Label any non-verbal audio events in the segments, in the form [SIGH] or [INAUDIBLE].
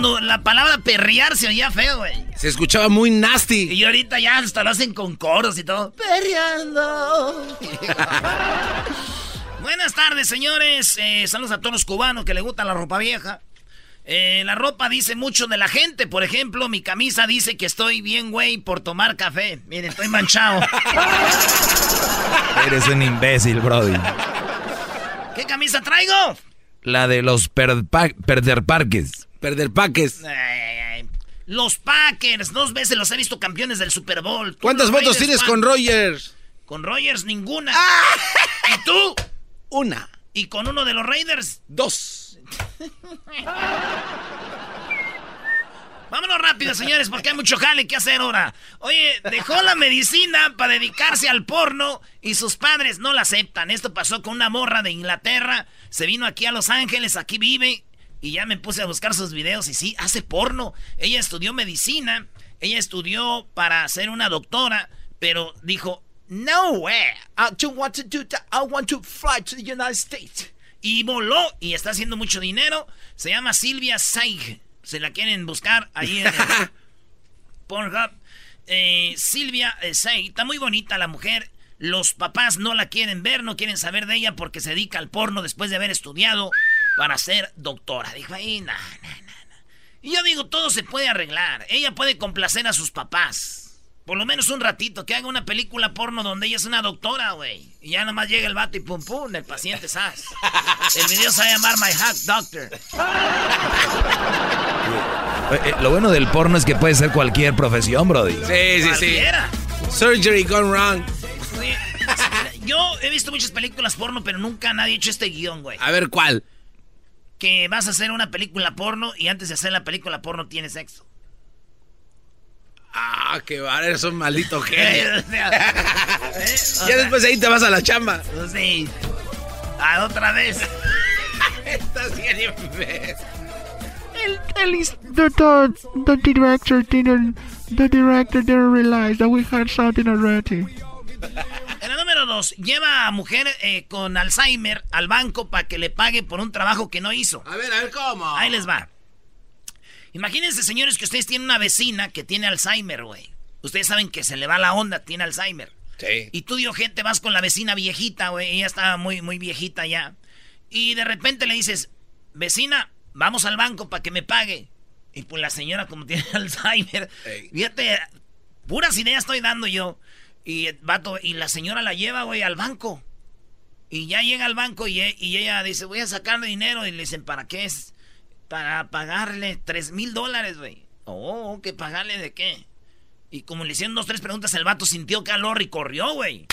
cuando la palabra perrear se oía feo, güey. Se escuchaba muy nasty. Y ahorita ya hasta lo hacen con coros y todo. Perreando. [LAUGHS] Buenas tardes, señores. Eh, saludos a todos los cubanos que les gusta la ropa vieja. Eh, la ropa dice mucho de la gente. Por ejemplo, mi camisa dice que estoy bien, güey, por tomar café. Miren, estoy manchado. [LAUGHS] Eres un imbécil, Brody. ¿Qué camisa traigo? La de los perder parques. Perder ay. Los Packers, dos veces los he visto campeones del Super Bowl. ¿Tú ¿Cuántas Raiders, tienes con Rogers? Con Rogers, ninguna. ¡Ah! ¿Y tú? Una. ¿Y con uno de los Raiders? Dos. [LAUGHS] Vámonos rápido, señores, porque hay mucho jale que hacer ahora. Oye, dejó la medicina para dedicarse al porno y sus padres no la aceptan. Esto pasó con una morra de Inglaterra. Se vino aquí a Los Ángeles, aquí vive. Y ya me puse a buscar sus videos y sí, hace porno. Ella estudió medicina, ella estudió para ser una doctora, pero dijo, no way, I don't want to do that. I want to fly to the United States. Y voló y está haciendo mucho dinero. Se llama Silvia Saig. Se la quieren buscar ahí en el [LAUGHS] Pornhub. Eh, Silvia eh, Saig. Está muy bonita la mujer. Los papás no la quieren ver, no quieren saber de ella porque se dedica al porno después de haber estudiado para ser doctora. Dijo ahí, no, no, no. Y yo digo, todo se puede arreglar. Ella puede complacer a sus papás. Por lo menos un ratito, que haga una película porno donde ella es una doctora, güey. Y ya nomás llega el vato y pum pum, el paciente sas. El video se va a llamar My Hack Doctor. [LAUGHS] Eh, eh, lo bueno del porno es que puede ser cualquier profesión, Brody. Sí, sí, sí. Cualquiera. Surgery gone wrong. Sí. Yo he visto muchas películas porno, pero nunca nadie ha hecho este guion, güey. A ver, ¿cuál? Que vas a hacer una película porno y antes de hacer la película porno tienes sexo. Ah, qué bar, eres un maldito [LAUGHS] genio. O sea, [LAUGHS] ¿eh? O Ya después de ahí te vas a la chamba. Sí. Ah, otra vez. [LAUGHS] Estás bien imbécil. El, el, the, the, the director didn't the director didn't realize that we had something already. Lleva a mujer eh, con Alzheimer al banco para que le pague por un trabajo que no hizo. A ver, a ver cómo. Ahí les va. Imagínense, señores, que ustedes tienen una vecina que tiene Alzheimer, güey. Ustedes saben que se le va la onda, tiene Alzheimer. Sí. Y tú, dio gente, vas con la vecina viejita, güey. Ella está muy, muy viejita ya. Y de repente le dices, vecina, vamos al banco para que me pague. Y pues la señora, como tiene [LAUGHS] Alzheimer, Ey. fíjate, puras ideas estoy dando yo. Y, vato, y la señora la lleva, güey, al banco. Y ya llega al banco y, e- y ella dice, voy a sacarle dinero. Y le dicen, ¿para qué es? Para pagarle tres mil dólares, güey. Oh, ¿que pagarle de qué? Y como le hicieron dos, tres preguntas, el vato sintió calor y corrió, güey.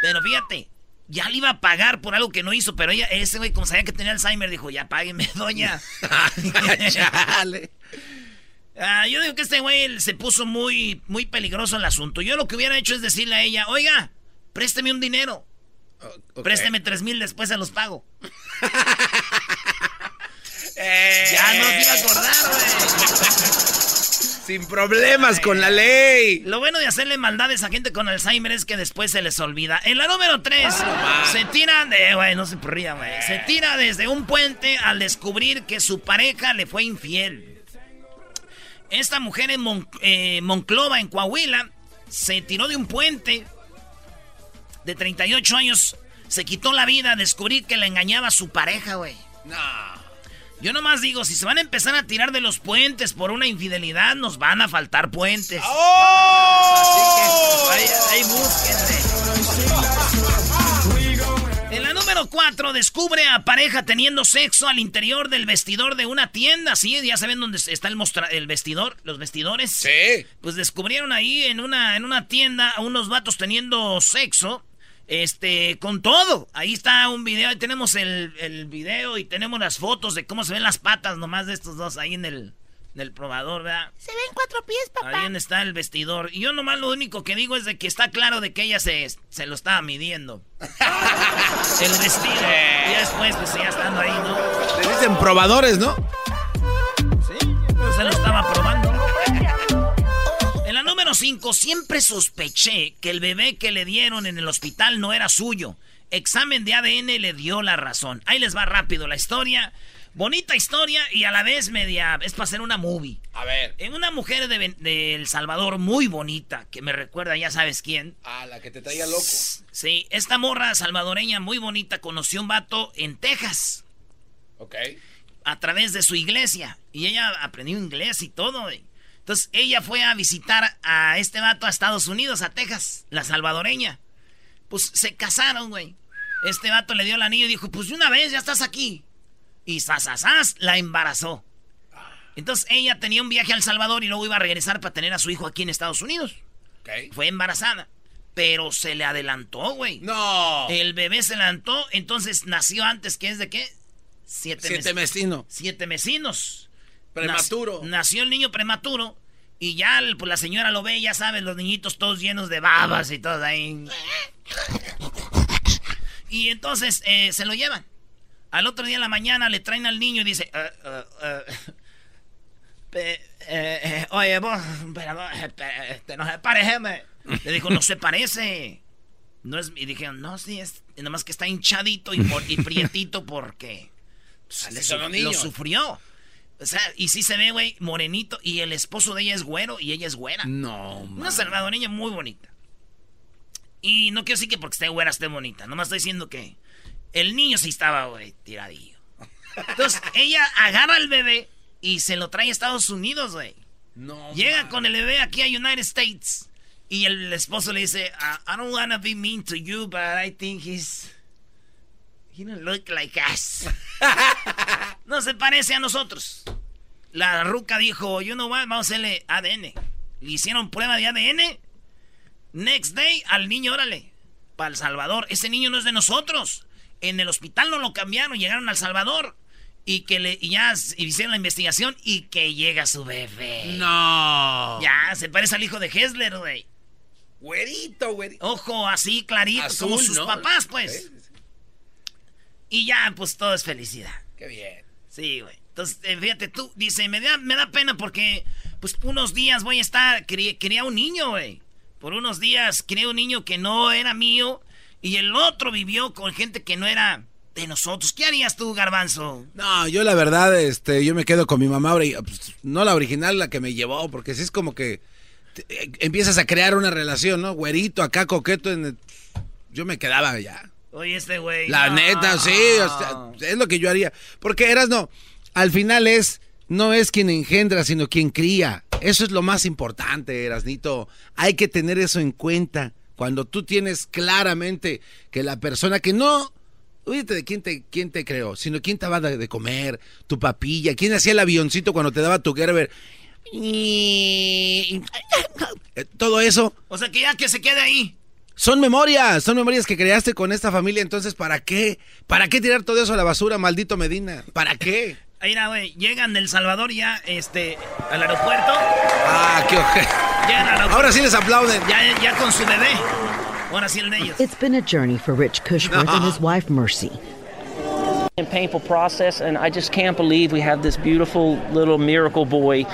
Pero fíjate, ya le iba a pagar por algo que no hizo, pero ella, ese güey, como sabía que tenía Alzheimer, dijo, ya págueme, doña. [LAUGHS] Chale. Ah, yo digo que este güey se puso muy, muy peligroso el asunto. Yo lo que hubiera hecho es decirle a ella, oiga, présteme un dinero. Ok. Présteme tres mil, después se los pago. [LAUGHS] Eh, Ya no se iba a acordar, güey. [LAUGHS] Sin problemas con la ley. Lo bueno de hacerle maldades a gente con Alzheimer es que después se les olvida. En la número 3, se tira de. Güey, no se ría, güey. Se tira desde un puente al descubrir que su pareja le fue infiel. Esta mujer en Mon- eh, Monclova, en Coahuila, se tiró de un puente de 38 años. Se quitó la vida al descubrir que le engañaba a su pareja, güey. No. Yo nomás digo, si se van a empezar a tirar de los puentes por una infidelidad, nos van a faltar puentes. ¡Oh! Ahí, ahí búsquenle. Número 4, descubre a pareja teniendo sexo al interior del vestidor de una tienda. Sí, ya saben dónde está el, mostra el vestidor, los vestidores. Sí. Pues descubrieron ahí en una, en una tienda a unos vatos teniendo sexo. Este, con todo. Ahí está un video, ahí tenemos el, el video y tenemos las fotos de cómo se ven las patas nomás de estos dos ahí en el, del probador, ¿verdad? Se ven cuatro pies, papá. Ahí está el vestidor. Y yo nomás lo único que digo es de que está claro de que ella se, se lo estaba midiendo. [LAUGHS] el vestido. Y después, pues ya estando ahí, ¿no? Le dicen probadores, ¿no? Sí, pues se lo estaba probando. En la número 5, siempre sospeché que el bebé que le dieron en el hospital no era suyo. Examen de ADN le dio la razón. Ahí les va rápido la historia. Bonita historia y a la vez media. Es para hacer una movie. A ver. En una mujer de, El Salvador muy bonita, que me recuerda, ya sabes quién. Ah, la que te traía loco. Sí, esta morra salvadoreña muy bonita conoció un vato en Texas. Ok. A través de su iglesia. Y ella aprendió inglés y todo. Entonces ella fue a visitar a este vato a Estados Unidos, a Texas, la salvadoreña. Pues se casaron, güey. Este vato le dio el anillo y dijo, pues de una vez ya estás aquí. Y sasasas la embarazó. Entonces ella tenía un viaje a El Salvador y luego iba a regresar para tener a su hijo aquí en Estados Unidos. Fue embarazada. Pero se le adelantó, güey. No. El bebé se adelantó, entonces nació antes, ¿qué es de qué? Siete, Siete mesinos. Siete mesinos. Prematuro. nació el niño prematuro. Y ya pues, la señora lo ve, ya sabes, los niñitos todos llenos de babas y todo ahí. Y entonces eh, se lo llevan. Al otro día en la mañana le traen al niño y dice, eh, eh, eh, [LAUGHS] oye, vos, este, no se parece. Le dijo, no se parece. No es, y dijeron, no, sí, es nada más que está hinchadito y, por, y [LAUGHS] prietito porque pues, lo sufrió. O sea, y sí se ve, güey, morenito. Y el esposo de ella es güero y ella es güera. No, Una salvadoreña muy bonita. Y no quiero decir que porque esté güera esté bonita. Nomás estoy diciendo que el niño sí estaba, güey, tiradillo. Entonces, ella agarra al bebé y se lo trae a Estados Unidos, güey. No. Llega con el bebé aquí a United States. Y el esposo le dice, I, don't wanna be mean to you, but I think he's... He don't look like us. [LAUGHS] no se parece a nosotros. La ruca dijo, you know what, vamos a hacerle ADN. Le hicieron prueba de ADN. Next day, al niño, órale. Para El Salvador. Ese niño no es de nosotros en el hospital no lo cambiaron, llegaron al Salvador y que le y ya hicieron la investigación y que llega su bebé. No. Ya, se parece al hijo de Hessler, güey. Güerito, güey. Ojo así clarito, como sus papás, pues. Y ya, pues todo es felicidad. Qué bien. Sí, güey. Entonces, eh, fíjate tú, dice, me da, me da pena porque, pues, unos días voy a estar, quería, un niño, güey. Por unos días quería un niño que no era mío y el otro vivió con gente que no era de nosotros. ¿Qué harías tú, Garbanzo? No, yo la verdad, este, yo me quedo con mi mamá, pues, no la original, la que me llevó, porque si es como que eh, empiezas a crear una relación, ¿no? Güerito, acá coqueto, en yo me quedaba ya. Oye, este güey. La neta, sí, es lo que yo haría. Porque eras no, al final es, no es quien engendra, sino quien cría. Eso es lo más importante, Erasnito. Hay que tener eso en cuenta. Cuando tú tienes claramente que la persona que no, oíste de quién te, quién te creó, sino quién te va de, comer, tu papilla, quién hacía el avioncito cuando te daba tu Gerber. Todo eso. O sea que ya que se quede ahí. Son memorias, son memorias que creaste con esta familia, entonces ¿para qué? ¿Para qué tirar todo eso a la basura, maldito Medina? ¿Para qué? Ahí güey, llegan del Salvador ya, este, al aeropuerto. Ah, qué ojete. Ahora sí les aplauden. Ya, ya con su bebé. Ahora sí el de ellos. It's been a journey for Rich Cushworth [LAUGHS] and his wife Mercy. A painful process, and I just can't believe we have this beautiful little miracle boy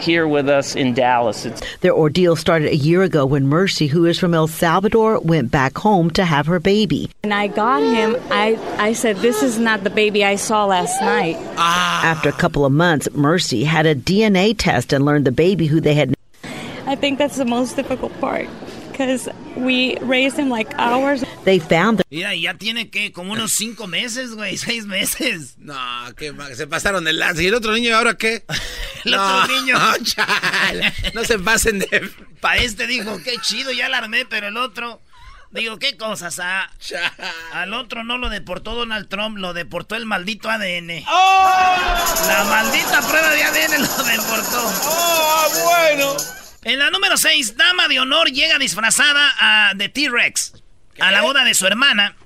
here with us in Dallas. It's Their ordeal started a year ago when Mercy, who is from El Salvador, went back home to have her baby. And I got him, I, I said, This is not the baby I saw last night. Ah. After a couple of months, Mercy had a DNA test and learned the baby who they had. I think that's the most difficult part. Because we raised him like hours. They found Mira, ya tiene que como unos cinco meses, güey, [LAUGHS] seis meses. No, que se pasaron de lance. ¿Y el otro niño ahora qué? [LAUGHS] el otro niño. [LAUGHS] No, no se pasen de. Pa' este dijo, qué chido, ya la armé, pero el otro. Digo, ¿qué cosas? Ah, al otro no lo deportó Donald Trump, lo deportó el maldito ADN. ¡Oh! La maldita prueba de ADN lo deportó. ¡Oh, bueno! En la número 6, Dama de Honor llega disfrazada ah, de T-Rex. a la boda de su hermana.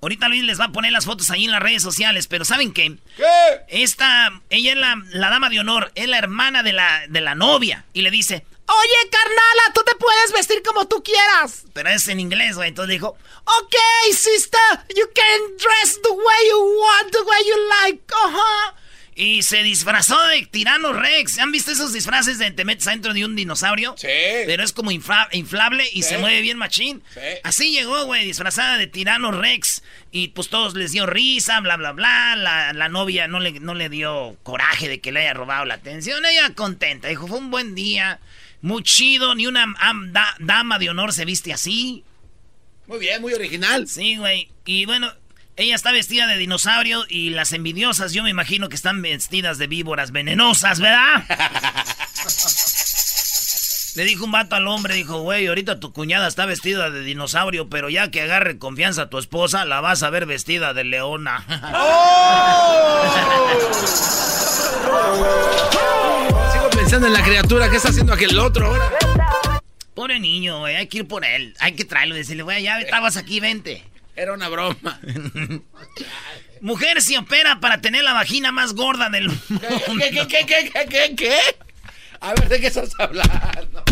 Ahorita Luis les va a poner las fotos ahí en las redes sociales, pero ¿saben qué? ¿Qué? Esta, ella es la, la dama de honor, es la hermana de la, de la novia. Y le dice, oye, carnala, tú te puedes vestir como tú quieras. Pero es en inglés, güey. Entonces dijo, ok, sister, you can dress the way you want, the way you like. Ajá. Y se disfrazó de tirano Rex. ¿Han visto esos disfraces de te metes adentro de un dinosaurio? Sí. Pero es como infla- inflable y se mueve bien machín. Sí. Así llegó, güey, disfrazada de tirano Rex. Y pues todos les dio risa, bla, bla, bla. La, la novia no le, no le dio coraje de que le haya robado la atención. Ella contenta. Dijo, fue un buen día. Muy chido. Ni una am- da- dama de honor se viste así. Muy bien, muy original. Sí, güey. Y bueno, ella está vestida de dinosaurio y las envidiosas yo me imagino que están vestidas de víboras venenosas, ¿verdad? [LAUGHS] Le dijo un vato al hombre, dijo, güey, ahorita tu cuñada está vestida de dinosaurio, pero ya que agarre confianza a tu esposa, la vas a ver vestida de leona. [LAUGHS] Sigo pensando en la criatura que está haciendo aquel otro ahora. Pobre niño, güey, hay que ir por él. Hay que traerlo y decirle, güey, ya estabas aquí, vente. Era una broma. [LAUGHS] Mujer se opera para tener la vagina más gorda del mundo. ¿Qué, qué, qué, qué, qué, qué, qué? A ver, ¿de qué estás hablando?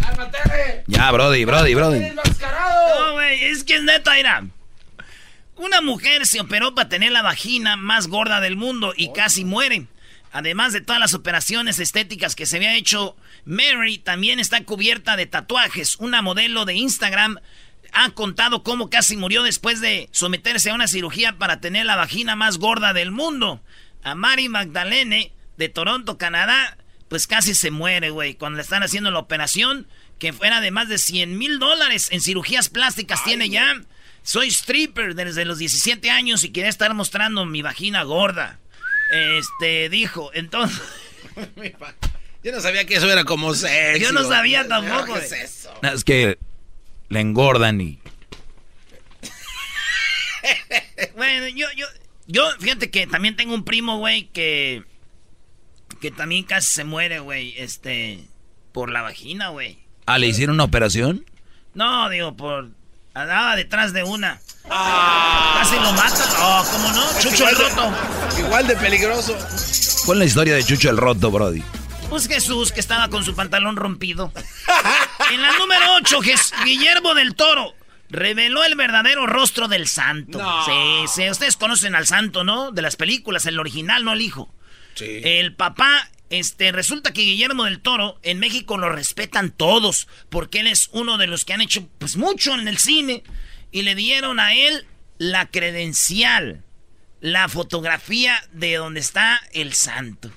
¡Cálmate! Ya, Brody, Brody, Brody. ¡Enmascarado! No, güey, es que es neta, mira. Una mujer se operó para tener la vagina más gorda del mundo y casi muere. Además de todas las operaciones estéticas que se había hecho, Mary también está cubierta de tatuajes. Una modelo de Instagram ha contado cómo casi murió después de someterse a una cirugía para tener la vagina más gorda del mundo. A Mary Magdalene, de Toronto, Canadá, pues casi se muere, güey, cuando le están haciendo la operación, que fuera de más de 100 mil dólares en cirugías plásticas tiene ya. Soy stripper desde los 17 años y quería estar mostrando mi vagina gorda. Este, dijo, entonces... [LAUGHS] Yo no sabía que eso era como sexy. Yo no sabía tampoco, ¿Qué es eso? Es que le engordan y... [LAUGHS] Bueno, yo, yo, yo, fíjate que también tengo un primo, güey, que, que también casi se muere, güey, este, por la vagina, güey. Ah, ¿le hicieron una operación? No, digo, por, andaba detrás de una. Casi lo mata. Oh, ¿cómo no? Chucho el roto. Igual de peligroso. ¿Cuál es la historia de Chucho el Roto, Brody? Pues Jesús, que estaba con su pantalón rompido. [LAUGHS] En la número 8, Guillermo del Toro reveló el verdadero rostro del santo. No. Sí, sí, ustedes conocen al santo, ¿no? De las películas, el original, no el hijo. Sí. El papá, este, resulta que Guillermo del Toro en México lo respetan todos, porque él es uno de los que han hecho, pues, mucho en el cine. Y le dieron a él la credencial, la fotografía de donde está el santo.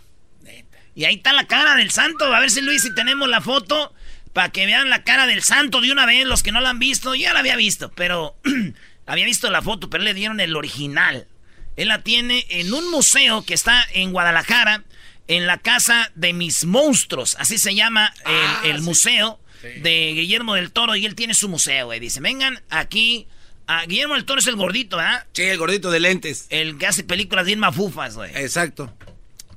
Y ahí está la cara del santo. A ver si Luis, si tenemos la foto, para que vean la cara del santo de una vez, los que no la han visto. Ya la había visto, pero [CLEARS THROAT] había visto la foto, pero le dieron el original. Él la tiene en un museo que está en Guadalajara, en la casa de mis monstruos. Así se llama el, Ah, el sí. museo de Guillermo del Toro. Y él tiene su museo, güey. Dice, vengan aquí. a Guillermo del Toro es el gordito, ¿verdad? Sí, el gordito de lentes. El que hace películas bien mafufas, güey. Exacto.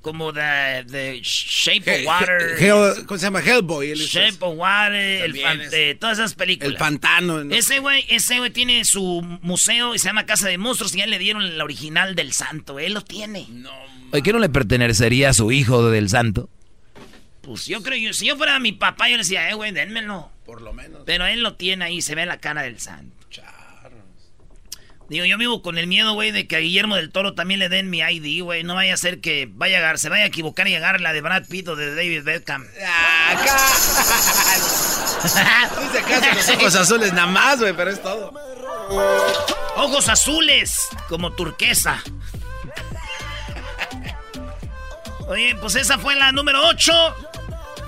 Como The, the Shape He- of Water. He- ¿Cómo se llama? Hellboy. él es- Shape of Water, el fan- es- eh, todas esas películas. el pantano. ¿no? Ese güey, ese güey tiene su museo y se llama Casa de Monstruos y ya le dieron el original del santo. Él lo tiene. Oye, ¿qué no le pertenecería a su hijo del santo? Pues yo creo, yo, si yo fuera mi papá, yo le decía, eh, güey, dénmelo. Por lo menos. Pero él lo tiene ahí, se ve la cara del santo. Digo, yo vivo con el miedo, güey, de que a Guillermo del Toro también le den mi ID, güey. No vaya a ser que vaya a se vaya a equivocar y agarre la de Brad Pitt o de David Beckham. Acá. [LAUGHS] Dice acá los ojos azules nada más, güey, pero es todo. Ojos azules, como turquesa. Oye, pues esa fue la número 8.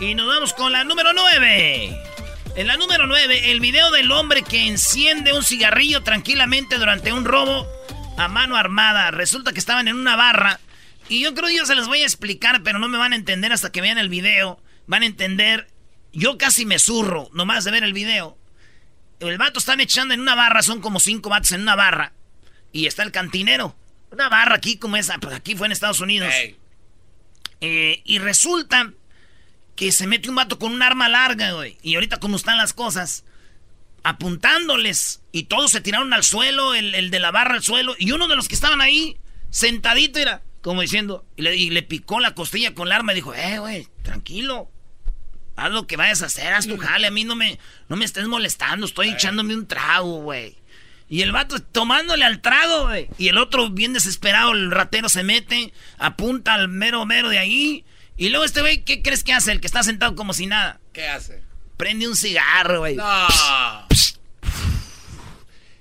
Y nos vamos con la número 9. En la número 9, el video del hombre que enciende un cigarrillo tranquilamente durante un robo a mano armada. Resulta que estaban en una barra. Y yo creo que yo se les voy a explicar, pero no me van a entender hasta que vean el video. Van a entender. Yo casi me zurro, nomás de ver el video. El vato están echando en una barra, son como cinco vatos en una barra. Y está el cantinero. Una barra aquí como esa, pues aquí fue en Estados Unidos. Eh, y resulta que se mete un vato con un arma larga, güey. Y ahorita como están las cosas, apuntándoles. Y todos se tiraron al suelo, el, de la barra al suelo. Y uno de los que estaban ahí, sentadito, era como diciendo, y le, y le picó la costilla con el arma y dijo, eh, güey, tranquilo. Haz lo que vayas a hacer, haz tu jale. A mí no me, no me estés molestando, estoy echándome un trago, güey. Y el vato tomándole al trago, güey. Y el otro, bien desesperado, el ratero se mete, apunta al mero mero de ahí. Y luego este güey, ¿qué crees que hace? El que está sentado como si nada. ¿Qué hace? Prende un cigarro, güey. No.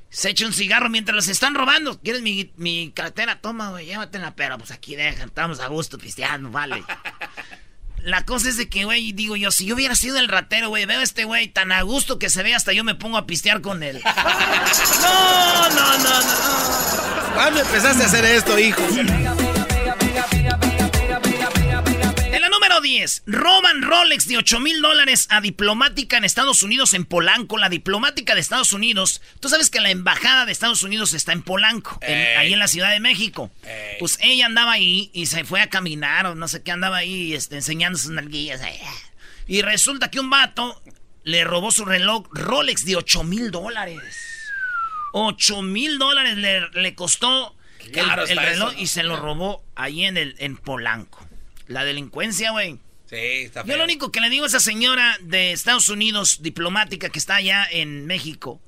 Se echa un cigarro mientras los están robando. ¿Quieres mi, mi cartera? Toma, güey, llévatela. Pero pues aquí dejan, estamos a gusto pisteando, vale. [LAUGHS] La cosa es de que, güey, digo yo, si yo hubiera sido el ratero, güey, veo a este güey tan a gusto que se ve, hasta yo me pongo a pistear con él. [LAUGHS] No, no, no, no. ¿Cuándo empezaste a hacer esto, hijo? 10, roban Rolex de 8 mil dólares a diplomática en Estados Unidos en Polanco. La diplomática de Estados Unidos, tú sabes que la embajada de Estados Unidos está en Polanco, ahí en la Ciudad de México. Pues ella andaba ahí y se fue a caminar o no sé qué, andaba ahí este, enseñando sus nalguillas. Y resulta que un vato le robó su reloj Rolex de 8 mil dólares. 8 mil dólares le, costó el, reloj y se lo robó ahí en, el, en Polanco. La delincuencia, güey. Sí, está feo. Yo lo único que le digo a esa señora de Estados Unidos, diplomática que está allá en México,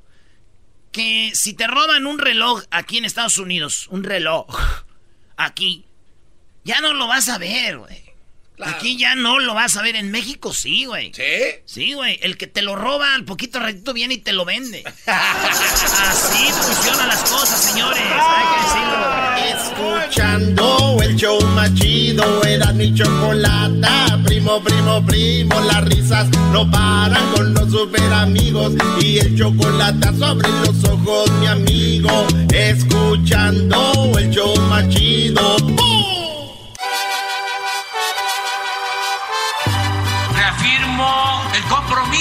que si te roban un reloj aquí en Estados Unidos, un reloj, [LAUGHS] aquí, ya no lo vas a ver, güey. Aquí ya no lo vas a ver. En México sí, güey. ¿Sí? Sí, güey. El que te lo roba al poquito ratito viene y te lo vende. [LAUGHS] Así funcionan las cosas, señores. Hay que decirlo. Escuchando el show más chido. Era mi chocolata. Primo, primo, primo. Las risas no paran con los super amigos. Y el chocolate sobre los ojos, mi amigo. Escuchando el show más chido. el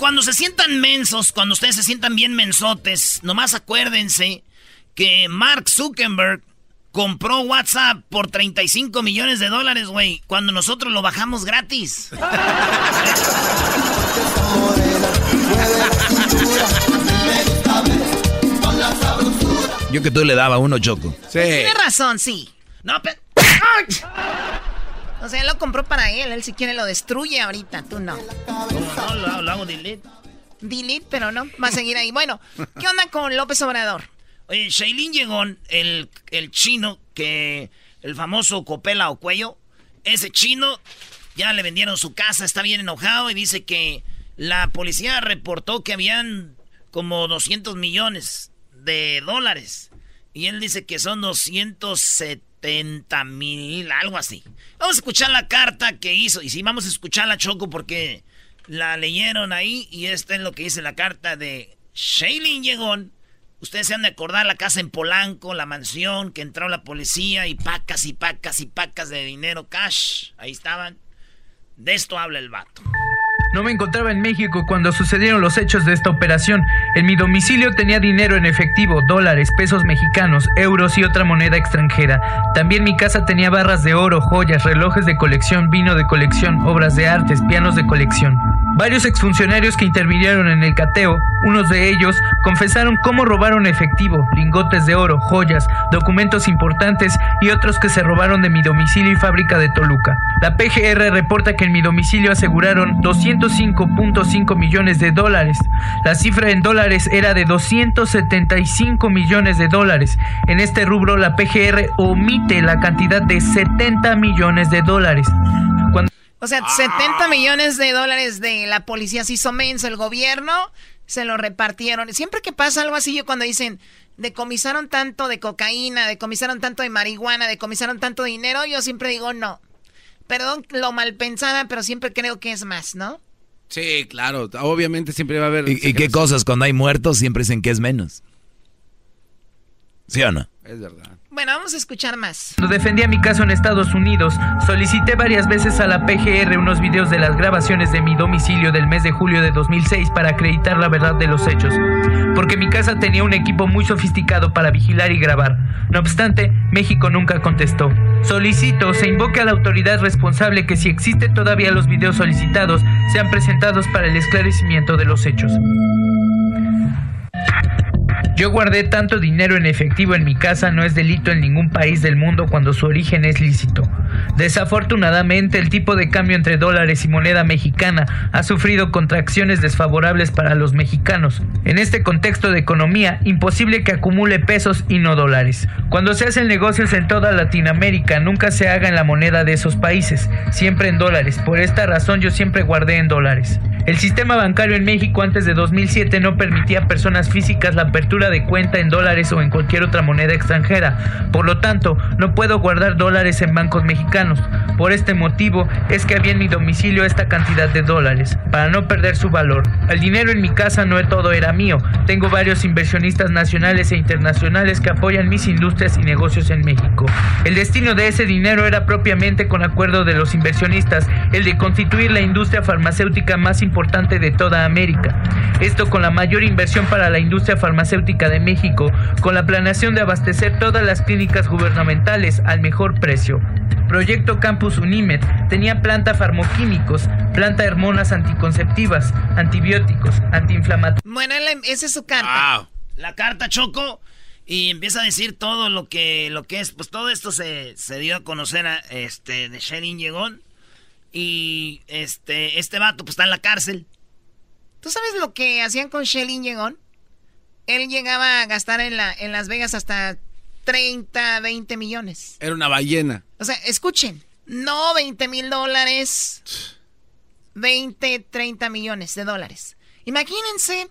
Cuando se sientan mensos, cuando ustedes se sientan bien mensotes, nomás acuérdense que Mark Zuckerberg compró WhatsApp por 35 millones de dólares, güey, cuando nosotros lo bajamos gratis. Yo que tú le daba uno, Choco. Sí. Tienes razón, sí. No, pero... [LAUGHS] O sea, él lo compró para él. Él si quiere lo destruye ahorita. Tú no. No, lo, lo hago delete. Delete, pero no. Va a seguir ahí. Bueno, ¿qué onda con López Obrador? Oye, Shailin llegó, el, el chino que... El famoso Copela o Cuello. Ese chino ya le vendieron su casa. Está bien enojado y dice que la policía reportó que habían como 200 millones de dólares. Y él dice que son 270 mil, algo así. Vamos a escuchar la carta que hizo. Y sí, vamos a escuchar la Choco porque la leyeron ahí. Y esta es lo que dice la carta de Shailene Llegón. Ustedes se han de acordar la casa en Polanco, la mansión, que entró la policía y pacas y pacas y pacas de dinero cash. Ahí estaban. De esto habla el vato. No me encontraba en México cuando sucedieron los hechos de esta operación. En mi domicilio tenía dinero en efectivo, dólares, pesos mexicanos, euros y otra moneda extranjera. También mi casa tenía barras de oro, joyas, relojes de colección, vino de colección, obras de artes, pianos de colección. Varios exfuncionarios que intervinieron en el cateo, unos de ellos, confesaron cómo robaron efectivo, lingotes de oro, joyas, documentos importantes y otros que se robaron de mi domicilio y fábrica de Toluca. La PGR reporta que en mi domicilio aseguraron 205.5 millones de dólares. La cifra en dólares era de 275 millones de dólares. En este rubro la PGR omite la cantidad de 70 millones de dólares. O sea, 70 millones de dólares de la policía se hizo menso, el gobierno se lo repartieron. Siempre que pasa algo así, yo cuando dicen, decomisaron tanto de cocaína, decomisaron tanto de marihuana, decomisaron tanto de dinero, yo siempre digo no. perdón lo mal pensaba, pero siempre creo que es más, ¿no? Sí, claro, obviamente siempre va a haber... ¿Y, qué cosas cuando hay muertos siempre dicen que es menos? ¿Sí o no? Es verdad. Bueno, vamos a escuchar más. Cuando defendía mi caso en Estados Unidos, solicité varias veces a la PGR unos videos de las grabaciones de mi domicilio del mes de julio de 2006 para acreditar la verdad de los hechos, porque mi casa tenía un equipo muy sofisticado para vigilar y grabar. No obstante, México nunca contestó. Solicito se invoque a la autoridad responsable que si existe todavía los videos solicitados sean presentados para el esclarecimiento de los hechos. Yo guardé tanto dinero en efectivo en mi casa no es delito en ningún país del mundo cuando su origen es lícito. Desafortunadamente, el tipo de cambio entre dólares y moneda mexicana ha sufrido contracciones desfavorables para los mexicanos. En este contexto de economía, imposible que acumule pesos y no dólares. Cuando se hacen negocios en toda Latinoamérica, nunca se haga en la moneda de esos países, siempre en dólares. Por esta razón yo siempre guardé en dólares. El sistema bancario en México antes de 2007 no permitía a personas físicas la apertura de cuenta en dólares o en cualquier otra moneda extranjera. Por lo tanto, no puedo guardar dólares en bancos mexicanos. Por este motivo es que había en mi domicilio esta cantidad de dólares, para no perder su valor. El dinero en mi casa no todo era mío. Tengo varios inversionistas nacionales e internacionales que apoyan mis industrias y negocios en México. El destino de ese dinero era propiamente con acuerdo de los inversionistas, el de constituir la industria farmacéutica más importante de toda América. Esto con la mayor inversión para la industria farmacéutica de México, con la planeación de abastecer todas las clínicas gubernamentales al mejor precio. Proyecto Campus Unimed tenía planta farmoquímicos, planta de hormonas anticonceptivas, antibióticos, antiinflamatorios. Bueno, esa es su carta. La carta Choco y empieza a decir todo lo que lo que es, pues todo esto se, se dio a conocer a, este de Sherin Llegón y este, este vato pues está en la cárcel. ¿Tú sabes lo que hacían con Shelly Llegón? Él llegaba a gastar en, la, en Las Vegas hasta 30, 20 millones. Era una ballena. O sea, escuchen, no 20 mil dólares, 20, 30 millones de dólares. Imagínense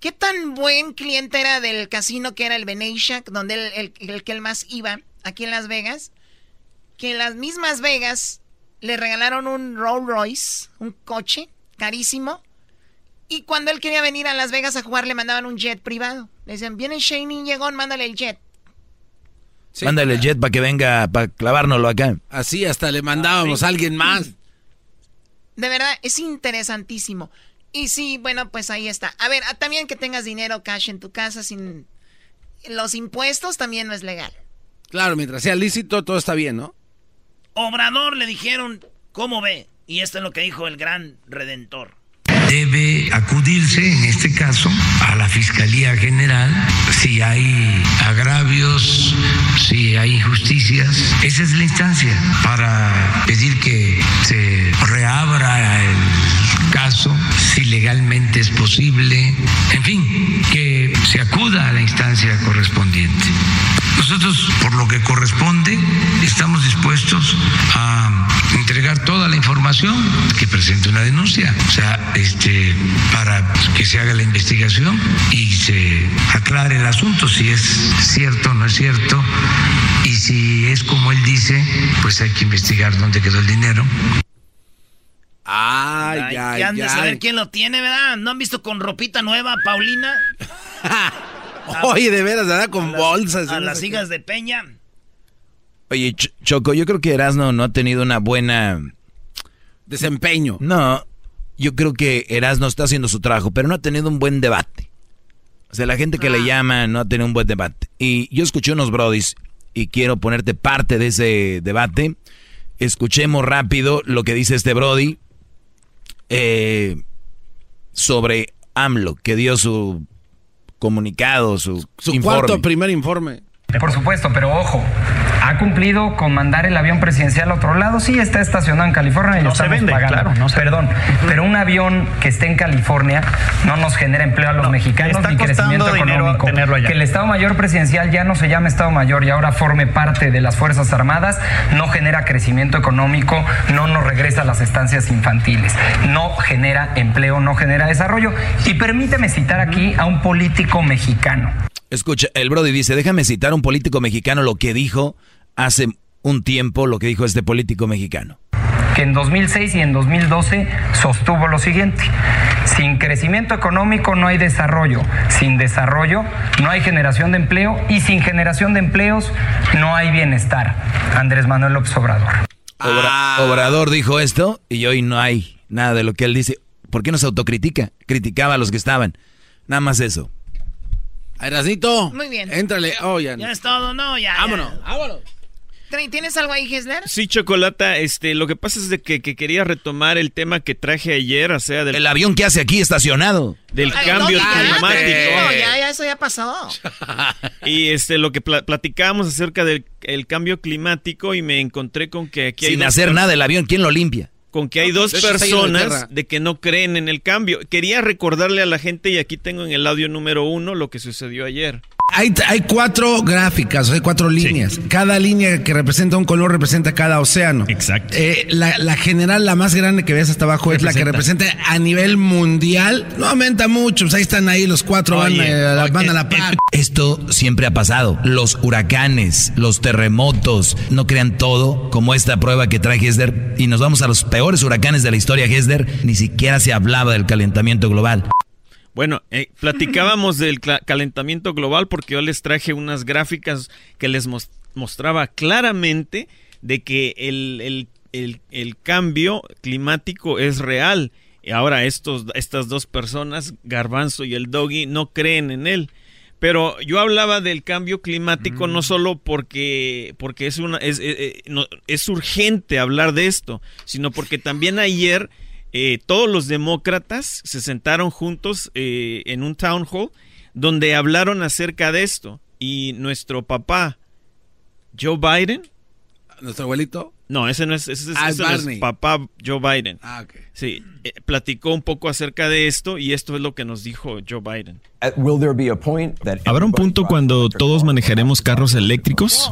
qué tan buen cliente era del casino que era el Venetian, donde el, el que él más iba, aquí en Las Vegas, que en las mismas Vegas le regalaron un Rolls Royce, un coche carísimo. Y cuando él quería venir a Las Vegas a jugar, le mandaban un jet privado. Le decían, viene Shane Llegón, mándale el jet. mándale el jet para que venga, para clavárnoslo acá. Así hasta le mandábamos a alguien más. De verdad, es interesantísimo. Y sí, bueno, pues ahí está. A ver, ah, también que tengas dinero cash en tu casa sin... Los impuestos también no es legal. Claro, mientras sea lícito, todo está bien, ¿no? Obrador le dijeron, ¿cómo ve? Y esto es lo que dijo el gran redentor. Debe acudirse, en este caso, a la Fiscalía General si hay agravios, si hay injusticias. Esa es la instancia para pedir que se reabra el caso, si legalmente es posible, en fin, que se acuda a la instancia correspondiente. Nosotros, por lo que corresponde, estamos dispuestos a entregar toda la información que presente una denuncia, o sea, este, para que se haga la investigación y se aclare el asunto, si es cierto o no es cierto, y si es como él dice, pues hay que investigar dónde quedó el dinero. Ay, ay, ay. a saber quién lo tiene, ¿verdad? ¿No han visto con ropita nueva, Paulina? [LAUGHS] Oye, de veras, ¿verdad? Con bolsas. a las hijas de Peña. Oye, Choco, yo creo que Erasno no ha tenido una buena... Desempeño. No, yo creo que Erasno está haciendo su trabajo, pero no ha tenido un buen debate. O sea, la gente que le ah. llama no ha tenido un buen debate. Y yo escuché unos brodis y quiero ponerte parte de ese debate. Escuchemos rápido lo que dice este brody eh, sobre AMLO, que dio su comunicado, su, su cuarto primer informe. Por supuesto, pero ojo, ha cumplido con mandar el avión presidencial a otro lado. Sí, está estacionado en California y no se vende, Claro, no Perdón, pero un avión que esté en California no nos genera empleo a los mexicanos ni crecimiento económico. Que el Estado Mayor presidencial ya no se llame Estado Mayor y ahora forme parte de las Fuerzas Armadas no genera crecimiento económico, no nos regresa a las estancias infantiles, no genera empleo, no genera desarrollo. Y permíteme citar aquí a un político mexicano. Escucha, el Brody dice, déjame citar a un político mexicano lo que dijo hace un tiempo, lo que dijo este político mexicano. que en 2006 y en 2012 sostuvo lo siguiente. Sin crecimiento económico no hay desarrollo, sin desarrollo no hay generación de empleo y sin generación de empleos no hay bienestar. Andrés Manuel López Obrador. Ah. Obrador dijo esto y hoy no hay nada de lo que él dice. ¿Por qué no se autocritica? Criticaba a los que estaban. Nada más eso. Erasnito. Muy bien. Éntrale. Oh, ya. Ya es todo, no, ya. Vámonos, ya. vámonos. ¿Tienes algo ahí, Hesler? Sí, Chocolata, este, lo que pasa es de que, que quería retomar el tema que traje ayer, o sea, del... El avión que hace aquí estacionado. Del Ay, cambio no, ya, climático. No, ya, ya, eso ya pasó. [LAUGHS] Y este, lo que pla- platicábamos acerca del el cambio climático y me encontré con que aquí hay... Sin hacer nada el avión, ¿quién lo limpia? Con que hay dos de personas de que no creen en el cambio. Quería recordarle a la gente, y aquí tengo en el audio número uno lo que sucedió ayer. Hay, hay cuatro gráficas, hay cuatro líneas. Cada línea que representa un color representa cada océano. Exacto. Eh, la, la general, la más grande que ves hasta abajo, es la que representa a nivel mundial. No aumenta mucho, pues ahí están ahí, los cuatro van, Oye, eh, a oye, van a la par. Esto siempre ha pasado. Los huracanes, los terremotos, no crean todo como esta prueba que trae Hesder. Y nos vamos a los peores huracanes de la historia, Hesder. Ni siquiera se hablaba del calentamiento global. Bueno, eh, platicábamos del calentamiento global porque yo les traje unas gráficas que les mos- mostraba claramente de que el, el- el- el cambio climático es real. Y ahora estos, estas dos personas, Garbanzo y el Doggy, no creen en él. Pero yo hablaba del cambio climático no solo porque, porque es, una, es, eh, eh, es urgente hablar de esto, sino porque también ayer eh, todos los demócratas se sentaron juntos eh, en un town hall donde hablaron acerca de esto. Y nuestro papá, Joe Biden. ¿Nuestro abuelito? No, ese no es, ese es- Ah, ese no es Barney. papá Joe Biden. Ah, ok. Sí, eh, platicó un poco acerca de esto y esto es lo que nos dijo Joe Biden. ¿Habrá un punto cuando todos manejaremos carros eléctricos?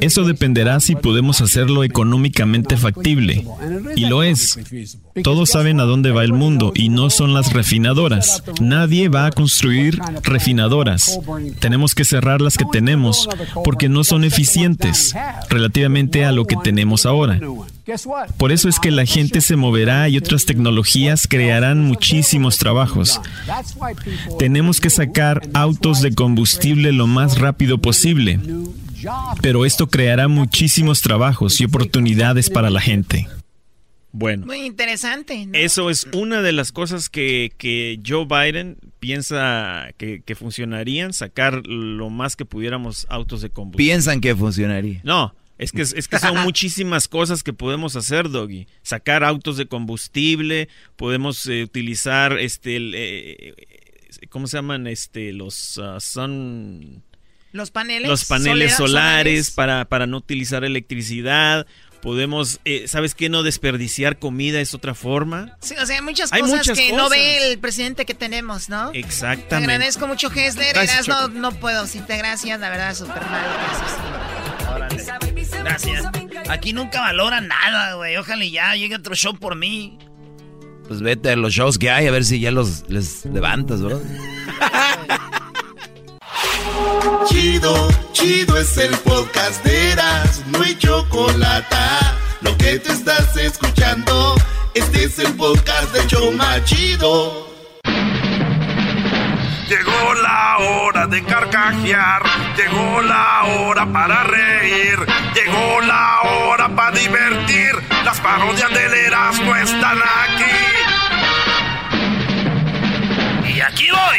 Eso dependerá si podemos hacerlo económicamente factible. Y lo es. Todos saben a dónde va el mundo y no son las refinadoras. Nadie va a construir refinadoras. Tenemos que cerrar las que tenemos porque no son eficientes relativamente a lo que tenemos ahora. Por eso es que la gente se moverá y otras tecnologías crearán muchísimos trabajos. Tenemos que sacar autos de combustible lo más rápido posible. Pero esto creará muchísimos trabajos y oportunidades para la gente. Bueno. Muy interesante. ¿no? Eso es una de las cosas que, que Joe Biden piensa que, que funcionarían, sacar lo más que pudiéramos autos de combustible. Piensan que funcionaría. No, es que, es que [LAUGHS] son muchísimas cosas que podemos hacer, Doggy. Sacar autos de combustible, podemos eh, utilizar este, el, eh, ¿cómo se llaman? Este, los ah, sun... Los paneles. Los paneles solera- solares para, para no utilizar electricidad. Podemos, eh, ¿sabes qué? No desperdiciar comida es otra forma. Sí, o sea, hay muchas Hay cosas muchas que no cosas. ve el presidente que tenemos, ¿no? Te Exactamente. agradezco mucho, Hesler. Gracias, Eras, no, no puedo decirte gracias, la verdad, súper mal. Gracias. Gracias. Aquí nunca valoran nada, güey. Ojalá y ya llegue otro show por mí. Pues vete a los shows que hay a ver si ya los les levantas, bro. [LAUGHS] Chido, chido es el podcast de Eras, no hay chocolate. Lo que te estás escuchando, este es el podcast de Choma Chido. Llegó la hora de carcajear, llegó la hora para reír, llegó la hora para divertir. Las parodias del Erasmo están aquí. Y aquí voy.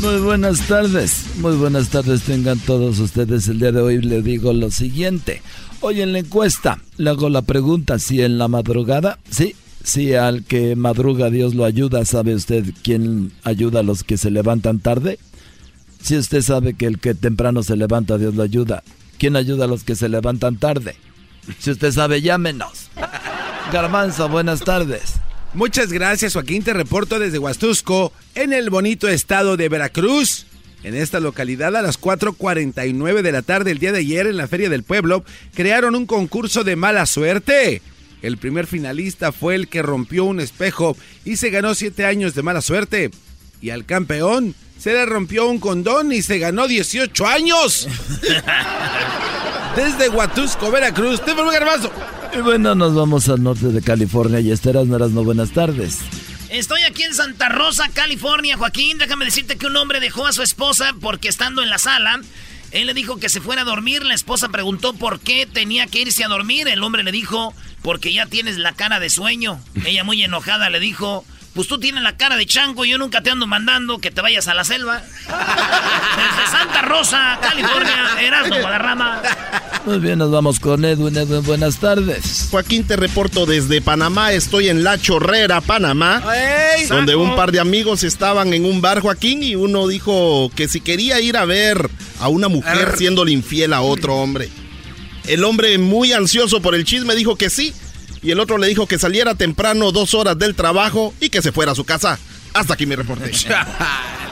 Muy buenas tardes, muy buenas tardes tengan todos ustedes. El día de hoy le digo lo siguiente. Hoy en la encuesta le hago la pregunta si en la madrugada, sí, si al que madruga Dios lo ayuda, ¿sabe usted quién ayuda a los que se levantan tarde? Si usted sabe que el que temprano se levanta Dios lo ayuda, ¿quién ayuda a los que se levantan tarde? Si usted sabe, llámenos. [LAUGHS] Garbanzo, buenas tardes. Muchas gracias, Joaquín. Te reporto desde Huastusco, en el bonito estado de Veracruz. En esta localidad, a las 4.49 de la tarde el día de ayer, en la Feria del Pueblo, crearon un concurso de mala suerte. El primer finalista fue el que rompió un espejo y se ganó siete años de mala suerte. Y al campeón se le rompió un condón y se ganó 18 años. [LAUGHS] Desde Huatusco, Veracruz, te Garbazo. Y bueno, nos vamos al norte de California y esteras no no buenas tardes. Estoy aquí en Santa Rosa, California, Joaquín. Déjame decirte que un hombre dejó a su esposa porque estando en la sala, él le dijo que se fuera a dormir. La esposa preguntó por qué tenía que irse a dormir. El hombre le dijo, porque ya tienes la cara de sueño. Ella muy enojada le dijo, pues tú tienes la cara de chango yo nunca te ando mandando que te vayas a la selva. [LAUGHS] Desde Santa Rosa, California, Erasmo Guadarrama. Muy bien, nos vamos con Edwin. Edwin, buenas tardes. Joaquín, te reporto desde Panamá. Estoy en La Chorrera, Panamá. donde un par de amigos estaban en un bar, Joaquín, y uno dijo que si quería ir a ver a una mujer siéndole infiel a otro hombre. El hombre, muy ansioso por el chisme, dijo que sí y el otro le dijo que saliera temprano dos horas del trabajo y que se fuera a su casa. Hasta aquí mi reporte. [LAUGHS]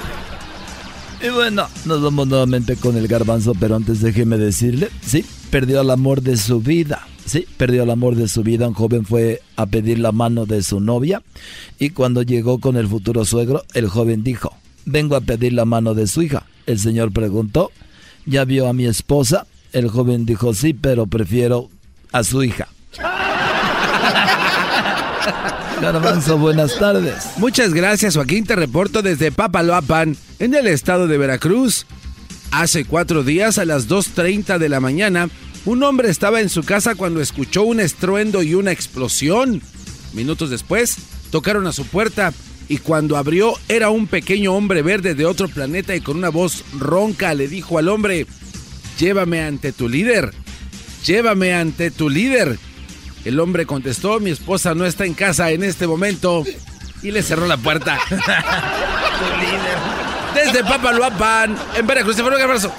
y bueno, nos vamos nuevamente con el garbanzo, pero antes déjeme decirle, sí, perdió el amor de su vida. Sí, perdió el amor de su vida. Un joven fue a pedir la mano de su novia y cuando llegó con el futuro suegro, el joven dijo, vengo a pedir la mano de su hija. El señor preguntó, ¿ya vio a mi esposa? El joven dijo, sí, pero prefiero a su hija. [LAUGHS] Garbanzo, buenas tardes. Muchas gracias, Joaquín. Te reporto desde Papaloapan, en el estado de Veracruz. Hace cuatro días, a las 2.30 de la mañana, un hombre estaba en su casa cuando escuchó un estruendo y una explosión. Minutos después, tocaron a su puerta y cuando abrió era un pequeño hombre verde de otro planeta y con una voz ronca le dijo al hombre, llévame ante tu líder, llévame ante tu líder. El hombre contestó, mi esposa no está en casa en este momento. Y le cerró la puerta. [LAUGHS] [LAUGHS] Desde Papaloapan, en Veracruz. Un abrazo.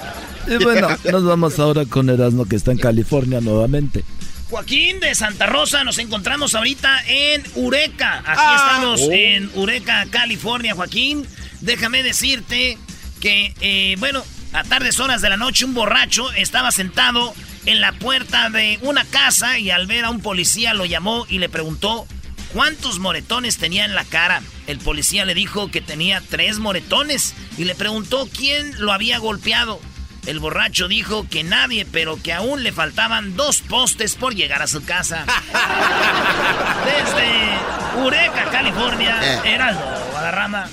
Y bueno, nos vamos ahora con Erasmo que está en California nuevamente. Joaquín de Santa Rosa, nos encontramos ahorita en Ureca. Aquí ah. estamos oh. en Ureca, California, Joaquín. Déjame decirte que, eh, bueno, a tardes horas de la noche un borracho estaba sentado en la puerta de una casa y al ver a un policía lo llamó y le preguntó cuántos moretones tenía en la cara. El policía le dijo que tenía tres moretones y le preguntó quién lo había golpeado. El borracho dijo que nadie, pero que aún le faltaban dos postes por llegar a su casa. [LAUGHS] Desde Ureca, California, eh. Heraldo, Guadarrama.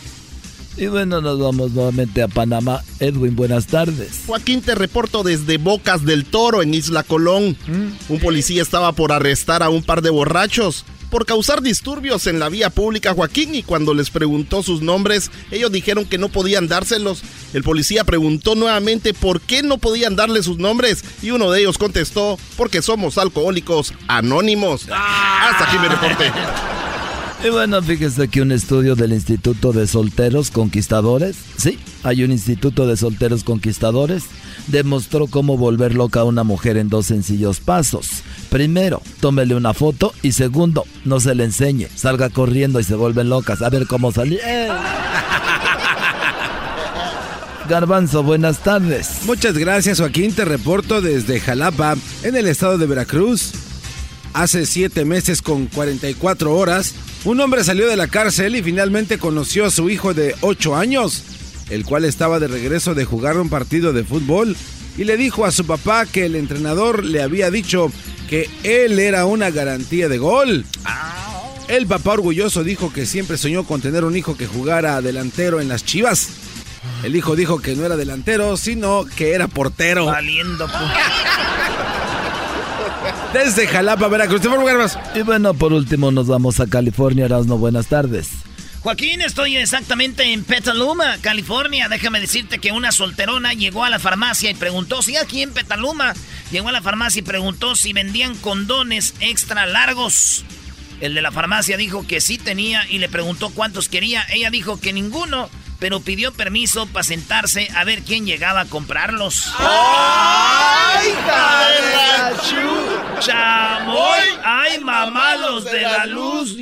Y bueno, nos vamos nuevamente a Panamá. Edwin, buenas tardes. Joaquín, te reporto desde Bocas del Toro, en Isla Colón. Mm. Un policía estaba por arrestar a un par de borrachos por causar disturbios en la vía pública, Joaquín, y cuando les preguntó sus nombres, ellos dijeron que no podían dárselos. El policía preguntó nuevamente por qué no podían darle sus nombres, y uno de ellos contestó, porque somos alcohólicos anónimos. Ah. Hasta aquí mi reporte. [LAUGHS] Y bueno, fíjese que un estudio del Instituto de Solteros Conquistadores, sí, hay un Instituto de Solteros Conquistadores, demostró cómo volver loca a una mujer en dos sencillos pasos. Primero, tómele una foto y segundo, no se le enseñe, salga corriendo y se vuelven locas. A ver cómo salir. [LAUGHS] Garbanzo, buenas tardes. Muchas gracias, Joaquín. Te reporto desde Jalapa, en el estado de Veracruz. Hace siete meses con 44 horas, un hombre salió de la cárcel y finalmente conoció a su hijo de 8 años, el cual estaba de regreso de jugar un partido de fútbol y le dijo a su papá que el entrenador le había dicho que él era una garantía de gol. El papá orgulloso dijo que siempre soñó con tener un hijo que jugara delantero en las chivas. El hijo dijo que no era delantero, sino que era portero. Valiendo, desde Jalapa, Veracruz. Y bueno, por último nos vamos a California. Erasno, buenas tardes. Joaquín, estoy exactamente en Petaluma, California. Déjame decirte que una solterona llegó a la farmacia y preguntó, si aquí en Petaluma, llegó a la farmacia y preguntó si vendían condones extra largos. El de la farmacia dijo que sí tenía y le preguntó cuántos quería. Ella dijo que ninguno pero pidió permiso para sentarse a ver quién llegaba a comprarlos. ¡Ay, ¡Chamoy! ¡Ay, mamalos de la luz!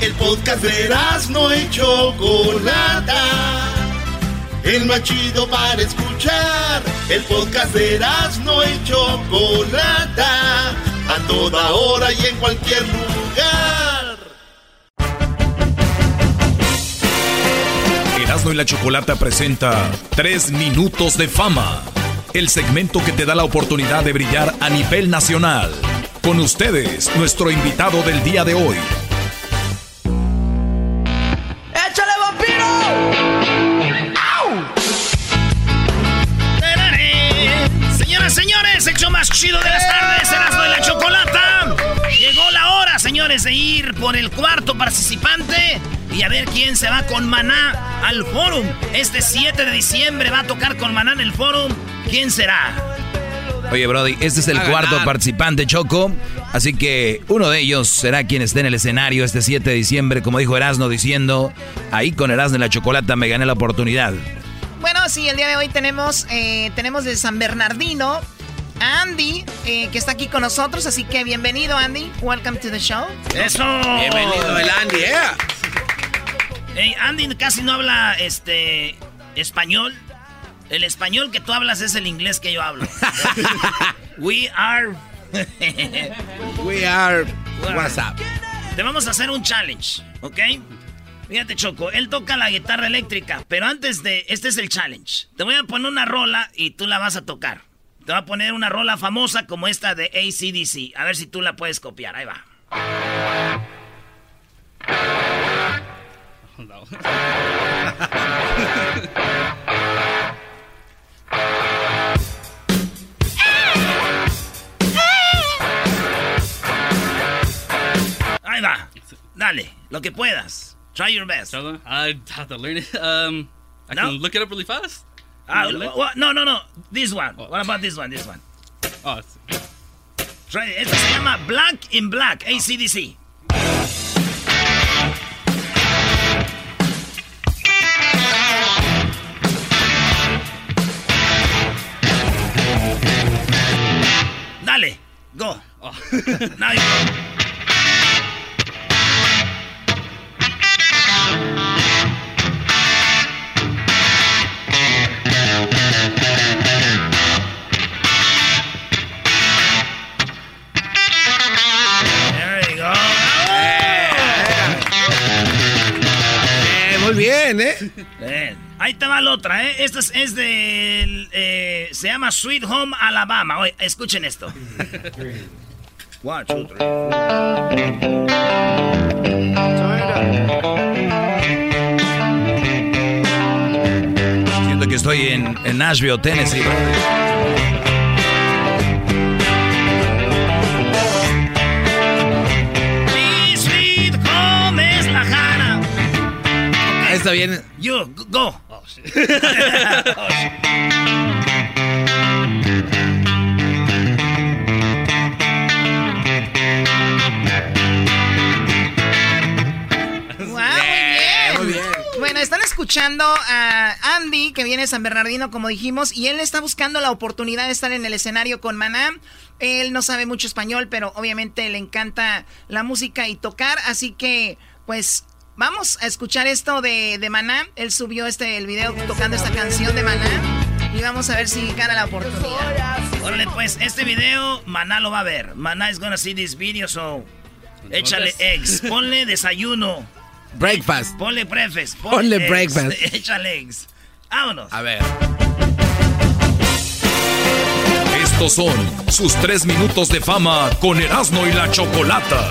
El podcast de no hecho Chocolata. El más chido para escuchar. El podcast de no hecho Chocolata. A toda hora y en cualquier lugar. Erasmo y la Chocolata presenta Tres Minutos de Fama, el segmento que te da la oportunidad de brillar a nivel nacional. Con ustedes, nuestro invitado del día de hoy. ¡Échale vampiro! Señoras, señores, el show más chido de las tardes, Erasmo y la Chocolata. De ir por el cuarto participante y a ver quién se va con Maná al Forum. Este 7 de diciembre va a tocar con Maná en el Forum. ¿Quién será? Oye, Brody, este es el cuarto participante, Choco. Así que uno de ellos será quien esté en el escenario este 7 de diciembre, como dijo Erasno, diciendo, ahí con Erasno y la Chocolata me gané la oportunidad. Bueno, sí, el día de hoy tenemos, eh, tenemos de San Bernardino Andy, eh, que está aquí con nosotros. Así que bienvenido, Andy. Welcome to the show. ¡Eso! Bienvenido, el Andy, ¿eh? Hey, Andy casi no habla este español. El español que tú hablas es el inglés que yo hablo. [LAUGHS] We are. We are. What's up? Te vamos a hacer un challenge, ¿ok? Fíjate, Choco, él toca la guitarra eléctrica, pero antes de. Este es el challenge. Te voy a poner una rola y tú la vas a tocar. Te voy a poner una rola famosa como esta de ACDC. A ver si tú la puedes copiar. Ahí va. Ahí va. Dale, lo que puedas. Try your best. I have to learn it. Um, I No? can look it up really fast. Ah, Really? wha- no, no, no. This one. What about this one? This one. Oh, it's- Try it. Esto se llama Black in Black, ACDC. Dale, go. Now you go. [LAUGHS] bien, ¿eh? [LAUGHS] Bien. Ahí te va la otra, ¿eh? Esta es, es del... eh, se llama Sweet Home Alabama. Oye, escuchen esto. One, two, three. Siento que estoy en, en Nashville, Tennessee. Está bien. You, go. Oh, [LAUGHS] ¡Wow! Muy bien. Bueno, están escuchando a Andy, que viene de San Bernardino, como dijimos, y él está buscando la oportunidad de estar en el escenario con Maná. Él no sabe mucho español, pero obviamente le encanta la música y tocar, así que, pues, vamos a escuchar esto de, de Maná. Él subió este el video tocando esta canción de Maná. Y vamos a ver si gana la oportunidad. Órale, pues, este video, Maná lo va a ver. Maná is gonna see this video, so... Échale eggs. Ponle desayuno. Breakfast. Ponle breakfast. Ponle eggs. breakfast. [LAUGHS] Échale eggs. Vámonos. A ver. Estos son sus tres minutos de fama con Erasmo y la Chocolata.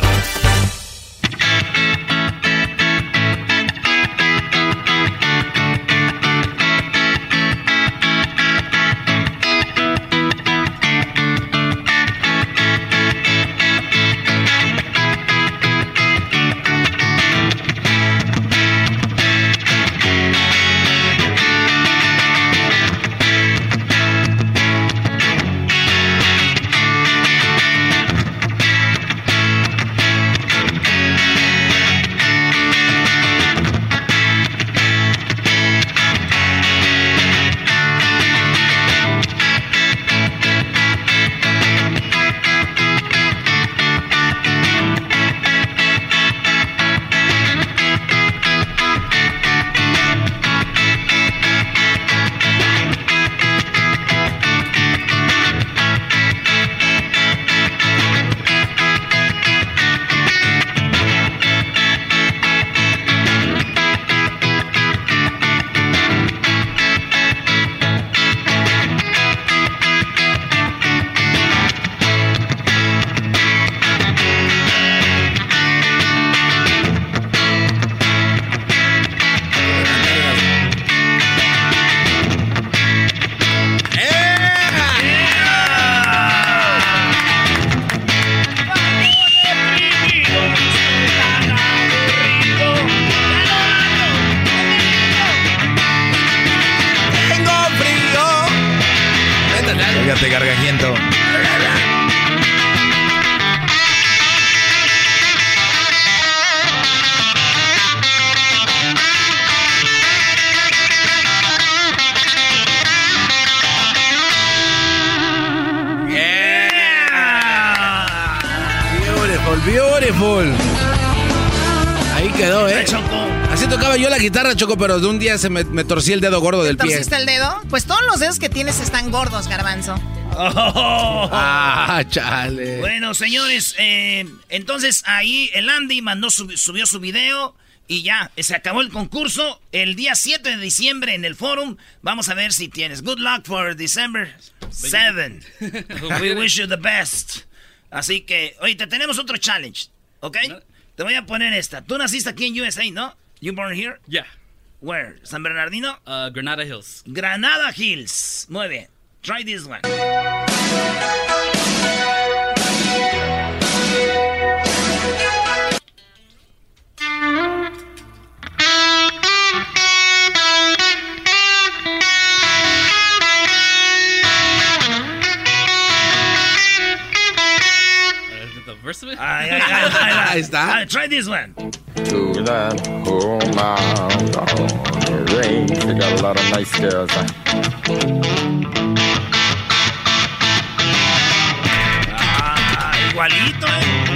Pero de un día se me, me torcí el dedo gordo del pie. ¿Torciste el dedo? Pues todos los dedos que tienes están gordos, garbanzo. Ah, chale. Bueno, señores, eh, entonces ahí el Andy mandó su- subió su video y ya, se acabó el concurso. El día 7 de diciembre en el forum, vamos a ver si tienes. Good luck for December 7. [LAUGHS] We wish you the best. Así que, oye, te tenemos otro challenge, ¿ok? Te voy a poner esta. Tú naciste aquí en USA, ¿no? You born here? Yeah. Where? ¿San Bernardino? Uh, Granada Hills. Granada Hills. Muy bien. Try this one. The? Ay, ay, ay. Ahí está. Ah, try this one. To that whole mountain range, they got a lot of nice girls. Ah, igualito, ¿eh?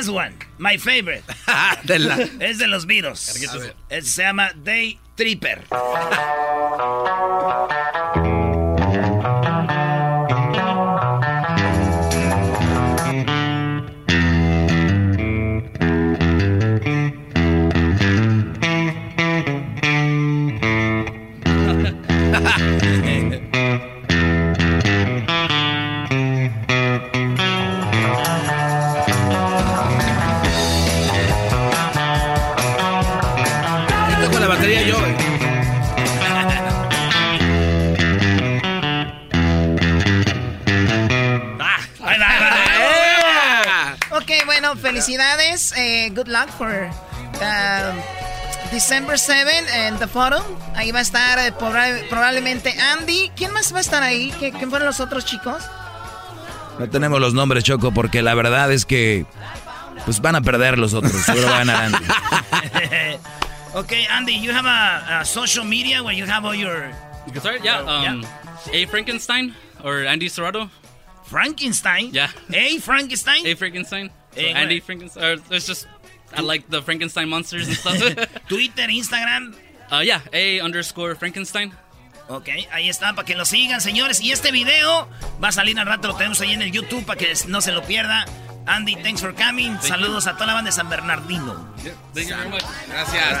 Last one, my favorite. [LAUGHS] De la- Es de los Beatles. Se llama Day Tripper. [LAUGHS] felicidades. eh, good luck for um, December 7 en The Forum. Ahí va a estar eh, proba- probablemente Andy. ¿Quién más va a estar ahí? ¿Qué- ¿Quién fueron los otros chicos? No tenemos los nombres, Choco, porque la verdad es que pues van a perder los otros. [LAUGHS] Seguro va a Andy. [LAUGHS] okay, Andy, you have a, a social media where you have all your You can start? Yeah. Um, A. Frankenstein or Andy Serrato. Frankenstein. Yeah. A. Frankenstein. A. Frankenstein. So Eh, Andy where? Frankenstein. It's just, I like the Frankenstein monsters and stuff. [LAUGHS] Twitter, Instagram. uh, yeah. A underscore Frankenstein. Ok, ahí está, para que lo sigan, señores. Y este video va a salir al rato, lo tenemos ahí en el YouTube para que no se lo pierda. Andy, thanks for coming. Saludos a toda la banda de San Bernardino. Thank you very much. Gracias.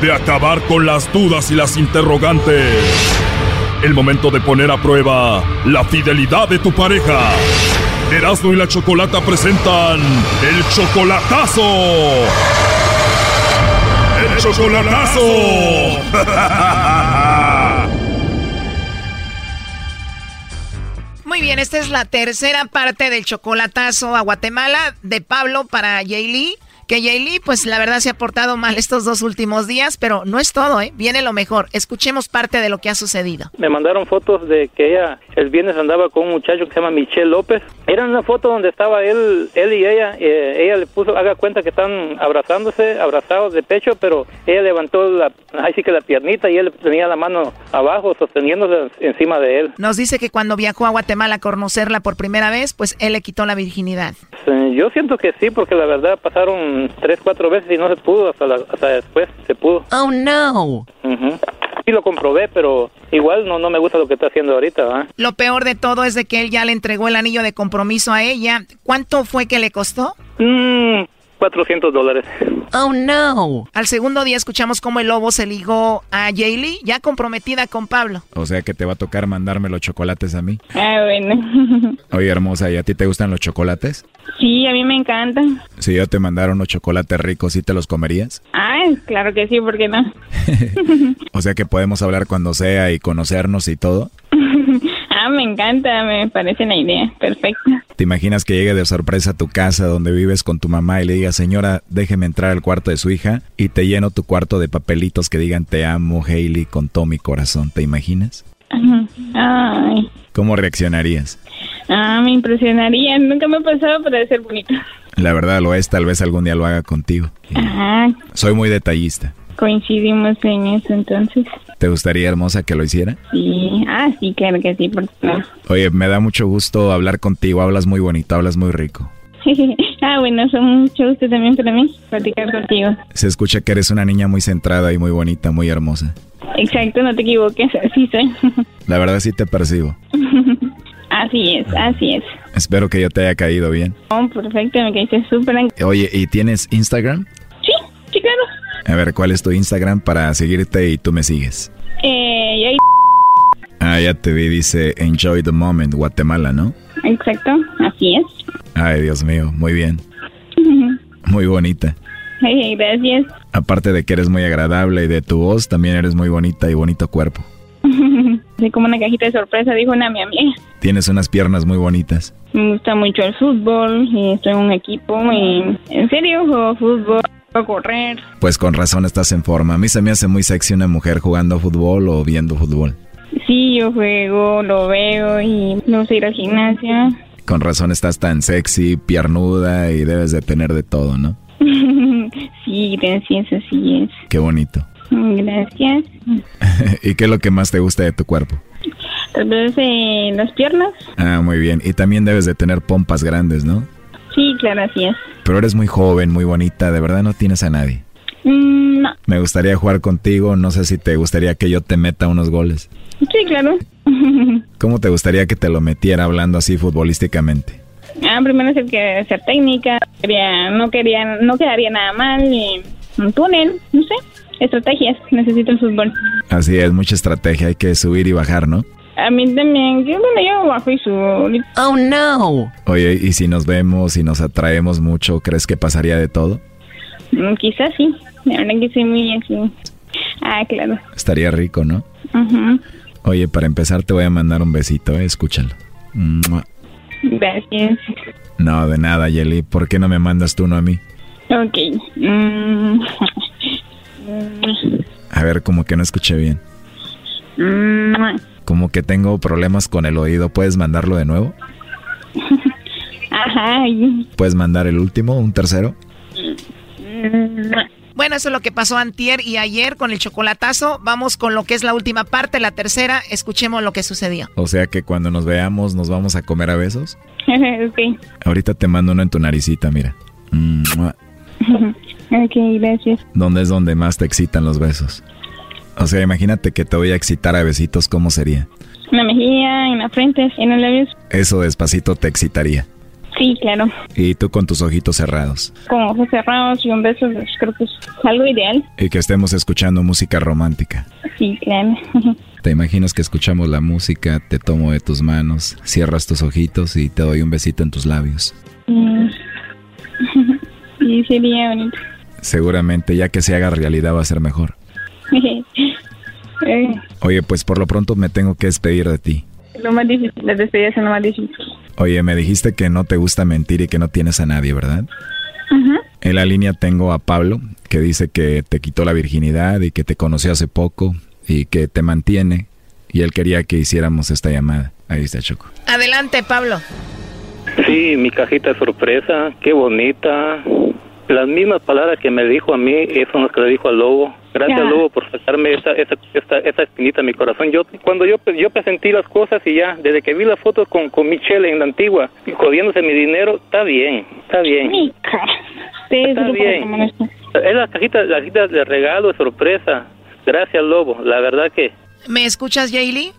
de acabar con las dudas y las interrogantes. El momento de poner a prueba la fidelidad de tu pareja. Erasmo y la Chocolata presentan el chocolatazo. El chocolatazo. Muy bien, esta es la tercera parte del chocolatazo a Guatemala de Pablo para Jaylee. Que Yayli, pues la verdad se ha portado mal estos dos últimos días, pero no es todo, ¿eh? Viene lo mejor. Escuchemos parte de lo que ha sucedido. Me mandaron fotos de que ella el viernes andaba con un muchacho que se llama Michelle López. Era una foto donde estaba él, él y ella. Eh, ella le puso, haga cuenta que están abrazándose, abrazados de pecho, pero ella levantó la, ahí sí que la piernita y él tenía la mano abajo sosteniéndose encima de él. Nos dice que cuando viajó a Guatemala a conocerla por primera vez, pues él le quitó la virginidad. Yo siento que sí, porque la verdad pasaron tres, cuatro veces y no se pudo, hasta, hasta después se pudo. Oh, no. Sí lo comprobé, pero igual no, no me gusta lo que está haciendo ahorita. Lo peor de todo es de que él ya le entregó el anillo de compromiso a ella. ¿Cuánto fue que le costó? Mmm, 400 dólares. Oh, no. Al segundo día escuchamos cómo el lobo se ligó a Jaylee, ya comprometida con Pablo. O sea que te va a tocar mandarme los chocolates a mí. Ah, bueno. [LAUGHS] Oye, hermosa, ¿y a ti te gustan los chocolates? Sí, a mí me encantan. Si yo te mandara unos chocolates ricos, ¿sí te los comerías? Ah, claro que sí, ¿por qué no? [LAUGHS] o sea que podemos hablar cuando sea y conocernos y todo. Ah, me encanta, me parece la idea, perfecta. ¿Te imaginas que llegue de sorpresa a tu casa donde vives con tu mamá y le diga, señora, déjeme entrar al cuarto de su hija y te lleno tu cuarto de papelitos que digan te amo, Hailey, con todo mi corazón? ¿Te imaginas? Ay. ¿Cómo reaccionarías? Ah, me impresionaría. Nunca me ha pasado, pero debe ser bonito. La verdad lo es, tal vez algún día lo haga contigo. Ajá. Soy muy detallista. Coincidimos en eso entonces. ¿Te gustaría, hermosa, que lo hiciera? Sí, ah, sí, claro que sí, por Oye, me da mucho gusto hablar contigo, hablas muy bonito, hablas muy rico. [LAUGHS] ah, bueno, son mucho gusto también para mí platicar contigo. Se escucha que eres una niña muy centrada y muy bonita, muy hermosa. Exacto, no te equivoques, así soy. [LAUGHS] La verdad sí te percibo. así es, así es. Espero que yo te haya caído bien. Oh, perfecto, me caíste súper. Oye, ¿y tienes Instagram? Sí, sí, claro. A ver, ¿cuál es tu Instagram para seguirte y tú me sigues? Eh. Ah, ya te vi, dice Enjoy the Moment, Guatemala, ¿no? Exacto, así es. Ay, Dios mío, muy bien. [LAUGHS] muy bonita. Ay, gracias. Aparte de que eres muy agradable y de tu voz, también eres muy bonita y bonito cuerpo. [LAUGHS] Soy como una cajita de sorpresa, dijo una mi amiga. Tienes unas piernas muy bonitas. Me gusta mucho el fútbol y estoy en un equipo y en serio juego fútbol correr. Pues con razón estás en forma. A mí se me hace muy sexy una mujer jugando fútbol o viendo fútbol. Sí, yo juego, lo veo y no sé ir al gimnasio. Con razón estás tan sexy, piernuda y debes de tener de todo, ¿no? [LAUGHS] sí, gracias, así es. Qué bonito. Gracias. [LAUGHS] ¿Y qué es lo que más te gusta de tu cuerpo? Tal vez eh, las piernas. Ah, muy bien. Y también debes de tener pompas grandes, ¿no? Sí, claro, así es. Pero eres muy joven, muy bonita, de verdad no tienes a nadie. Mm, no. Me gustaría jugar contigo, no sé si te gustaría que yo te meta unos goles. Sí, claro. [LAUGHS] ¿Cómo te gustaría que te lo metiera hablando así futbolísticamente? Ah, primero es el que hacer técnica, quería, no quería, no quedaría nada mal, y un túnel, no sé, estrategias, necesito el fútbol. Así es, mucha estrategia, hay que subir y bajar, ¿no? A mí también, yo me llevo bajo y subo. Oh, no. Oye, ¿y si nos vemos y nos atraemos mucho, crees que pasaría de todo? Mm, quizás sí, la verdad que soy muy así. Ah, claro. Estaría rico, ¿no? Oye, para empezar te voy a mandar un besito, ¿eh? Escúchalo. Gracias. No, de nada, Yeli. ¿Por qué no me mandas tú uno a mí? Ok. Mm. A ver, como que no escuché bien. Mm. Como que tengo problemas con el oído. ¿Puedes mandarlo de nuevo? [LAUGHS] Ajá. ¿Puedes mandar el último, un tercero? Bueno, eso es lo que pasó antier y ayer con el chocolatazo. Vamos con lo que es la última parte, la tercera. Escuchemos lo que sucedió. O sea que cuando nos veamos nos vamos a comer a besos. [LAUGHS] ok. Ahorita te mando uno en tu naricita, mira. [LAUGHS] ok, gracias. ¿Dónde es donde más te excitan los besos? O sea, imagínate que te voy a excitar a besitos, ¿cómo sería? En la mejilla, en la frente, en los labios. Eso despacito te excitaría. Sí, claro. Y tú con tus ojitos cerrados. Con ojos cerrados y un beso, pues, creo que es algo ideal. Y que estemos escuchando música romántica. Sí, claro. [LAUGHS] ¿Te imaginas que escuchamos la música, te tomo de tus manos, cierras tus ojitos y te doy un besito en tus labios? [LAUGHS] Sí, sería bonito. Seguramente, ya que se haga realidad va a ser mejor. [LAUGHS] Oye, pues por lo pronto me tengo que despedir de ti. Lo más difícil, las despedidas son lo más difícil. Oye, me dijiste que no te gusta mentir y que no tienes a nadie, ¿verdad? En la línea tengo a Pablo, que dice que te quitó la virginidad y que te conoció hace poco y que te mantiene. Y él quería que hiciéramos esta llamada. Ahí está Choco. Adelante, Pablo. Sí, mi cajita de sorpresa, qué bonita. Las mismas palabras que me dijo a mí, son las que le dijo al lobo. Gracias, Ya. lobo, por sacarme esa, esa, esta, esa espinita en mi corazón. Yo, cuando yo, yo presentí las cosas y ya, desde que vi las fotos con, con Michelle en la antigua, y jodiéndose mi dinero, está bien, está bien. Sí, Está sí, bien. Es la cajita, la cajita de regalo, de sorpresa. Gracias, lobo. La verdad que ¿Me escuchas, Jaylee?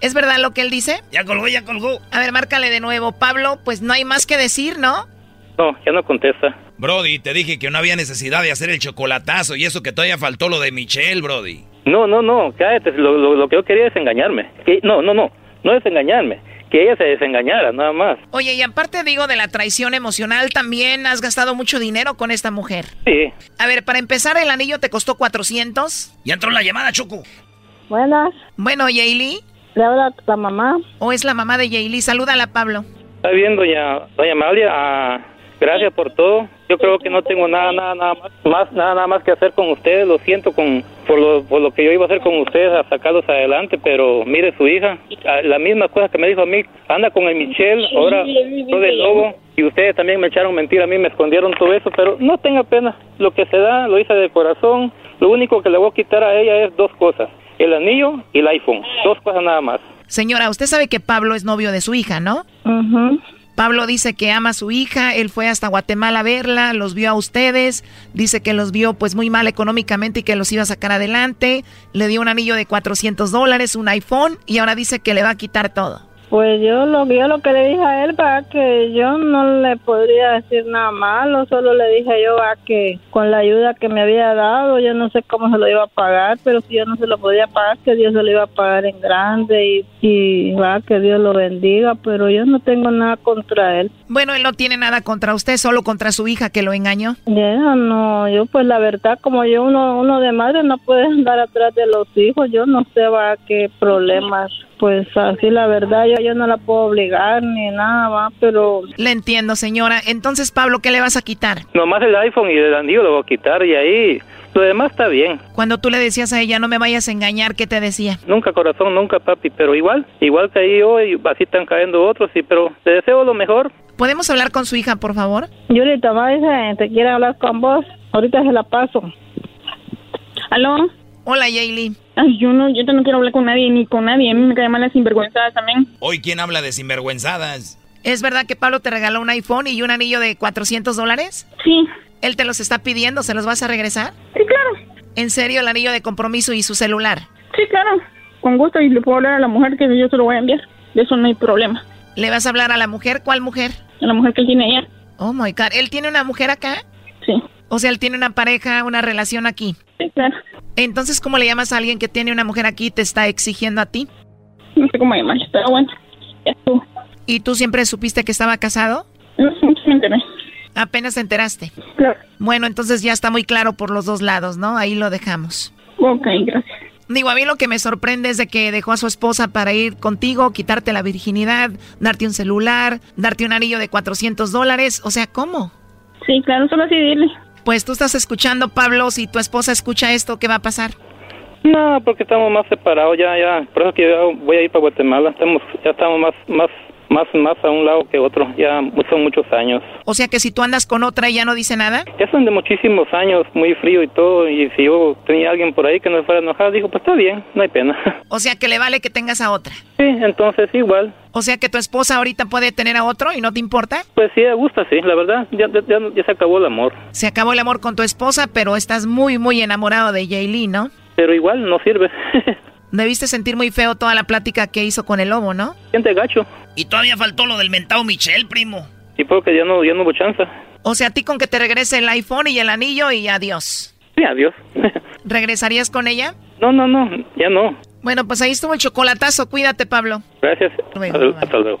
¿Es verdad lo que él dice? Ya colgó, ya colgó. A ver, márcale de nuevo. Pablo, pues no hay más que decir, ¿no? No, ya no contesta. Brody, te dije que no había necesidad de hacer el chocolatazo y eso que todavía faltó lo de Michelle, Brody. No, no, no, cállate. Lo, lo, lo que yo quería es engañarme. Que, no, no, no, no es engañarme. Que ella se desengañara, nada más. Oye, y aparte digo de la traición emocional, también has gastado mucho dinero con esta mujer. Sí. A ver, para empezar, el anillo te costó 400. Ya entró la llamada, Choco. Buenas. Bueno, Jaylee. Le habla la mamá. ¿O es la mamá de Jaylee? Salúdala, Pablo. Está bien, doña, doña Amalia. ah, gracias por todo. Yo creo que no tengo nada, nada, nada más, más, nada, nada más que hacer con ustedes. Lo siento con, por, lo, por lo que yo iba a hacer con ustedes, a sacarlos adelante. Pero mire su hija, la misma cosa que me dijo a mí, anda con el Michelle, ahora lo del lobo. Y ustedes también me echaron mentira a mí, me escondieron todo eso. Pero no tenga pena. Lo que se da, lo hice de corazón. Lo único que le voy a quitar a ella es dos cosas. El anillo y el iPhone. Dos cosas nada más. Señora, usted sabe que Pablo es novio de su hija, ¿no? Pablo dice que ama a su hija, él fue hasta Guatemala a verla, los vio a ustedes, dice que los vio pues muy mal económicamente y que los iba a sacar adelante, le dio un anillo de 400 dólares, un iPhone y ahora dice que le va a quitar todo. Pues yo lo, yo lo que le dije a él para que yo no le podría decir nada malo, solo le dije yo a que con la ayuda que me había dado, yo no sé cómo se lo iba a pagar, pero si yo no se lo podía pagar, que Dios se lo iba a pagar en grande y, y va, que Dios lo bendiga, pero yo no tengo nada contra él. Bueno, él no tiene nada contra usted, solo contra su hija que lo engañó. Ya, no, yo pues la verdad, como yo uno, uno de madre no puede andar atrás de los hijos, yo no sé va qué problemas, pues así la verdad, yo, yo no la puedo obligar ni nada, va, pero... Le entiendo, señora. Entonces, Pablo, ¿qué le vas a quitar? Nomás el iPhone y el anillo lo voy a quitar y ahí lo demás está bien. Cuando tú le decías a ella, no me vayas a engañar, ¿qué te decía? Nunca corazón, nunca papi, pero igual, igual que ahí yo y así están cayendo otros, y pero te deseo lo mejor. ¿Podemos hablar con su hija, por favor? Mamá dice, te quiere hablar con vos, ahorita se la paso. ¿Aló? Hola, Jaylee. Ay, yo no, yo no quiero hablar con nadie, ni con nadie, a mí me caen mal las sinvergüenzadas también. Hoy, ¿quién habla de sinvergüenzadas? ¿Es verdad que Pablo te regaló un iPhone y un anillo de 400 dólares? Sí. ¿Él te los está pidiendo? ¿Se los vas a regresar? Sí, claro. ¿En serio el anillo de compromiso y su celular? Sí, claro, con gusto, y le puedo hablar a la mujer que yo se lo voy a enviar, de eso no hay problema. ¿Le vas a hablar a la mujer? ¿Cuál mujer? A la mujer que él tiene ella. Oh, my God. ¿Él tiene una mujer acá? Sí. O sea, él tiene una pareja, una relación aquí. Sí, claro. Entonces, ¿cómo le llamas a alguien que tiene una mujer aquí y te está exigiendo a ti? No sé cómo llamarse, pero bueno, ya estuvo. ¿Y tú siempre supiste que estaba casado? No, me enteré. Apenas te enteraste. Claro. Bueno, entonces ya está muy claro por los dos lados, ¿no? Ahí lo dejamos. Ok, gracias. Digo, a mí lo que me sorprende es de que dejó a su esposa para ir contigo, quitarte la virginidad, darte un celular, darte un anillo de 400 dólares. O sea, ¿cómo? Sí, claro, solo así dile. Pues tú estás escuchando, Pablo, si tu esposa escucha esto, ¿qué va a pasar? No, porque estamos más separados ya, ya. Por eso que voy a ir para Guatemala. Estamos, ya estamos más, más, más, más a un lado que otro. Ya son muchos años. O sea que si tú andas con otra y ya no dice nada. Ya son de muchísimos años, muy frío y todo. Y si yo tenía alguien por ahí que no se fuera a enojar, dijo, pues está bien, no hay pena. [LAUGHS] O sea que le vale que tengas a otra. Sí, entonces igual. O sea que tu esposa ahorita puede tener a otro y no te importa. Pues sí, me gusta, sí, la verdad. Ya, ya, ya, ya se acabó el amor. Se acabó el amor con tu esposa, pero estás muy, muy enamorado de Jaylee, ¿no? Pero igual no sirve. [LAUGHS] Debiste sentir muy feo toda la plática que hizo con el lobo, ¿no? Siente gacho. Y todavía faltó lo del mentado Michelle, primo. Y porque ya no, ya no hubo chance. O sea, a ti con que te regrese el iPhone y el anillo y adiós. Sí, adiós. [LAUGHS] ¿Regresarías con ella? No, no, no, ya no. Bueno, pues ahí estuvo el chocolatazo. Cuídate, Pablo. Gracias. Bueno, Hasta luego.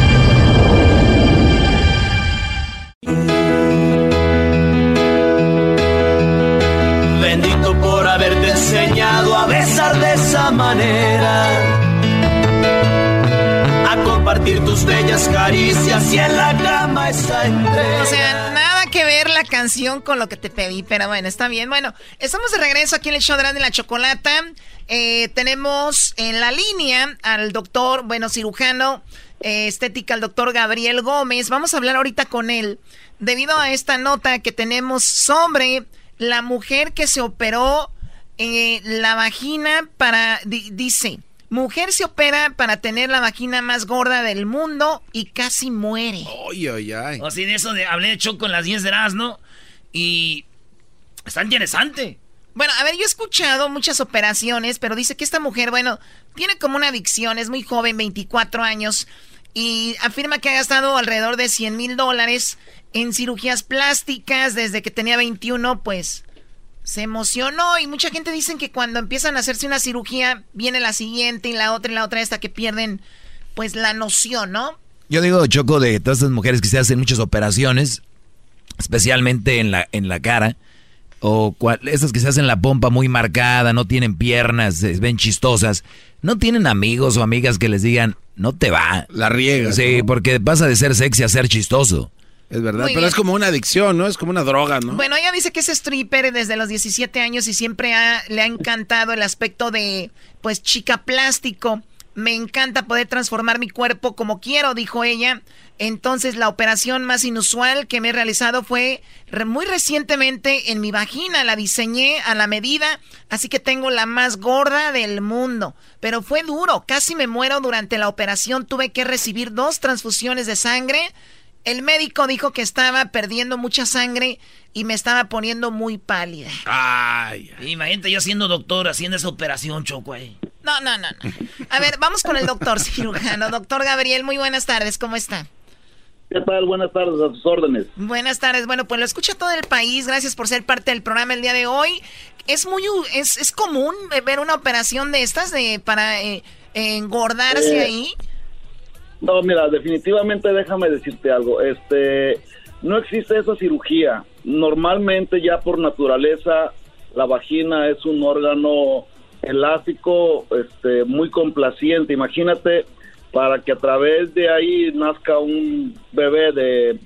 a besar de esa manera. A compartir tus bellas caricias y en la cama esa entrega. O sea, nada que ver la canción con lo que te pedí, pero bueno, está bien. Bueno, estamos de regreso aquí en el show de la Chocolata. Eh, tenemos en la línea al doctor, bueno, cirujano eh, estética, el doctor Gabriel Gómez. Vamos a hablar ahorita con él debido a esta nota que tenemos sobre la mujer que se operó eh, la vagina para, dice, mujer se opera para tener la vagina más gorda del mundo y casi muere. Ay, ay, ay. O así de eso de, hablé de con las 10 de ¿no? y está interesante. Bueno, a ver, yo he escuchado muchas operaciones, pero dice que esta mujer, bueno, tiene como una adicción, es muy joven, 24 años, y afirma que ha gastado alrededor de 100 mil dólares en cirugías plásticas desde que tenía 21, pues se emocionó y mucha gente dice que cuando empiezan a hacerse una cirugía viene la siguiente y la otra y la otra hasta que pierden pues la noción, ¿no? Yo digo, Choco, de todas estas mujeres que se hacen muchas operaciones, especialmente en la, en la cara, o esas que se hacen la pompa muy marcada, no tienen piernas, se ven chistosas, no tienen amigos o amigas que les digan, no te va. La riega. Sí, porque pasa de ser sexy a ser chistoso. Es verdad, pero es como una adicción, ¿no? Es como una droga, ¿no? Bueno, ella dice que es stripper desde los 17 años y siempre le ha encantado el aspecto de, pues, chica plástico. Me encanta poder transformar mi cuerpo como quiero, dijo ella. Entonces, la operación más inusual que me he realizado fue muy recientemente en mi vagina. La diseñé a la medida, así que tengo la más gorda del mundo. Pero fue duro, casi me muero durante la operación. Tuve que recibir dos transfusiones de sangre el médico dijo que estaba perdiendo mucha sangre y me estaba poniendo muy pálida. Ay, imagínate yo siendo doctor haciendo esa operación, Choco. No, no, no, no. A ver, vamos con el doctor cirujano. Doctor Gabriel, muy buenas tardes, ¿cómo está? ¿Qué tal? Buenas tardes, a sus órdenes. Buenas tardes. Bueno, pues lo escucha todo el país. Gracias por ser parte del programa el día de hoy. Es muy, es, es común ver una operación de estas de para eh, engordarse eh, ahí. No, mira, definitivamente déjame decirte algo. Este, no existe esa cirugía. Normalmente ya por naturaleza la vagina es un órgano elástico, este, muy complaciente. Imagínate para que a través de ahí nazca un bebé de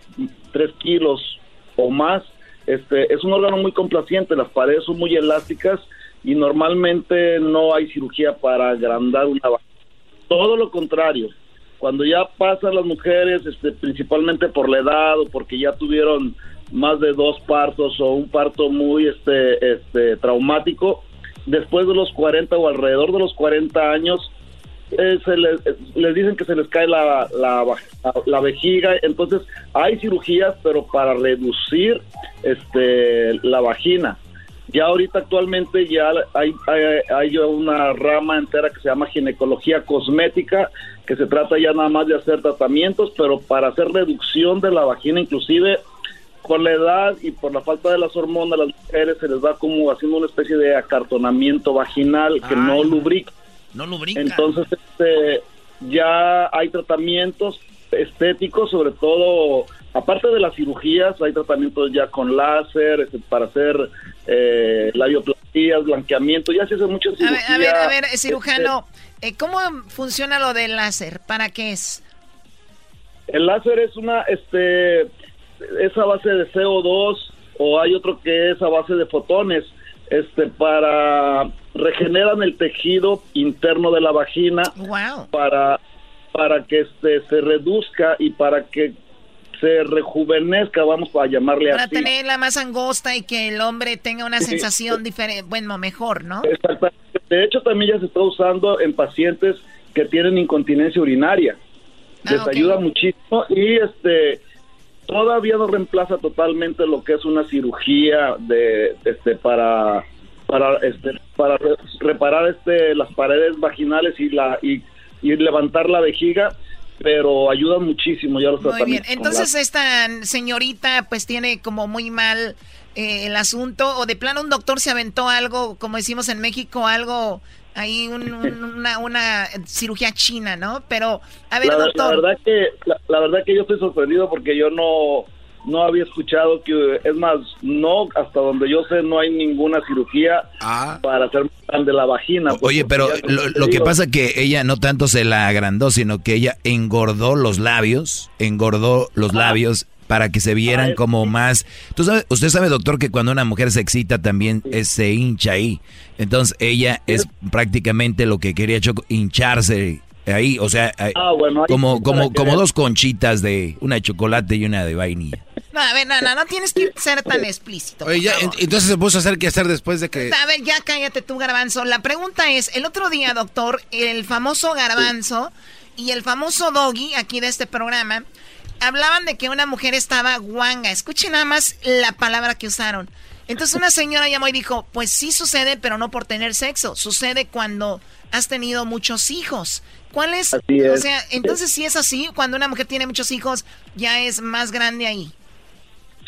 3 kilos o más. Este, es un órgano muy complaciente, las paredes son muy elásticas y normalmente no hay cirugía para agrandar una vagina. Todo lo contrario, cuando ya pasan las mujeres, este, principalmente por la edad o porque ya tuvieron más de dos partos o un parto muy este, este, traumático, después de los 40 o alrededor de los 40 años, eh, se les, les, dicen que se les cae la, la, la, vejiga, entonces hay cirugías, pero para reducir este, la vagina. Ya ahorita actualmente ya hay, hay, hay, una rama entera que se llama ginecología cosmética, que se trata ya nada más de hacer tratamientos, pero para hacer reducción de la vagina, inclusive con la edad y por la falta de las hormonas, las mujeres se les va como haciendo una especie de acartonamiento vaginal que no lubrica. No lubrica. Entonces, este, ya hay tratamientos estéticos, sobre todo, aparte de las cirugías, hay tratamientos ya con láser este, para hacer eh, labioplastías, blanqueamiento, ya se hace muchas cirugías. A ver, a ver, a ver cirujano, eh, ¿cómo funciona lo del láser? ¿Para qué es? El láser es una, este, esa base de CO2 o hay otro que es a base de fotones, este, para regeneran el tejido interno de la vagina para para que este, se reduzca y para que se rejuvenezca, vamos a llamarle así. Para tenerla más angosta y que el hombre tenga una sensación diferente, bueno, mejor, ¿no? Exactamente. De hecho, también ya se está usando en pacientes que tienen incontinencia urinaria. Ah, Les ayuda muchísimo y este todavía no reemplaza totalmente lo que es una cirugía de este para para este para re- reparar este las paredes vaginales y la y, y levantar la vejiga pero ayudan muchísimo ya los Muy bien, entonces esta señorita pues tiene como muy mal eh, el asunto o de plano un doctor se aventó algo, como decimos en México, algo ahí un- un- una, una cirugía china, ¿no? Pero, a ver, la, la doctor. verdad que la, la verdad que yo estoy sorprendido porque yo no no había escuchado que es más no hasta donde yo sé no hay ninguna cirugía para hacer grande la vagina pues, Oye, pero lo, que pasa que ella no tanto se la agrandó, sino que ella engordó los labios, engordó los labios para que se vieran como más... ¿Tú sabe, usted sabe, doctor, que cuando una mujer se excita también es- se hincha ahí. Entonces ella es prácticamente lo que quería Choco, hincharse ahí, o sea, ahí- Ah, bueno, ahí como, como, como dos conchitas de una de chocolate y una de vainilla. No, a ver, no, no, no tienes que ser tan explícito. Oye, ya, entonces se puso a hacer qué hacer después de que... A ver, ya cállate tú, Garbanzo. La pregunta es, el otro día, doctor, el famoso Garbanzo y el famoso Doggy, aquí de este programa, hablaban de que una mujer estaba guanga. Escuchen nada más la palabra que usaron. Entonces una señora llamó y dijo, pues sí sucede, pero no por tener sexo. Sucede cuando has tenido muchos hijos. ¿Cuál es? Así O sea, entonces si es así, cuando una mujer tiene muchos hijos, ya es más grande ahí.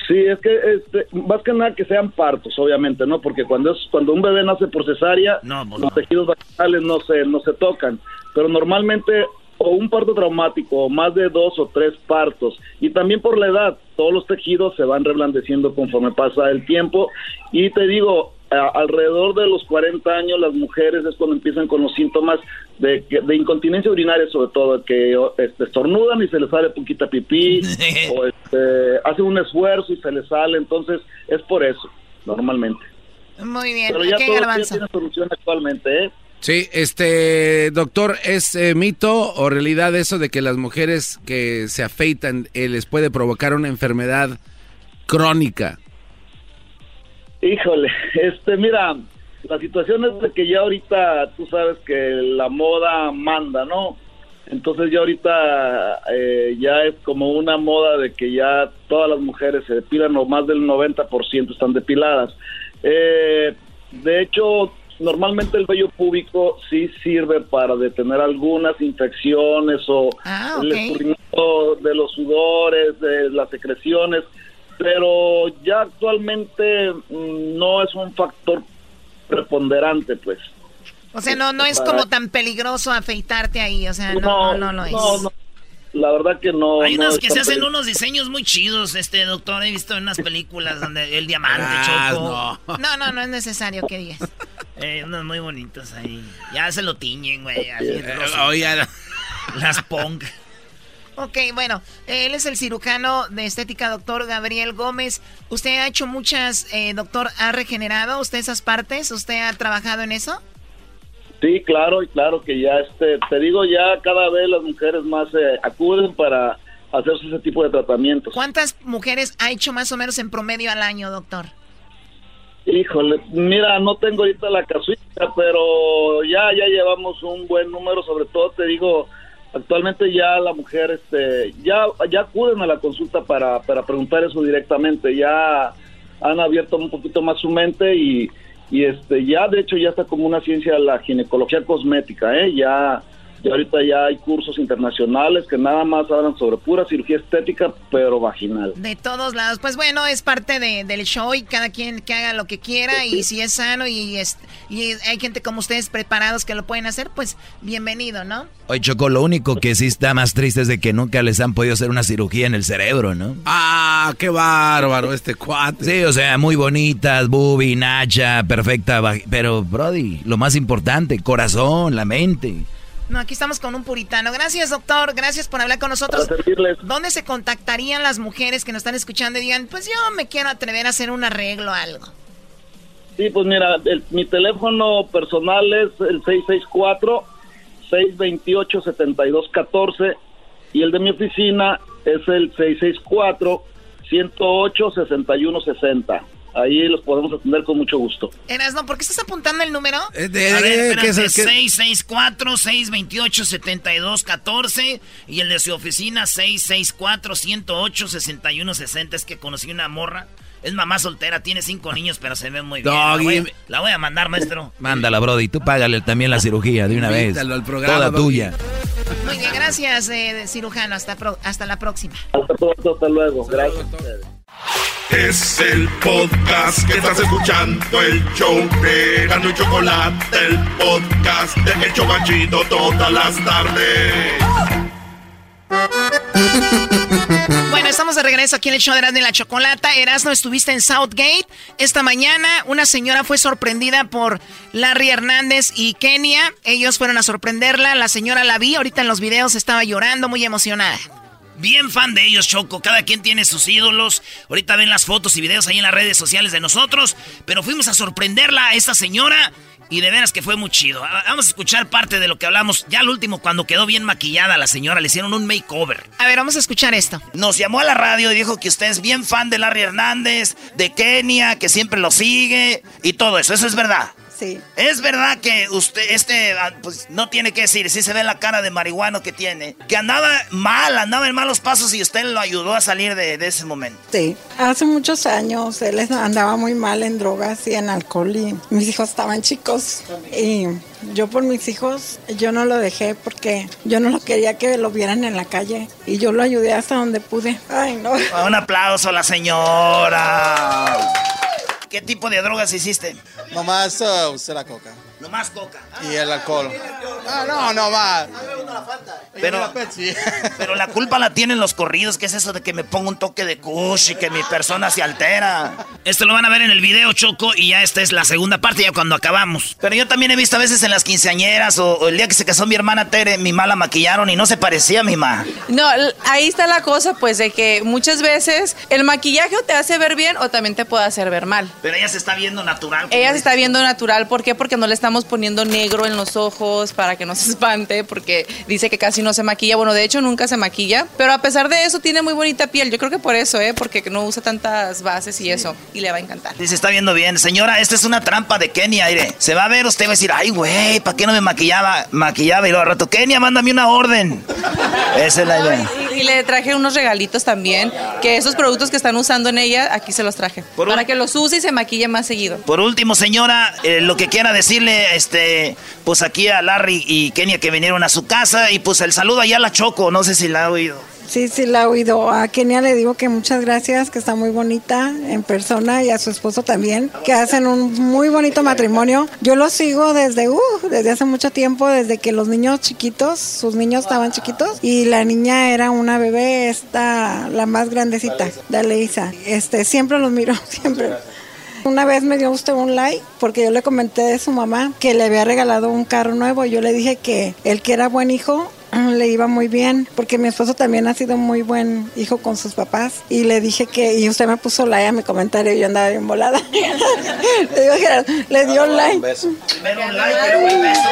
Sí, es que este, más que nada que sean partos, obviamente, ¿no? Porque cuando es cuando un bebé nace por cesárea, los tejidos vaginales no se no se tocan, pero normalmente o un parto traumático o más de dos o tres partos y también por la edad, todos los tejidos se van reblandeciendo conforme pasa el tiempo y te digo, a- alrededor de los 40 años las mujeres es cuando empiezan con los síntomas de, que- de incontinencia urinaria sobre todo, que o, este, estornudan y se les sale poquita pipí [LAUGHS] o este, hacen un esfuerzo y se les sale, entonces es por eso, normalmente. Muy bien. Pero ya ¿Qué todo tiene solución actualmente, ¿eh? Sí, este, doctor, ¿es eh, mito o realidad eso de que las mujeres que se afeitan eh, les puede provocar una enfermedad crónica? Híjole, este, mira, la situación es de que ya ahorita tú sabes que la moda manda, ¿no? Entonces ya ahorita eh, ya es como una moda de que ya todas las mujeres se depilan o más del 90% están depiladas. Eh, de hecho, normalmente el vello púbico sí sirve para detener algunas infecciones o Ah, el escurrimiento de los sudores, de las secreciones, pero ya actualmente mm, no es un factor preponderante, pues. O sea, no, no es como tan peligroso afeitarte ahí, o sea, no, no, no, lo es. no, no. La verdad que no. Hay unos es que se hacen unos diseños muy chidos, este doctor. He visto en unas películas donde el diamante Ah, choco. No, no, no es necesario que digas. [LAUGHS] Eh, unos muy bonitos ahí. Ya se lo tiñen, güey. así, Eh, oye, Las punk. Ok, bueno, él es el cirujano de estética, doctor Gabriel Gómez. ¿Usted ha hecho muchas, eh, doctor, ha regenerado usted esas partes? ¿Usted ha trabajado en eso? Sí, claro, y claro que ya, este, te digo, ya cada vez las mujeres más eh, acuden para hacerse ese tipo de tratamientos. ¿Cuántas mujeres ha hecho más o menos en promedio al año, doctor? Híjole, mira, no tengo ahorita la casuística, pero ya ya llevamos un buen número, sobre todo te digo, actualmente ya la mujer este ya ya acuden a la consulta para para preguntar eso directamente, ya han abierto un poquito más su mente y y este ya de hecho ya está como una ciencia la ginecología cosmética, eh, ya y ahorita ya hay cursos internacionales que nada más hablan sobre pura cirugía estética, pero vaginal. De todos lados. Pues bueno, es parte de- del show y cada quien que haga lo que quiera y si es sano y, es, y hay gente como ustedes preparados que lo pueden hacer, pues bienvenido, ¿no? Oye, Choco, lo único que sí está más triste es de que nunca les han podido hacer una cirugía en el cerebro, ¿no? Ah, qué bárbaro este cuate. Sí, o sea, muy bonitas, boobie, nacha, perfecta, pero, Brody, lo más importante, corazón, la mente. No, aquí estamos con un puritano. Gracias, doctor. Gracias por hablar con nosotros. ¿Dónde se contactarían las mujeres que nos están escuchando y digan, pues yo me quiero atrever a hacer un arreglo o algo? Sí, pues mira, el- mi teléfono personal es el 664-628-7214 y el de mi oficina es el 664-108-6160. Ahí los podemos atender con mucho gusto. Erasno, ¿por qué estás apuntando el número? A ver, espérate, 664-628-7214 y el de su oficina 664-108-6160. Es que conocí una morra. Es mamá soltera, tiene cinco niños, pero se ve muy bien. La voy, la voy, a mandar, maestro. Mándala, Brody. Tú págale también la cirugía de una vez. Al programa, Toda tuya. Muy bien, gracias, eh, cirujano. Hasta, hasta la próxima. Hasta pronto, hasta luego. Gracias. Es el podcast que estás escuchando, el show de Gano y Chocolate, el podcast de El Chocachito todas las tardes. Bueno, estamos de regreso aquí en el show de Erasmo y la Chocolata. Erasmo, estuviste en Southgate. Esta mañana una señora fue sorprendida por Larry Hernández y Kenia. Ellos fueron a sorprenderla. La señora la vi, ahorita en los videos estaba llorando, muy emocionada. Bien fan de ellos, Choco. Cada quien tiene sus ídolos. Ahorita ven las fotos y videos ahí en las redes sociales de nosotros. Pero fuimos a sorprenderla a esta señora. Y de veras que fue muy chido. Vamos a escuchar parte de lo que hablamos. Ya al último, cuando quedó bien maquillada la señora, le hicieron un makeover. A ver, vamos a escuchar esto. Nos llamó a la radio y dijo que usted es bien fan de Larry Hernández, de Kenia, que siempre lo sigue y todo eso. Eso es verdad. Es verdad que usted, este, ah, pues no tiene que decir, si se ve la cara de marihuano que tiene, que andaba mal, andaba en malos pasos y usted lo ayudó a salir de, ese momento. Sí, hace muchos años él andaba muy mal en drogas y en alcohol y mis hijos estaban chicos y yo por mis hijos, yo no lo dejé porque yo no lo quería que lo vieran en la calle y yo lo ayudé hasta donde pude. Ay, no. Un aplauso a la señora. ¿Qué tipo de drogas hiciste? Nomás uh, usé la coca. Nomás coca. y el alcohol. Ah, no, no más. Pero, pero la culpa la tienen los corridos, que es eso de que me pongo un toque de kush y que mi persona se altera. Esto lo van a ver en el video, Choco, y ya esta es la segunda parte, ya cuando acabamos. Pero yo también he visto a veces en las quinceañeras o, el día que se casó mi hermana Tere, mi mala maquillaron y no se parecía a mi ma. No, ahí está la cosa, pues, de que muchas veces el maquillaje te hace ver bien o también te puede hacer ver mal. Pero ella se está viendo natural. Ella se está viendo natural, ¿por qué? Porque no le está estamos poniendo negro en los ojos para que no se espante, porque dice que casi no se maquilla. Bueno, de hecho nunca se maquilla, pero a pesar de eso tiene muy bonita piel. Yo creo que por eso, ¿eh? Porque no usa tantas bases y eso, y le va a encantar. Sí, se está viendo bien. Señora, esta es una trampa de Kenia, aire. Se va a ver, usted va a decir, ay, güey, ¿para qué no me maquillaba? Maquillaba y luego al rato, Kenia, mándame una orden. Esa es la idea. Y, le traje unos regalitos también, que esos productos que están usando en ella, aquí se los traje. para que los use y se maquille más seguido. Por último, señora, eh, lo que quiera decirle este, pues aquí a Larry y Kenia que vinieron a su casa y pues el saludo allá a la Choco, no sé si la ha oído. Sí, sí, la he oído. A Kenia le digo que muchas gracias, que está muy bonita en persona y a su esposo también, que hacen un muy bonito matrimonio. Yo lo sigo desde, uh, desde hace mucho tiempo, desde que los niños chiquitos, sus niños estaban chiquitos y la niña era una bebé, esta, la más grandecita, de Aleisa. Este, siempre los miro, [LAUGHS] siempre. Una vez me dio usted un like porque yo le comenté de su mamá que le había regalado un carro nuevo. y Yo le dije que el que era buen hijo le iba muy bien porque mi esposo también ha sido muy buen hijo con sus papás y le dije que y usted me puso like a mi comentario y yo andaba bien volada [LAUGHS] le, digo, le dio like un beso. un like un beso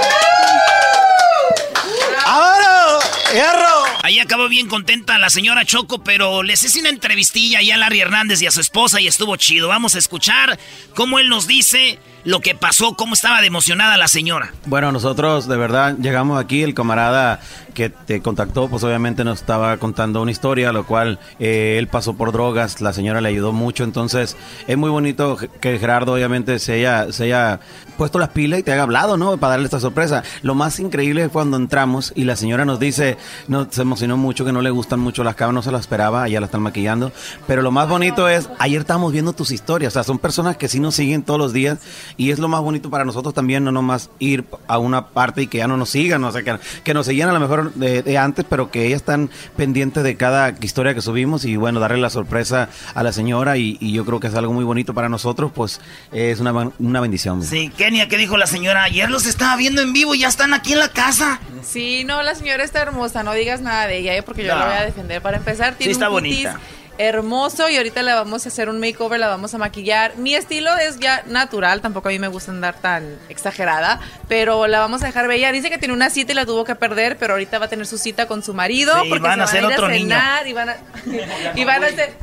¡Ahora! ¡Hierro! Ahí acabó bien contenta la señora Choco, pero les hice una entrevistilla ya a Larry Hernández y a su esposa y estuvo chido. Vamos a escuchar cómo él nos dice lo que pasó, cómo estaba de emocionada la señora. Bueno, nosotros de verdad llegamos aquí, el camarada que te contactó, pues obviamente nos estaba contando una historia, lo cual eh, él pasó por drogas, la señora le ayudó mucho, entonces es muy bonito que Gerardo obviamente se haya, se haya puesto las pilas y te haya hablado, ¿no? Para darle esta sorpresa. Lo más increíble es cuando entramos y la señora nos dice, no, se emocionó mucho, que no le gustan mucho las cabras, no se la esperaba, ya la están maquillando, pero lo más bonito es, ayer estábamos viendo tus historias, o sea, son personas que sí nos siguen todos los días y es lo más bonito para nosotros también, no nomás ir a una parte y que ya no nos sigan, o sea, que, que nos seguían a lo mejor de, antes, pero que ellas están pendientes de cada historia que subimos y bueno, darle la sorpresa a la señora y, yo creo que es algo muy bonito para nosotros, pues es una, una bendición. Sí, Kenia, ¿qué dijo la señora? Ayer los estaba viendo en vivo y ya están aquí en la casa. Sí, no, la señora está hermosa, no digas nada de ella, ¿eh? porque yo la voy a defender. Para empezar, tiene sí, está bonita hermoso y ahorita le vamos a hacer un makeover, la vamos a maquillar. Mi estilo es ya natural, tampoco a mí me gusta andar tan exagerada, pero la vamos a dejar bella. Dice que tiene una cita y la tuvo que perder, pero ahorita va a tener su cita con su marido porque van a hacer otro niño. Y van a, y van a hacer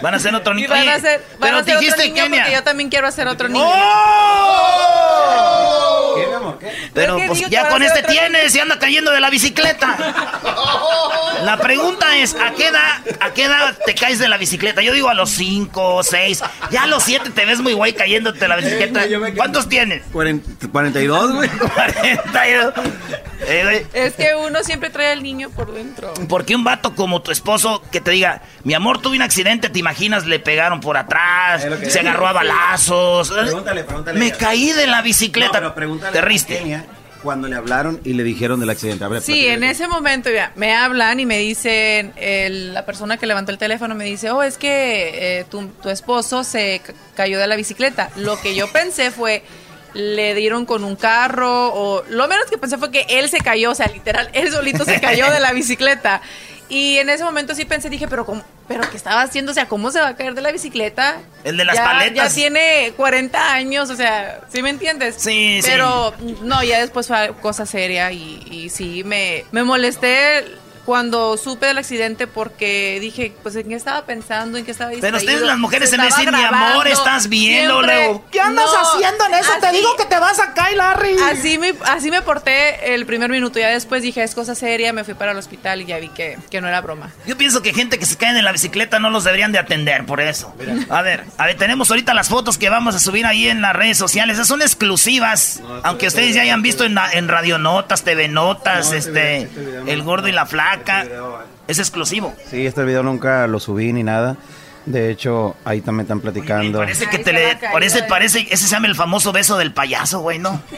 van a hacer otro niño. Y van a hacer, van a hacer otro niño porque yo también quiero hacer otro niño. ¡Oh! Pero pues que ya con este tienes y anda cayendo de la bicicleta. [LAUGHS] La pregunta es, ¿a qué edad, a qué edad te caes de la bicicleta? Yo digo a los 5 o 6. Ya a los 7 te ves muy guay cayéndote de la bicicleta. ¿Cuántos tienes? 42, güey. [LAUGHS] 42. Eh, güey. Es que uno siempre trae al niño por dentro. Porque un vato como tu esposo que te diga, mi amor, tuve un accidente, te imaginas, le pegaron por atrás, se agarró a balazos. Pregúntale, pregúntale. Me caí de la bicicleta. No, pero pregúntale te a riste. Cuando le hablaron y le dijeron del accidente. Ver, Sí, en ese momento ya me hablan y me dicen, el- la persona que levantó el teléfono me dice, oh, es que eh, tu, tu esposo se ca- cayó de la bicicleta. Lo que yo pensé fue, le dieron con un carro o lo menos que pensé fue que él se cayó, o sea, literal, él solito se cayó de la bicicleta. Y en ese momento sí pensé, dije, pero ¿cómo, pero qué estaba haciendo? O sea, ¿cómo se va a caer de la bicicleta? El de las ya, paletas. Ya tiene 40 años, o sea, ¿sí me entiendes? Sí, sí. Pero no, ya después fue cosa seria y, y sí, me, me molesté cuando supe del accidente porque dije, pues en qué estaba pensando, en qué estaba Pero distraído. ustedes las mujeres Se me dicen, mi amor, estás bien, siempre- luego. ¿Qué andas No, haciendo en eso? Te digo que te vas a caer, Larry. Así me, así me porté el primer minuto, ya después dije, es cosa seria, me fui para el hospital y ya vi que, que no era broma. Yo pienso que gente que se cae en la bicicleta no los deberían de atender por eso. A ver, a ver, tenemos ahorita las fotos que vamos a subir ahí en las redes sociales. Esas son exclusivas. aunque ustedes ya hayan visto en, en Radio Notas, TV Notas, este, El Gordo y la Flaca. Es exclusivo. Sí, este video nunca lo subí ni nada. De hecho, ahí también están platicando. Parece que te le. Parece, parece, ese se llama el famoso beso del payaso, güey, ¿no? [LAUGHS]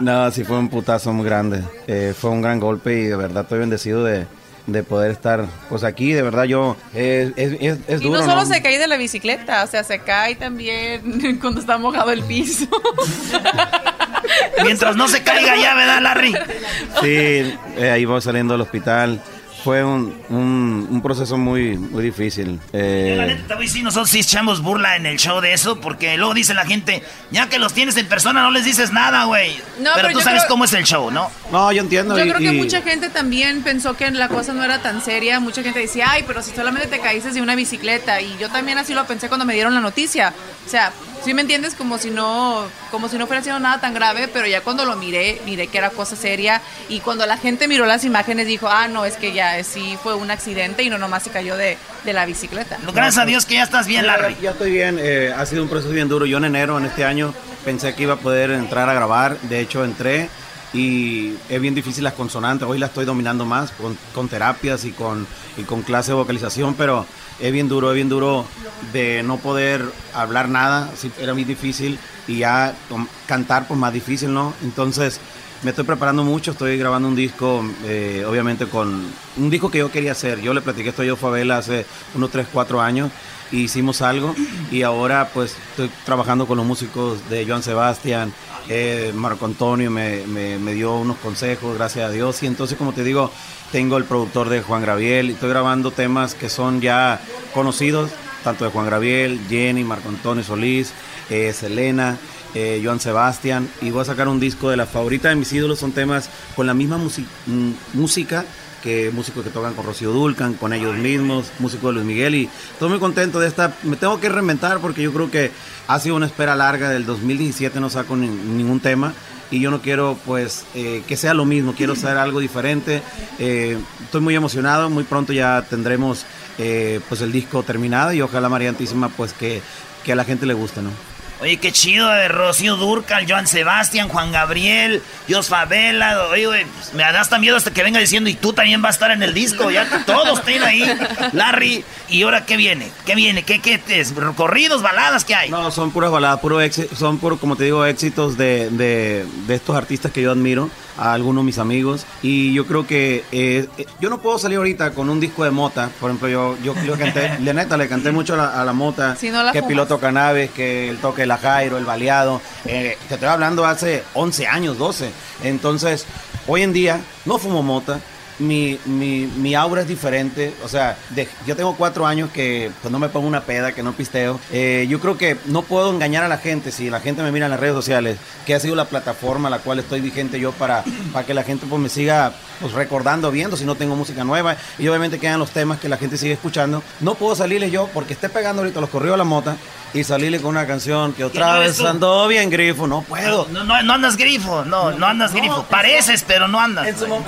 No, sí fue un putazo muy grande. Eh, fue un gran golpe y de verdad estoy bendecido de, de poder estar pues aquí. De verdad yo... eh, es, es, es y duro, no solo ¿no? se cae de la bicicleta, o sea, se cae también [LAUGHS] cuando está mojado el piso. [LAUGHS] Mientras no se caiga ya, ¿verdad, Larry? Sí, eh, ahí voy saliendo del hospital. Fue un, un, un proceso muy, muy difícil. Eh, La neta, güey, sí, nosotros sí echamos burla en el show de eso, porque luego dice la gente, ya que los tienes en persona no les dices nada, güey. No, pero, pero tú sabes creo- cómo es el show, ¿no? No, yo entiendo. Yo y- creo que y- mucha gente también pensó que la cosa no era tan seria. Mucha gente decía, ay, pero si solamente te caíste de una bicicleta. Y yo también así lo pensé cuando me dieron la noticia. O sea, si me entiendes, como si no, como si no fuera sido nada tan grave, pero ya cuando lo miré, miré que era cosa seria. Y cuando la gente miró las imágenes, dijo, ah, no, es que ya sí fue un accidente y no nomás se cayó de, de la bicicleta. Gracias a Dios que ya estás bien, Ya- Larry. Ya, estoy bien, eh, ha sido un proceso bien duro. Yo en enero, en este año, pensé que iba a poder entrar a grabar. De hecho, entré y es bien difícil las consonantes. Hoy la estoy dominando más con, con terapias y con, y con clase de vocalización, pero es bien duro, es bien duro de no poder hablar nada. Era muy difícil y ya cantar, pues más difícil, ¿no? Entonces... Me estoy preparando mucho, estoy grabando un disco, eh, obviamente con un disco que yo quería hacer. Yo le platiqué esto a yo Favela hace unos 3, 4 años y hicimos algo y ahora pues estoy trabajando con los músicos de Joan Sebastián, eh, Marco Antonio me, me- me dio unos consejos, gracias a Dios. Y entonces, como te digo, tengo el productor de Juan Graviel y estoy grabando temas que son ya conocidos, tanto de Juan Graviel, Jenny, Marco Antonio Solís, eh, Selena eh, Joan Sebastián y voy a sacar un disco de la favorita de mis ídolos, son temas con la misma mm, música que músicos que tocan con Rocío Dulcan, con ellos mismos, músicos de Luis Miguel y estoy muy contento de esta, me tengo que reinventar porque yo creo que ha sido una espera larga, del 2017 no saco ni- ningún tema y yo no quiero pues eh, que sea lo mismo, quiero hacer algo diferente, Eh, estoy muy emocionado, muy pronto ya tendremos eh, pues el disco terminado y ojalá María Antísima pues que, que a la gente le guste, ¿no? Oye, qué chido, de Rocío Durcal, Joan Sebastián, Juan Gabriel, Dios Favela. Oye, pues, me da hasta miedo hasta que venga diciendo, y tú también vas a estar en el disco. Ya que todos estén ahí. Larry, ¿y ahora qué viene? ¿Qué viene? ¿Qué, qué es? ¿Corridos, baladas? ¿Qué hay? No, son puras baladas, puro éxi- son puro, como te digo, éxitos de, de estos artistas que yo admiro, a algunos de mis amigos. Y yo creo que eh, eh, yo no puedo salir ahorita con un disco de mota. Por ejemplo, yo, yo, yo canté, [LAUGHS] la neta, le canté mucho a la, a la mota, Si no la que fumas. piloto cannabis, que el toque de la Jairo, el baleado. Eh, te estoy hablando hace 11 años, 12. Entonces, hoy en día no fumo mota. Mi, mi, mi aura es diferente, o sea, de- yo tengo cuatro años que pues no me pongo una peda, que no pisteo. Eh, yo creo que no puedo engañar a la gente si la gente me mira en las redes sociales, que ha sido la plataforma a la cual estoy vigente yo para, para que la gente pues me siga pues recordando, viendo si no tengo música nueva. Y obviamente quedan los temas que la gente sigue escuchando. No puedo salirle yo porque esté pegando ahorita los corridos a la mota y salirle con una canción que otra no vez tú? ando bien grifo. No puedo. No, no, no andas grifo, no, no andas grifo. Pareces, pero no andas. En su, en-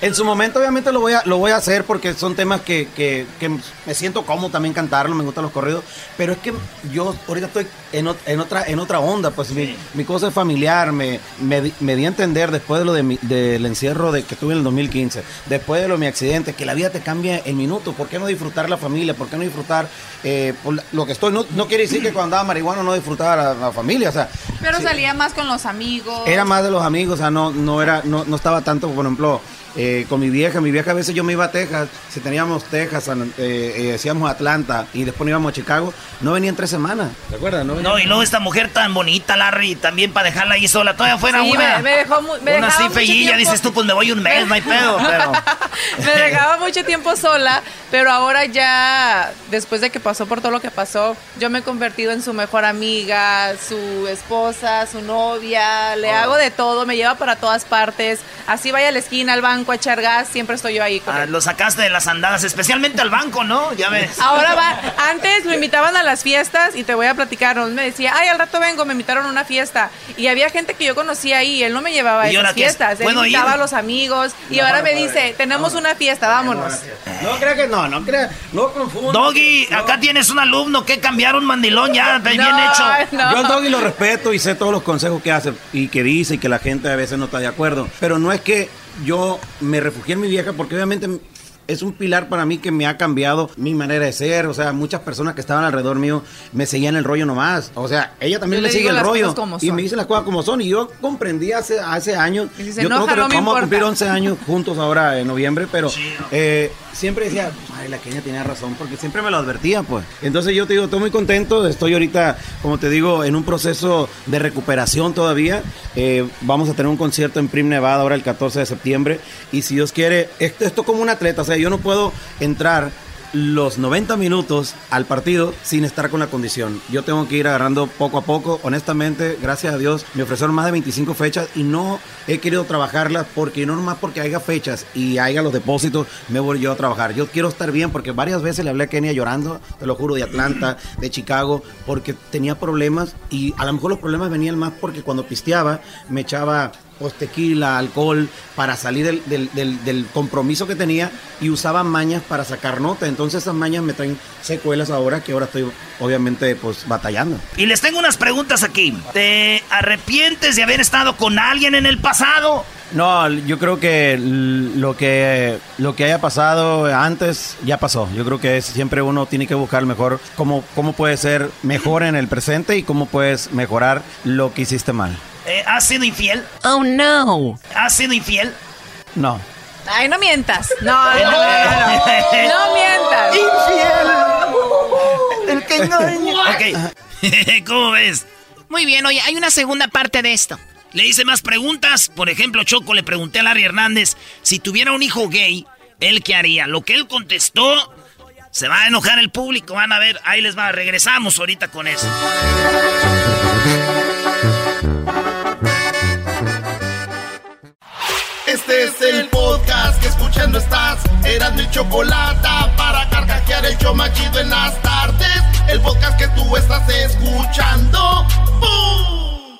en su momento obviamente lo voy a lo voy a hacer porque son temas que, que- que me siento cómodo también cantarlo, me gustan los corridos, pero es que yo ahorita estoy en, ot- en otra en otra onda, pues mi, mi cosa es familiar, me, me, di- me di a entender después de lo de mi- del encierro de que tuve en el 2015, después de lo de mi accidente, que la vida te cambia en minutos, ¿por qué no disfrutar la familia? ¿Por qué no disfrutar eh, por lo que estoy? No, no quiere decir que cuando andaba marihuana no disfrutaba la, la familia, o sea, Pero sí. salía más con los amigos. Era más de los amigos, o sea, no, no era, no, no estaba tanto, por ejemplo, eh, con mi vieja. Mi vieja a veces yo me iba a Texas, si teníamos Texas, eh, eh, decíamos Atlanta y después nos íbamos a Chicago, no venía en tres semanas, ¿te acuerdas? No, y luego esta mujer tan bonita, Larry, también para dejarla ahí sola. Todavía fuera Sí, una. me, me dejó mu- me una así tiempo- dices tú, pues me voy un mes, no hay [LAUGHS] pedo, pero. me dejaba mucho tiempo sola, pero ahora ya, después de que pasó por todo lo que pasó, yo me he convertido en su mejor amiga, su esposa, su novia, le hago de todo, me lleva para todas partes, así vaya a la esquina, al banco a echar gas, siempre estoy yo ahí con Ah, él. lo sacaste de las andadas, especialmente al banco, ¿no? Ya ves. Ahora va, antes lo invitaban a las fiestas y te voy a platicar, él me decía, ay, al rato vengo, me invitaron a una fiesta. Y había gente que yo conocía ahí, él no me llevaba a ¿Y ahora esas fiestas, él ¿Puedo invitaba ir? a los amigos y No, ahora no me dice, tenemos una fiesta, vámonos. No crea que no, no crea, no confunda. Doggy, acá tienes un alumno que cambiar un mandilón ya, bien hecho. Yo al Doggy lo respeto y sé todos los consejos que hace y que dice y que la gente a veces no está de acuerdo. Pero no es que yo me refugié en mi vieja porque obviamente es un pilar para mí que me ha cambiado mi manera de ser. O sea, muchas personas que estaban alrededor mío me seguían el rollo nomás. O sea, ella también Yo me le sigue digo el las rollo cosas como y me dice las cosas como son. Y yo comprendí hace, hace años. Y si se yo enoja, creo que no vamos a cumplir 11 años juntos ahora en noviembre, pero eh, siempre decía, ay, la Kenia tenía razón, porque siempre me lo advertía, pues. Entonces yo te digo, estoy muy contento, estoy ahorita, como te digo, en un proceso de recuperación todavía. Eh, vamos a tener un concierto en Prim Nevada ahora el 14 de septiembre, y si Dios quiere, esto, esto como un atleta, o sea, yo no puedo entrar los 90 minutos al partido sin estar con la condición. Yo tengo que ir agarrando poco a poco. Honestamente, gracias a Dios, me ofrecieron más de 25 fechas y no he querido trabajarlas porque no nomás porque haya fechas y haya los depósitos, me voy yo a trabajar. Yo quiero estar bien porque varias veces le hablé a Kenia llorando, te lo juro, de Atlanta, de Chicago, porque tenía problemas y a lo mejor los problemas venían más porque cuando pisteaba me echaba pues tequila, alcohol, para salir del, del- del- del compromiso que tenía y usaba mañas para sacar nota. Entonces esas mañas me traen secuelas ahora que ahora estoy obviamente pues batallando. Y les tengo unas preguntas aquí. ¿Te arrepientes de haber estado con alguien en el pasado? No, yo creo que lo que lo que haya pasado antes ya pasó. Yo creo que es- siempre uno tiene que buscar mejor cómo, cómo puede ser mejor en el presente y cómo puedes mejorar lo que hiciste mal. Eh, ¿Has sido infiel? Oh, no. ¿Has sido infiel? No. Ay, no mientas. No, [LAUGHS] no, no, no, no mientas. El que engaña. [LAUGHS] Ok. [LAUGHS] ¿Cómo ves? Muy bien, oye, hay una segunda parte de esto. Le hice más preguntas. Por ejemplo, Choco le pregunté a Larry Hernández si tuviera un hijo gay, ¿él qué haría? Lo que él contestó, se va a enojar el público. Van a ver, ahí les va. Regresamos ahorita con eso. Este es el podcast que escuchando estás. Eran mi chocolate para carcajear el show machido en las tardes. El podcast que tú estás escuchando. ¡Bum!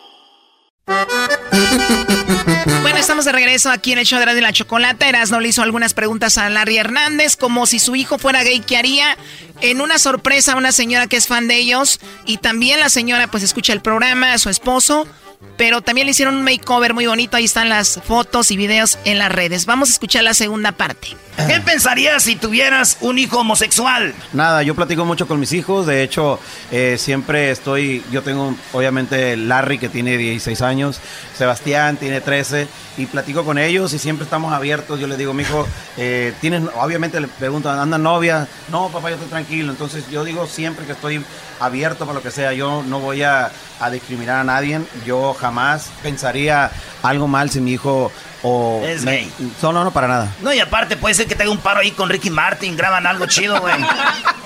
Bueno, estamos de regreso aquí en el show de la Chocolata. Erasno le hizo algunas preguntas a Larry Hernández, como si su hijo fuera gay, ¿qué haría? En una sorpresa a una señora que es fan de ellos. Y también la señora pues escucha el programa, a su esposo. Pero también le hicieron un makeover muy bonito. Ahí están las fotos y videos en las redes. Vamos a escuchar la segunda parte. ¿Qué pensarías si tuvieras un hijo homosexual? Nada, yo platico mucho con mis hijos, de hecho eh, siempre estoy, yo tengo obviamente Larry que tiene 16 años, Sebastián tiene 13 y platico con ellos y siempre estamos abiertos, yo les digo, mi hijo, eh, tienes, obviamente le preguntan, ¿anda novia? No, papá, yo estoy tranquilo, entonces yo digo siempre que estoy abierto para lo que sea, yo no voy a, a discriminar a nadie, yo yo jamás pensaría algo mal si mi hijo o Es me- gay. No, no, no, para nada. No, y aparte puede ser que te haga un paro ahí con Ricky Martin, graban algo chido, güey.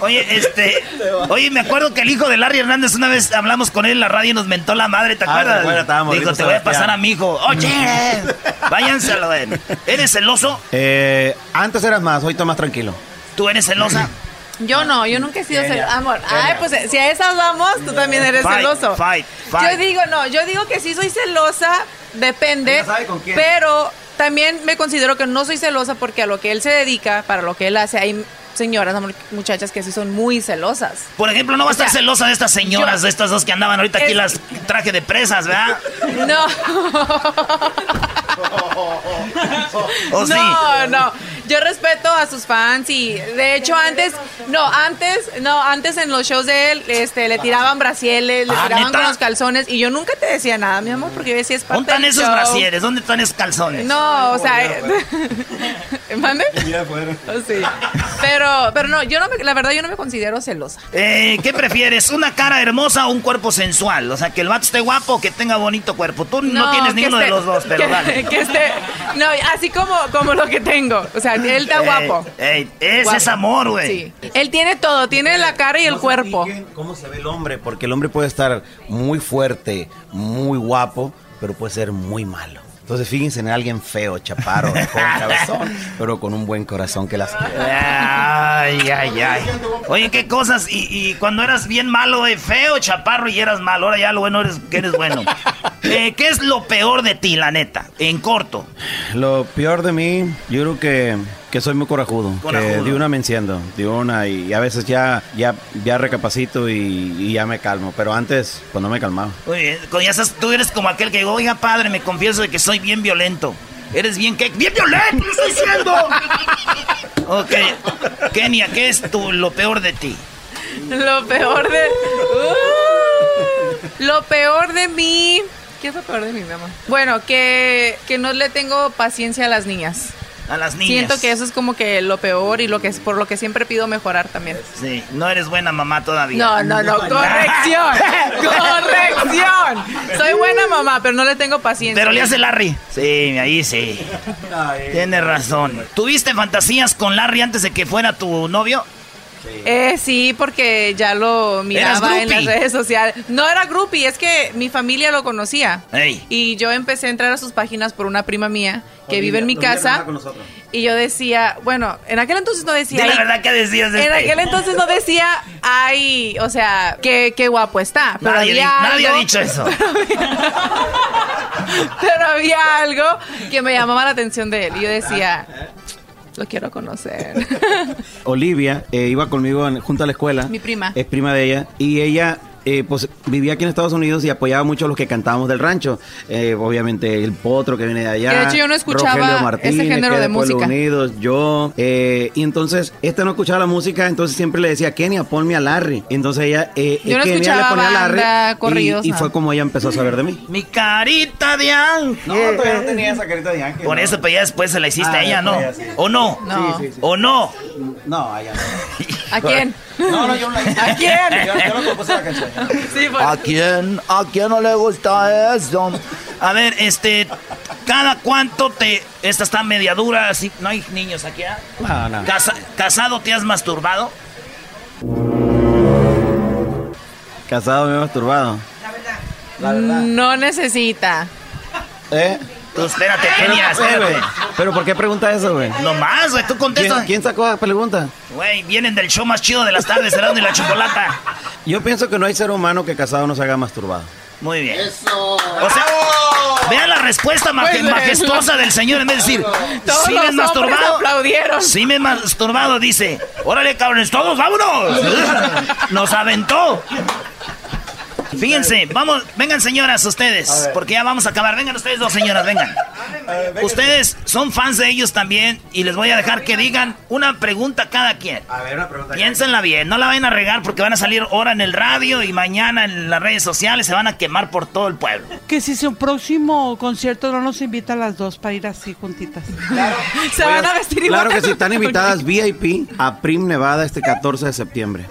Oye, este, oye, me acuerdo que el hijo de Larry Hernández una vez hablamos con él en la radio y nos mentó la madre, ¿te Ah, acuerdas? me acuerdo, estábamos Dijo, te voy a Sebastián". pasar a mi hijo. Oye, [LAUGHS] váyanselo, güey. ¿Eres celoso? Eh, antes eras más, ahorita más tranquilo. ¿Tú eres celosa? [CLEARS THROAT] Yo no, yo nunca he sido celosa. Amor, ay, pues si a esas vamos, tú también eres Fight, celoso. fight, fight. Yo digo, no, yo digo que sí soy celosa, depende, sabe con quién. pero también me considero que no soy celosa porque a lo que él se dedica, para lo que él hace, hay señoras, muchachas que sí son muy celosas. Por ejemplo, no va a O sea, estar celosa de estas señoras, yo- de estas dos que andaban ahorita aquí Es- las traje de presas, ¿verdad? No. ¿O sí? No, no. Yo respeto a sus fans y de hecho antes, no, antes, no, antes en los shows de él, este, le tiraban brasieles, le Ah, tiraban ¿neta? con los calzones y yo nunca te decía nada, mi amor, porque yo decía es parte ¿Dónde están del esos show. brasieres? ¿Dónde están esos calzones? No, o sea, [LAUGHS] ¿mande? Oh, sí. Pero, pero no, yo no me, la verdad yo no me considero celosa. Eh, ¿Qué prefieres? ¿Una cara hermosa o un cuerpo sensual? O sea, que el vato esté guapo o que tenga bonito cuerpo. Tú no, tienes ninguno de los dos, [LAUGHS] pero que, dale. [LAUGHS] que esté, no, así como, como lo que tengo. O sea, él está Ey, guapo. ey, ese Guapo. es amor, güey. Sí. Él tiene todo, tiene la cara y el cuerpo. fijen ¿Cómo se ve el hombre? Porque el hombre puede estar muy fuerte, muy guapo, pero puede ser muy malo. Entonces fíjense en alguien feo, chaparro, con [LAUGHS] cabezón, pero con un buen corazón que las Ay, ay, ay. Oye, qué cosas. Y, y cuando eras bien malo, eh, feo, chaparro y eras malo. Ahora ya lo bueno eres que eres bueno. [LAUGHS] Eh, ¿Qué es lo peor de ti, la neta? En corto. Lo peor de mí, yo creo que, que soy muy corajudo. Corajudo. Que de una me enciendo, de una y a veces ya, ya, ya recapacito y, y ya me calmo. Pero antes, pues no me calmaba. Muy bien. Cuando ya estás- tú eres como aquel que digo, oiga, padre, me confieso de que soy bien violento. ¿Eres bien qué? ¡Bien violento! ¡Lo estoy diciendo! [LAUGHS] ok. Kenia, ¿qué es tu, lo peor de ti? Lo peor de. Uh, lo peor de mí. ¿Qué es lo peor de mí, mi amor? Bueno, que, que no le tengo paciencia a las niñas. A las niñas. Siento que eso es como que lo peor y lo que es por lo que siempre pido mejorar también. Sí, no eres buena mamá todavía. No, no, no, [LAUGHS] corrección. corrección. Soy buena mamá, pero no le tengo paciencia. Pero le hace Larry. Sí, ahí sí. Tienes razón. ¿Tuviste fantasías con Larry antes de que fuera tu novio? Eh, sí, porque ya lo miraba en las redes sociales. No era groupie, es que mi familia lo conocía. Ey. Y yo empecé a entrar a sus páginas por una prima mía que Olivia- vive en mi casa. con. Y yo decía, bueno, en aquel entonces no decía. Di la verdad que decías En este. aquel entonces no decía, ay, o sea, qué, qué guapo está. Pero Nadie, había nadie ha dicho eso. [LAUGHS] Pero había algo que me llamaba la atención de él. Y yo decía, lo quiero conocer. [LAUGHS] Olivia eh, iba conmigo en- junto a la escuela. Mi prima. Es prima de ella. Y ella, eh, pues, vivía aquí en Estados Unidos y apoyaba mucho a los que cantábamos del rancho. Eh, obviamente, el potro que viene de allá. Que de hecho yo no escuchaba Rogelio Martínez, ese género que de música. Unidos, yo. eh, y entonces, esta no escuchaba la música, entonces siempre le decía, Kenia, ponme a Larry. Entonces ella, eh, Yo no Kenia escuchaba le ponía a Larry. banda, y- corridos, y, nada. fue como ella empezó a saber de mí. Mi carita de ángel. No, todavía no tenía esa carita de ángel. Por no. eso, pues ya después se la hiciste Ah, a ella, ¿no? sí. ¿O no? No. Sí, sí, sí. ¿O no? No, allá no. ¿A quién? [LAUGHS] No, no, yo no la ¿A quién? Yo, yo no compuse la canción. Sí, pues. ¿A quién? ¿A quién no le gusta eso? A ver, este, ¿cada cuánto te... Esta está media dura, así, no hay niños aquí, ¿ah? No, no. Casa- ¿Casado te has masturbado? Casado me he masturbado. La verdad. No necesita. ¿Eh? Tú espérate, Kenia, eh, espérate. güey, ¿Pero por qué pregunta eso, güey? No más, güey, tú contestas. ¿Quién, quién sacó la pregunta? Güey, vienen del show más chido de las tardes, Erasmo y la Chocolata. Yo pienso que no hay ser humano que casado no se haga masturbado. Muy bien. Eso. O sea, vean la respuesta maje- Pues, majestuosa del señor en vez de decir, Todos sí me los masturbado. aplaudieron. Sí me he masturbado, dice. Órale, cabrones, todos, vámonos. [LAUGHS] Nos aventó. Fíjense, vamos, vengan señoras ustedes, porque ya vamos a acabar. Vengan ustedes dos señoras, vengan. Ustedes son fans de ellos también y les voy a dejar que digan una pregunta cada quien. A ver, una pregunta. Piénsenla bien, no la vayan a regar porque van a salir ahora en el radio y mañana en las redes sociales se van a quemar por todo el pueblo. Que si su próximo concierto no nos invita a las dos para ir así juntitas. [LAUGHS] Se van a vestir igual. Claro que sí, están invitadas [LAUGHS] VIP a Prim Nevada este 14 de septiembre.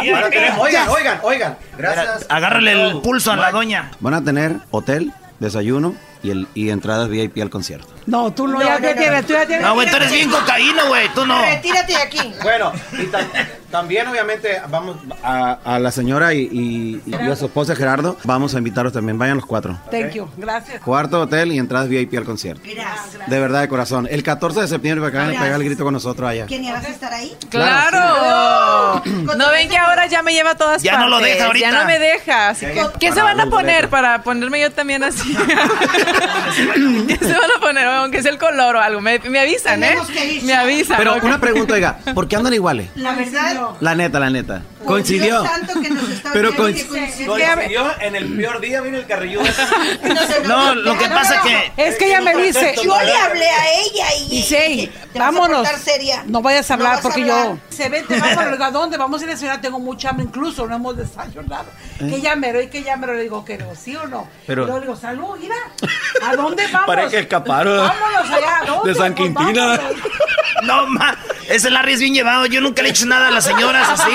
Oigan, oigan, oigan. Gracias. Agárrale el pulso a la doña. Van a tener hotel, desayuno y, el, y entradas VIP al concierto. No, tú no, No, ya no, te no. tienes, tú ya tienes. No, güey, tú eres bien cocaíno, güey. Tú no. Retírate de aquí. Bueno, y ta- también obviamente vamos a, a la señora y, y- y a su esposa Gerardo, vamos a invitarlos también, vayan los cuatro. Thank you, gracias. Cuarto hotel y entradas VIP al concierto. Gracias. De verdad, de corazón. El 14 de septiembre para que a pegar el grito con nosotros allá. ¿Quién vas a estar ahí? ¡Claro! ¿No ven que ahora ya me lleva a todas Ya partes? no lo deja ahorita. Ya no me deja. Así que, ¿Qué se van a poner para ponerme yo también así? [LAUGHS] ¿Qué se van a poner? Aunque sea el color o algo. Me, me avisan, ¿eh? Tenemos que ir. Me avisan. Pero una pregunta, oiga, ¿por qué andan iguales? La verdad, La neta, la neta. Coincidió. Dios santo que nos está Pero oyendo, coinc- que coincidió. en el peor día, vino el carrillo. [LAUGHS] No, lo que pasa que. Es que ella me dice. Yo le hablé a ella y. Dice, a vámonos. seria. No vayas a No hablar a porque hablar. yo. Se vete, vámonos. ¿A dónde? Vamos a ir a cenar. Tengo mucha hambre. Incluso no hemos desayunado. Que llamero y que llamero. Le digo que no, ¿sí o no? Pero- y luego le digo, salud, mira. ¿A dónde vamos? Parece que escaparon Vámonos allá. ¿a dónde? de San Quintina. vámonos. [LAUGHS] No, ma. Ese Larry es bien llevado. Yo nunca le he hecho nada a las señoras así.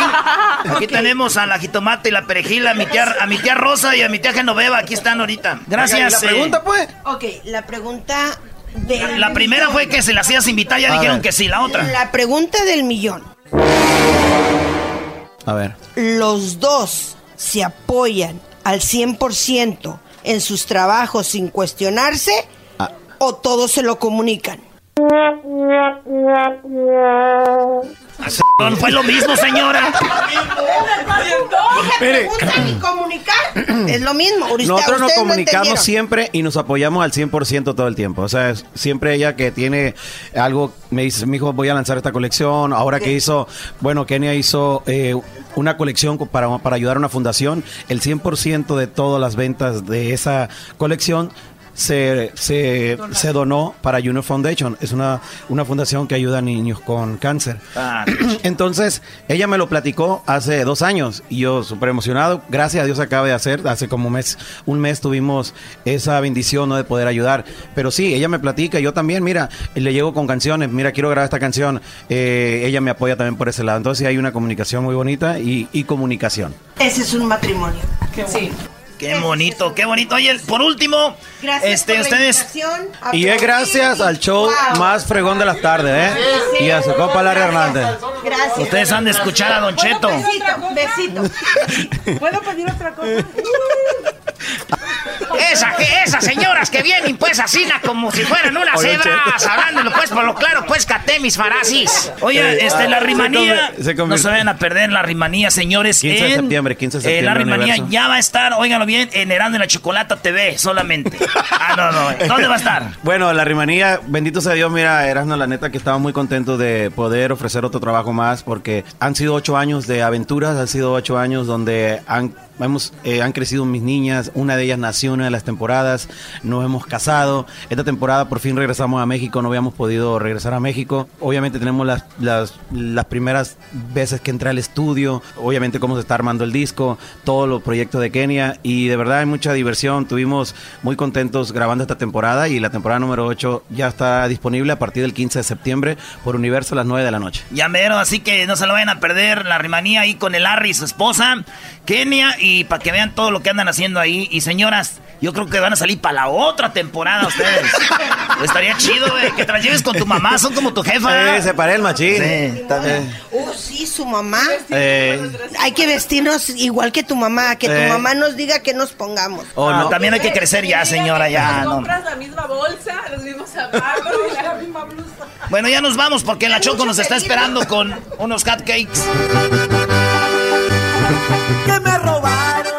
[LAUGHS] Aquí tenemos a la jitomate y la perejila, a mi tía, a mi tía Rosa y a mi tía Genoveva. Aquí están ahorita. Gracias. ¿Y la eh, pregunta, pues? Ok, la pregunta del La primera fue que se las hacías invitar, ya A dijeron ver. que sí. La otra. La pregunta del millón. A ver. ¿Los dos se apoyan al 100% en sus trabajos sin cuestionarse Ah. o todos se lo comunican? No fue lo mismo, señora. Mire. Y comunicar es lo mismo. Nosotros nos comunicamos siempre y nos apoyamos al 100% todo el tiempo. O sea, es- siempre ella que tiene algo, me dice, mi hijo, voy a lanzar esta colección. Ahora que hizo, bueno, Kenia hizo eh, una colección co- para, para ayudar a una fundación. El 100% de todas las ventas de esa colección se, se, se donó para Junior Foundation. Es una, una fundación que ayuda a niños con cáncer. Ah, [CLEARS THROAT] Entonces, ella me lo platicó hace dos años y yo súper emocionado. Gracias a Dios acaba de hacer. Hace como un mes, un mes tuvimos esa bendición ¿no? de poder ayudar. Pero sí, ella me platica, yo también, mira, le llego con canciones, mira, quiero grabar esta canción. Eh, ella me apoya también por ese lado. Entonces hay una comunicación muy bonita y, y comunicación. Ese es un matrimonio. Sí. Qué bonito, qué bonito. Oye, por último, Gracias este, por la ustedes. Y es gracias al show Wow. más fregón de las tardes, ¿eh? Y a su compa Larry Hernández. Gracias. Ustedes han de escuchar a Don Cheto. Besito, besito. [LAUGHS] ¿Puedo pedir otra cosa? [LAUGHS] Esa, esas señoras que vienen pues así na, como si fueran unas Cheto. hablándolo pues por lo claro, pues caté mis farasis. Oye, Eh, este, la rimanía, se no se vayan a perder la rimanía, señores. 15 de en- septiembre, 15 de eh, la septiembre, rimanía Universo. ya va a estar, óiganlo bien, en Herando en la Chocolata TV solamente. [LAUGHS] Ah, no, no, ¿dónde va a estar? Bueno, la rimanía, bendito sea Dios, mira, Erasmo, la neta que estaba muy contento de poder ofrecer otro trabajo más porque han sido ocho años de aventuras, han sido ocho años donde han, hemos, eh, han crecido mis niñas, una de ellas nació en una de las temporadas, nos hemos casado, esta temporada por fin regresamos a México, no habíamos podido regresar a México, obviamente tenemos las, las, las primeras veces que entré al estudio, obviamente cómo se está armando el disco, todos los proyectos de Kenia y de verdad hay mucha diversión, tuvimos muy contentos grabando esta temporada y la temporada número 8 ya está disponible a partir del 15 de septiembre por Universo a las 9 de la noche. Ya mero, así que no se lo vayan a perder la rimanía ahí con el Larry y su esposa, Kenia, y para que vean todo lo que andan haciendo ahí. Y señoras, yo creo que van a salir para la otra temporada ustedes. Estaría chido, güey, que te las lleves con tu mamá, son como tu jefa. Eh, se paré el machín. Sí, también. Oh, sí, su mamá. Eh, Hay que vestirnos igual que tu mamá, que Eh. tu mamá nos diga que nos pongamos. Oh, Ah, no. También hay que crecer ya, señora, ya. no. Compras la misma bolsa, los mismos zapatos y la misma blusa. Bueno, ya nos vamos porque la Choco nos está esperando con unos hotcakes. que me robaron.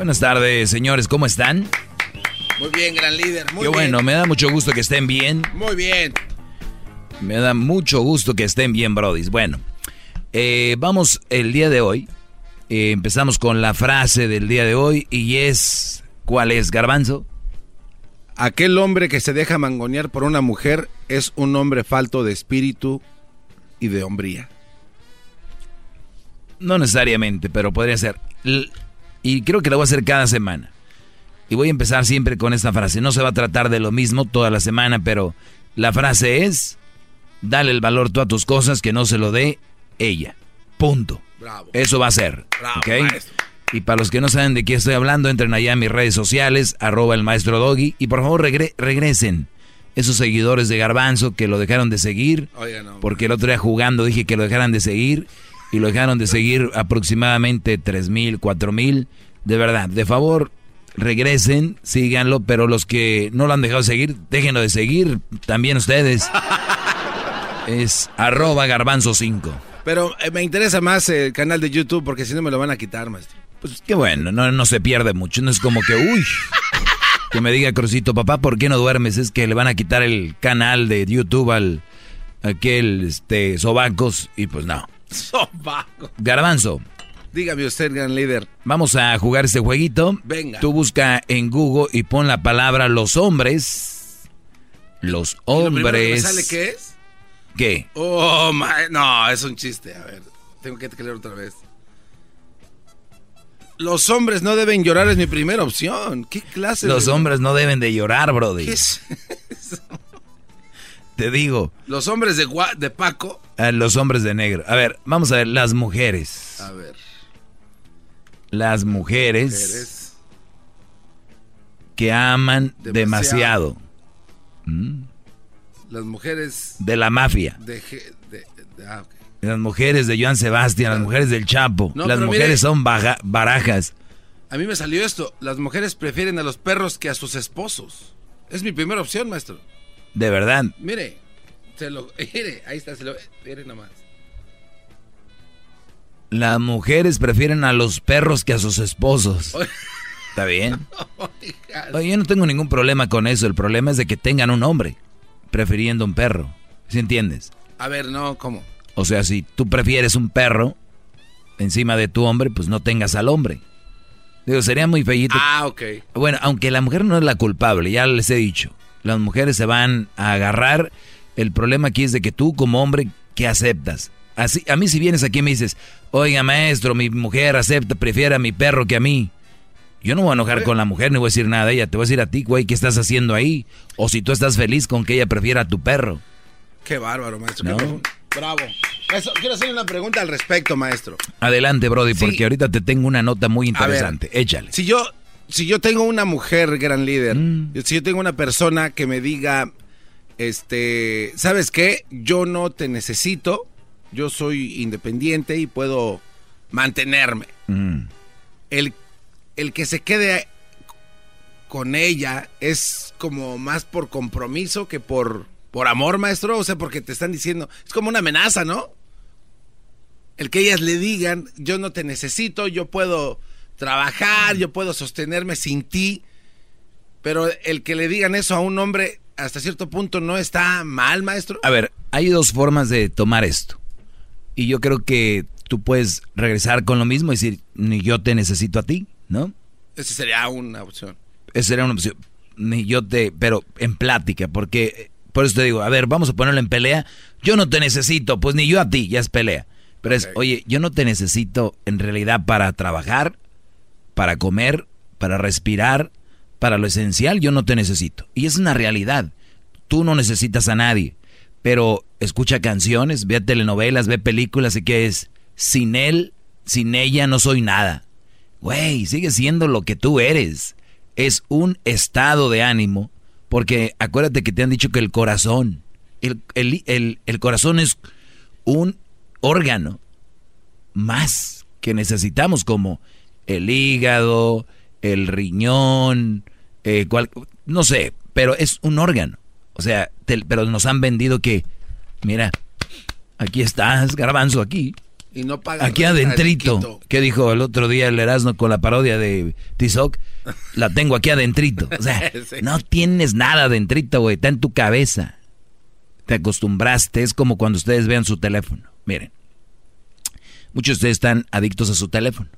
Buenas tardes, señores, ¿cómo están? Muy bien, gran líder. Muy Qué bien. bueno, me da mucho gusto que estén bien. Muy bien. Me da mucho gusto que estén bien, brodis. Bueno, eh, vamos el día de hoy. Eh, empezamos con la frase del día de hoy y es... ¿Cuál es, Garbanzo? Aquel hombre que se deja mangonear por una mujer es un hombre falto de espíritu y de hombría. No necesariamente, pero podría ser. Y creo que lo voy a hacer cada semana. Y voy a empezar siempre con esta frase. No se va a tratar de lo mismo toda la semana, pero la frase es, dale el valor tú a tus cosas que no se lo dé ella. Punto. Eso va a ser. Y para los que no saben de qué estoy hablando, entren allá a mis redes sociales, arroba el maestro Doggy, y por favor regresen esos seguidores de Garbanzo que lo dejaron de seguir, porque el otro día jugando dije que lo dejaran de seguir, y lo dejaron de seguir aproximadamente tres mil, cuatro mil. De verdad, de favor, regresen, síganlo, pero los que no lo han dejado de seguir, déjenlo de seguir, también ustedes. [LAUGHS] es arroba garbanzo 5. Pero eh, me interesa más el canal de YouTube porque si no me lo van a quitar, maestro. Pues qué bueno, no, no se pierde mucho, no es como que, uy, que me diga Crucito, papá, ¿por qué no duermes? Es que le van a quitar el canal de YouTube al aquel, este, Sobacos, y pues no. [LAUGHS] Garbanzo. Dígame usted, gran líder. Vamos a jugar este jueguito. Venga. Tú busca en Google y pon la palabra los hombres. Los hombres. sale qué es? ¿Qué? Oh, no, es un chiste. A ver, tengo que leer otra vez. Los hombres no deben llorar es mi primera opción. ¿Qué clase Los hombres no deben de llorar, brody. ¿Qué es eso? Te digo. Los hombres de, de Paco. Ah, los hombres de negro. A ver, vamos a ver, las mujeres. A ver. Las mujeres, que aman demasiado. ¿Mm? Las mujeres... De la mafia. Ah, las mujeres de Joan Sebastián, las mujeres del Chapo. las mujeres son barajas. A mí me salió esto. Las mujeres prefieren a los perros que a sus esposos. Es mi primera opción, maestro. De verdad. Mire, se lo, [LAUGHS] mire, ahí está, se lo, mire nomás. Las mujeres prefieren a los perros que a sus esposos. [LAUGHS] ¿Está bien? [LAUGHS] yo no tengo ningún problema con eso. El problema es de que tengan un hombre prefiriendo un perro. ¿Sí entiendes? A ver, no, ¿cómo? O sea, si tú prefieres un perro encima de tu hombre, pues no tengas al hombre. Digo, sería muy feíto. Ah, ok. Bueno, aunque la mujer no es la culpable, ya les he dicho. Las mujeres se van a agarrar. El problema aquí es de que tú como hombre, ¿qué aceptas? Así, a mí si vienes aquí y me dices, oiga maestro, mi mujer acepta, prefiere a mi perro que a mí. Yo no voy a enojar con la mujer, ni voy a decir nada de ella. Te voy a decir a ti, güey, ¿qué estás haciendo ahí? O si tú estás feliz con que ella prefiera a tu perro. Qué bárbaro, maestro. Bravo. quiero hacer una pregunta al respecto, maestro. Adelante, Brody, porque ahorita te tengo una nota muy interesante. Échale. Si yo, si yo tengo una mujer gran líder, mm. si yo tengo una persona que me diga, este, ¿sabes qué? Yo no te necesito, yo soy independiente y puedo mantenerme. Mm. El, el que se quede con ella es como más por compromiso que por, por amor, maestro. O sea, porque te están diciendo, es como una amenaza, ¿no? El que ellas le digan, yo no te necesito, yo puedo trabajar, yo puedo sostenerme sin ti. Pero el que le digan eso a un hombre hasta cierto punto no está mal, maestro. A ver, hay dos formas de tomar esto. Y yo creo que tú puedes regresar con lo mismo y decir, ni yo te necesito a ti, ¿no? Esa sería una opción. Esa sería una opción. Ni yo te, pero en plática, porque por eso te digo, a ver, vamos a ponerlo en pelea. Yo no te necesito, pues ni yo a ti, ya es pelea. Pero es, oye, yo no te necesito en realidad para trabajar, para comer, para respirar, para lo esencial, yo no te necesito. Y es una realidad. Tú no necesitas a nadie pero escucha canciones, ve telenovelas, ve películas y que es, sin él, sin ella no soy nada. Güey, sigue siendo lo que tú eres. Es un estado de ánimo, porque acuérdate que te han dicho que el corazón, el, el corazón es un órgano más que necesitamos como el hígado, el riñón, eh, no sé, pero es un órgano. O sea, pero nos han vendido que, mira, aquí estás, garbanzo, aquí. Y no pagan Aquí adentrito. ¿Qué dijo el otro día el Erasmo con la parodia de Tizoc? La tengo aquí adentrito. O sea, [LAUGHS] no tienes nada adentrito, güey. Está en tu cabeza. te acostumbraste, es como cuando ustedes vean su teléfono. Miren, muchos de ustedes están adictos a su teléfono.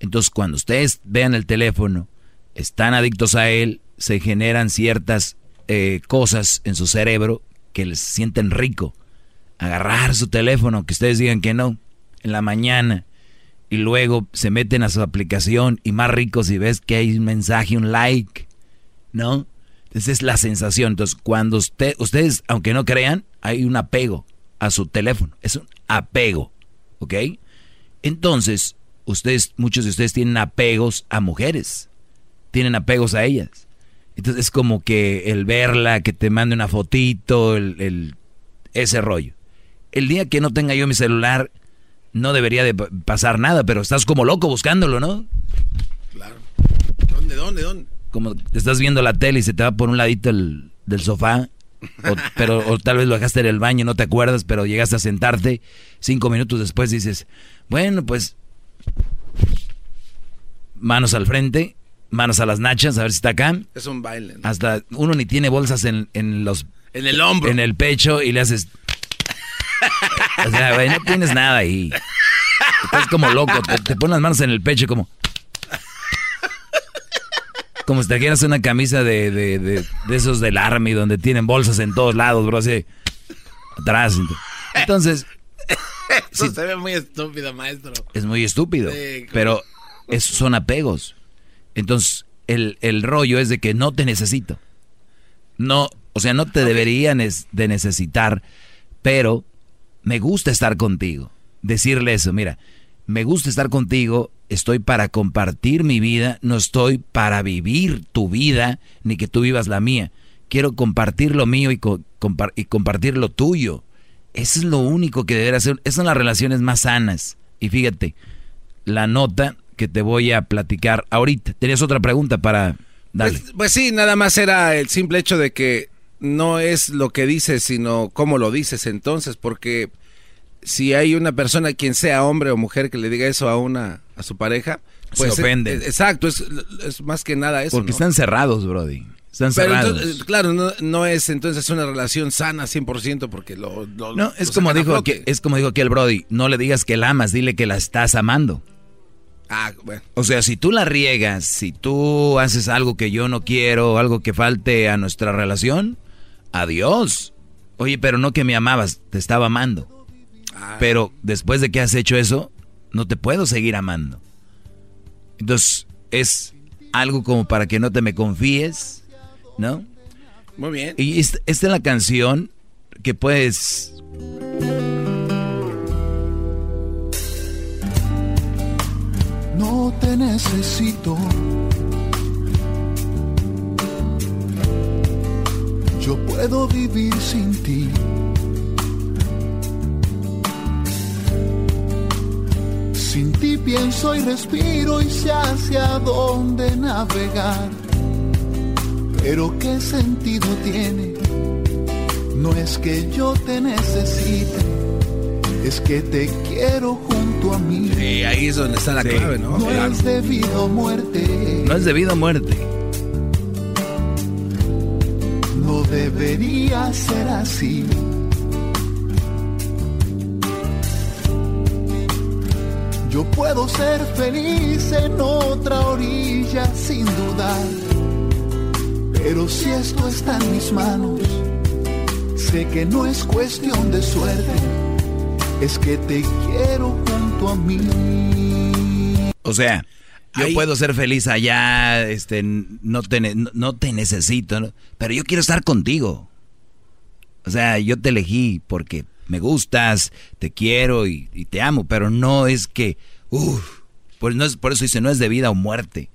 Entonces, cuando ustedes vean el teléfono, están adictos a él, se generan ciertas eh, cosas en su cerebro que les sienten rico. Agarrar su teléfono, que ustedes digan que no, en la mañana, y luego se meten a su aplicación y más rico si ves que hay un mensaje, un like, ¿no? Esa es la sensación. Entonces, cuando usted, ustedes, aunque no crean, hay un apego a su teléfono. Es un apego, ¿ok? Entonces, ustedes, muchos de ustedes tienen apegos a mujeres. Tienen apegos a ellas. Entonces es como que el verla, que te mande una fotito, el, ese rollo. El día que no tenga yo mi celular, no debería de pasar nada, pero estás como loco buscándolo, ¿no? Claro. ¿Dónde, dónde, dónde? Como estás viendo la tele y se te va por un ladito el, del sofá, o, pero o tal vez lo dejaste en el baño, no te acuerdas, pero llegaste a sentarte, cinco minutos después dices, bueno, pues manos al frente, manos a las nachas, a ver si está acá. Es un baile. Hasta uno ni tiene bolsas en, en los... En el hombro. En el pecho y le haces... [LAUGHS] o sea, güey, no tienes nada ahí. Estás como loco, te, te pones las manos en el pecho como... Como si trajeras una camisa de, de, de, de, esos del Army donde tienen bolsas en todos lados, bro, así. Atrás. Entonces... Eso se ve muy estúpido, maestro. Es muy estúpido. Pero son apegos. Entonces, el, el, rollo es de que no te necesito. No, o sea, no te deberían de necesitar, pero me gusta estar contigo. Decirle eso, mira, me gusta estar contigo, estoy para compartir mi vida, no estoy para vivir tu vida, ni que tú vivas la mía. Quiero compartir lo mío y, y compartir lo tuyo. Eso es lo único que debería hacer. Esas son las relaciones más sanas. Y fíjate, la nota que te voy a platicar ahorita. ¿Tenías otra pregunta para darle? Pues, pues, sí, nada más era el simple hecho de que no es lo que dices, sino cómo lo dices entonces, porque si hay una persona, quien sea hombre o mujer, que le diga eso a una a su pareja, pues se ofende. exacto, es, es, más que nada eso. Porque están cerrados, Brody. Están cerrados. Entonces, claro, no, no, es entonces una relación sana 100% porque lo... lo no, es lo como, dijo que, es como dijo aquí el Brody, no le digas que la amas, dile que la estás amando. Ah, bueno. O sea, si tú la riegas, si tú haces algo que yo no quiero, algo que falte a nuestra relación, adiós. Oye, pero no que me amabas, te estaba amando. Ah. Pero después de que has hecho eso, no te puedo seguir amando. Entonces, es algo como para que no te me confíes, ¿no? Muy bien. Y esta, esta es la canción que puedes... No te necesito. Yo puedo vivir sin ti. Sin ti pienso y respiro y sé hacia dónde navegar. Pero qué sentido tiene. No es que yo te necesite, es que te quiero junto a mí. Sí, ahí es donde está la Sí. clave, ¿no? No Claro. es debido a muerte. No es debido a muerte. No debería ser así. Yo puedo ser feliz en otra orilla sin dudar. Pero si esto está en mis manos, sé que no es cuestión de suerte. Es que te quiero junto a mí. O sea, yo Ahí- puedo ser feliz allá, este, no te, no, no te necesito, ¿no? pero yo quiero estar contigo. O sea, yo te elegí porque me gustas, te quiero y, y te amo, pero no es que, uff, pues no es, por eso dice, no es de vida o muerte.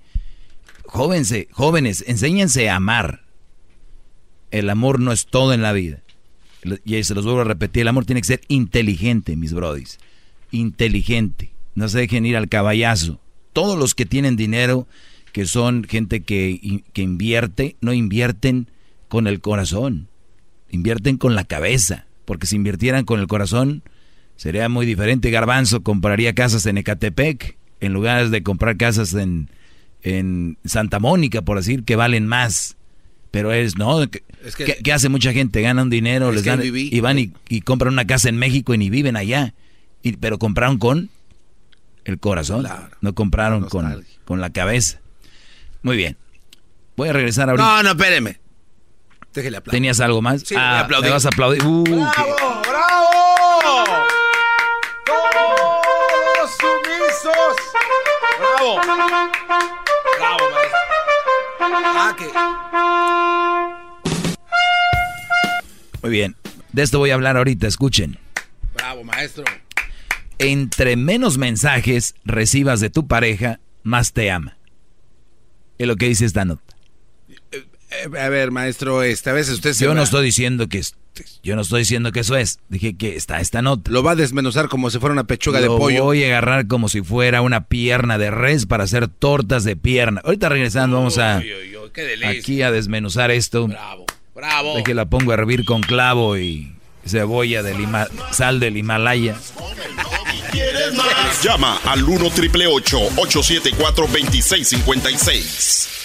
Jóvense, jóvenes, enséñense a amar. El amor no es todo en la vida. Y ahí se los vuelvo a repetir, el amor tiene que ser inteligente, mis brodis. Inteligente. No se dejen ir al caballazo. Todos los que tienen dinero, que son gente que, que invierte, no invierten con el corazón. Invierten con la cabeza. Porque si invirtieran con el corazón, sería muy diferente. Garbanzo compraría casas en Ecatepec en lugar de comprar casas en, en Santa Mónica, por decir, que valen más. Pero es, no, que, que, hace mucha gente, ganan dinero, les dan, y van y, compran una casa en México y ni viven allá. Y, pero compraron con el corazón, no compraron con, con la cabeza. Muy bien. Voy a regresar ahorita. No, no, espéreme. Déjele aplaudir. ¿Tenías algo más? Sí, ah, ¿me vas a aplaudir? Uh, ¡Bravo! ¡Bravo! ¡Todos sumisos! ¡Bravo! ¡Bravo, maestro! Ah, Muy bien. De esto voy a hablar ahorita, escuchen. Bravo, maestro. Entre menos mensajes recibas de tu pareja, más te ama. Es lo que dice esta nota. Eh, a ver, maestro, este, a veces usted se Yo no estoy diciendo que yo no estoy diciendo que eso es. Dije que está esta nota. Lo va a desmenuzar como si fuera una pechuga de pollo. Lo voy a agarrar como si fuera una pierna de res para hacer tortas de pierna. Ahorita regresando vamos a aquí a desmenuzar esto. Bravo, bravo. De que la pongo a hervir con clavo y cebolla del sal del Himalaya. Llama al 1 triple 874 2656.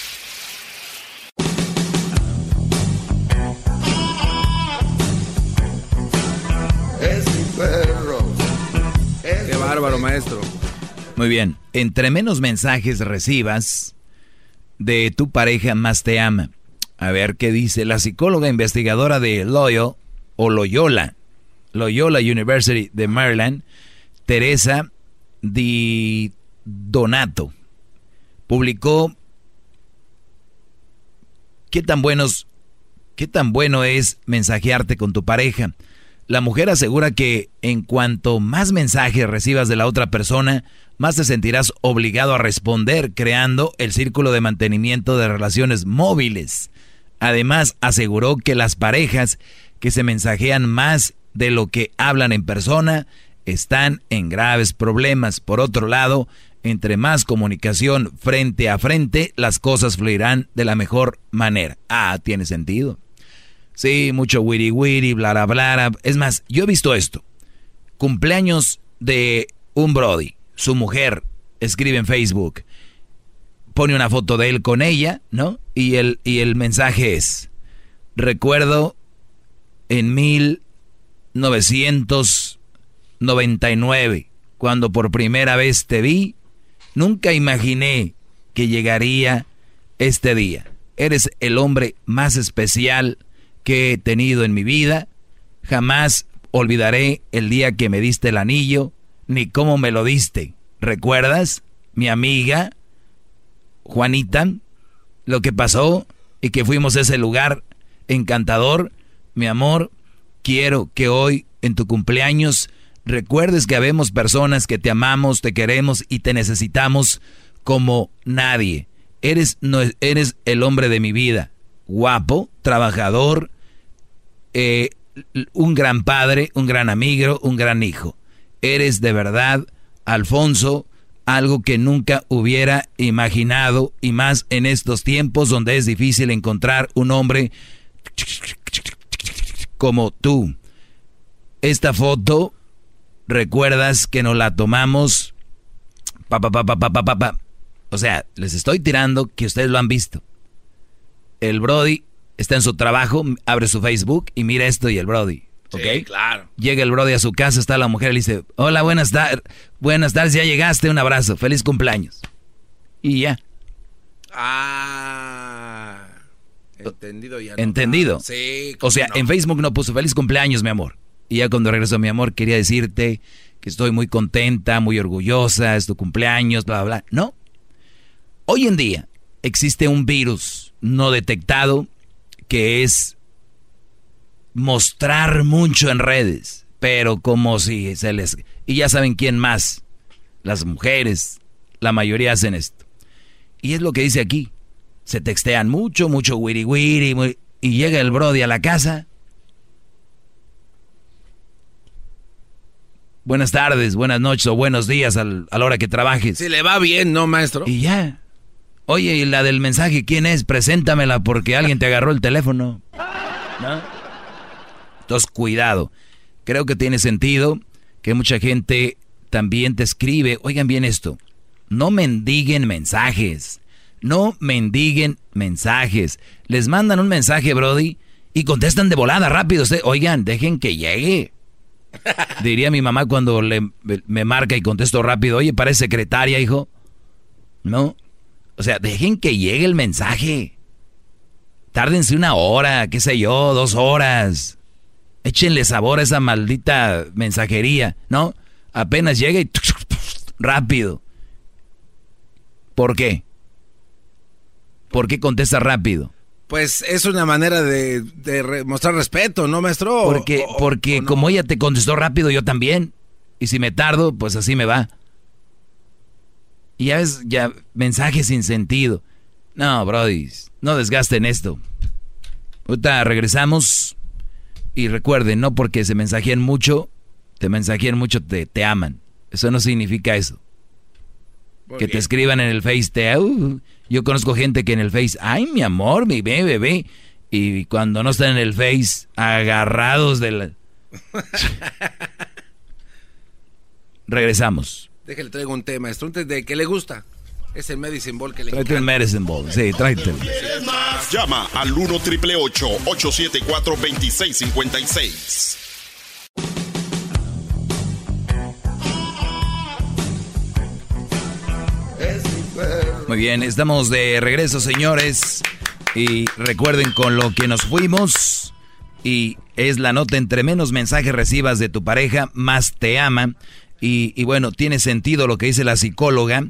Maestro. Muy bien. Entre menos mensajes recibas de tu pareja, más te ama. A ver qué dice la psicóloga investigadora de Loyola Loyola, Loyola University de Maryland, Teresa Di Donato. Publicó qué tan buenos, qué tan bueno es mensajearte con tu pareja. La mujer asegura que en cuanto más mensajes recibas de la otra persona, más te sentirás obligado a responder, creando el círculo de mantenimiento de relaciones móviles. Además, aseguró que las parejas que se mensajean más de lo que hablan en persona están en graves problemas. Por otro lado, entre más comunicación frente a frente, las cosas fluirán de la mejor manera. Ah, tiene sentido. Sí, mucho wiri wiri, bla bla. Es más, yo he visto esto. Cumpleaños de un Brody. Su mujer escribe en Facebook. Pone una foto de él con ella, ¿no? Y el, y el mensaje es, recuerdo en 1999, cuando por primera vez te vi, nunca imaginé que llegaría este día. Eres el hombre más especial que he tenido en mi vida. Jamás olvidaré el día que me diste el anillo, ni cómo me lo diste. ¿Recuerdas, mi amiga Juanita, lo que pasó y que fuimos a ese lugar encantador? Mi amor, quiero que hoy, en tu cumpleaños, recuerdes que habemos personas que te amamos, te queremos y te necesitamos como nadie. Eres, no, eres el hombre de mi vida guapo, trabajador, eh, un gran padre, un gran amigo, un gran hijo. Eres de verdad, Alfonso, algo que nunca hubiera imaginado y más en estos tiempos donde es difícil encontrar un hombre como tú. Esta foto, recuerdas que nos la tomamos, pa, pa, pa. O sea, les estoy tirando que ustedes lo han visto el Brody está en su trabajo, abre su Facebook y mira esto y el Brody. ¿Ok? claro. Llega el Brody a su casa, está la mujer y le dice, hola, buenas tardes, buenas tardes, ya llegaste, un abrazo, feliz cumpleaños. Y ya. Ah. Entendido ya. Entendido. Sí. O sea, en Facebook no puso feliz cumpleaños, mi amor. Y ya cuando regresó mi amor, quería decirte que estoy muy contenta, muy orgullosa, es tu cumpleaños, bla, bla, bla. No. Hoy en día existe un virus no detectado que es mostrar mucho en redes, pero como si se les... Y ya saben quién más, las mujeres, la mayoría hacen esto. Y es lo que dice aquí, se textean mucho, mucho wiri wiri, y llega el Brody a la casa. Buenas tardes, buenas noches o buenos días a la hora que trabajes. Si le va bien, ¿no, maestro? Y ya. Oye, ¿y la del mensaje quién es? Preséntamela porque alguien te agarró el teléfono. ¿No? Entonces, cuidado. Creo que tiene sentido que mucha gente también te escribe. Oigan bien esto. No mendiguen mensajes. No mendiguen mensajes. Les mandan un mensaje, Brody, y contestan de volada rápido. Oigan, dejen que llegue. [LAUGHS] Diría mi mamá cuando le, me marca y contesto rápido, oye, parece secretaria, hijo. ¿No? O sea, dejen que llegue el mensaje. Tárdense una hora, qué sé yo, dos horas. Échenle sabor a esa maldita mensajería, ¿no? Apenas llega y rápido. ¿Por qué? ¿Por qué contesta rápido? Pues es una manera de, mostrar respeto, ¿no, maestro? Porque, porque como ella te contestó rápido, yo también. Y si me tardo, pues así me va. Y ya ves, ya mensajes sin sentido. No, Brody, no desgasten esto. Ahorita regresamos. Y recuerden, no porque se mensajeen mucho, te mensajeen mucho, te, te aman. Eso no significa eso. que te escriban en el Face, te, uh, yo conozco gente que en el Face, ay, mi amor, mi bebé, bebé. Y cuando no están en el Face, agarrados de la... [LAUGHS] Regresamos. Déjale, traigo un tema, maestro, de que le gusta. Es el Medicine Ball que le Tráete el Medicine Ball, sí, tráete. Llama al 1 triple 874 2656. Muy bien, estamos de regreso, señores. Y recuerden con lo que nos fuimos. Y es la nota entre menos mensajes recibas de tu pareja, más te ama. Y, y bueno, tiene sentido lo que dice la psicóloga.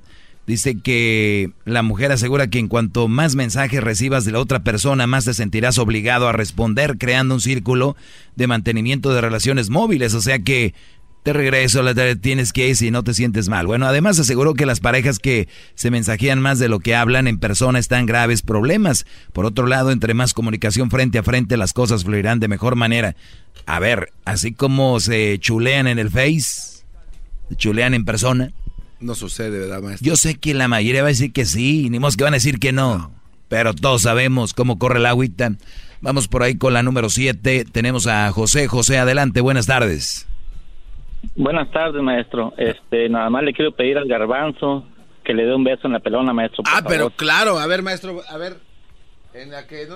Dice que la mujer asegura que en cuanto más mensajes recibas de la otra persona, más te sentirás obligado a responder, creando un círculo de mantenimiento de relaciones móviles. O sea que te regreso, la tienes que ir si no te sientes mal. Bueno, además aseguró que las parejas que se mensajean más de lo que hablan en persona están graves problemas. Por otro lado, entre más comunicación frente a frente, las cosas fluirán de mejor manera. A ver, así como se chulean en el Face, chulean en persona. No sucede, ¿verdad, maestro? Yo sé que la mayoría va a decir que sí, ni más que van a decir que no. Pero todos sabemos cómo corre el agüita. Vamos por ahí con la número 7. Tenemos a José. José, adelante, buenas tardes. Buenas tardes, maestro. Este, nada más le quiero pedir al garbanzo que le dé un beso en la pelona, maestro. ah, pero claro, a ver, maestro, a ver.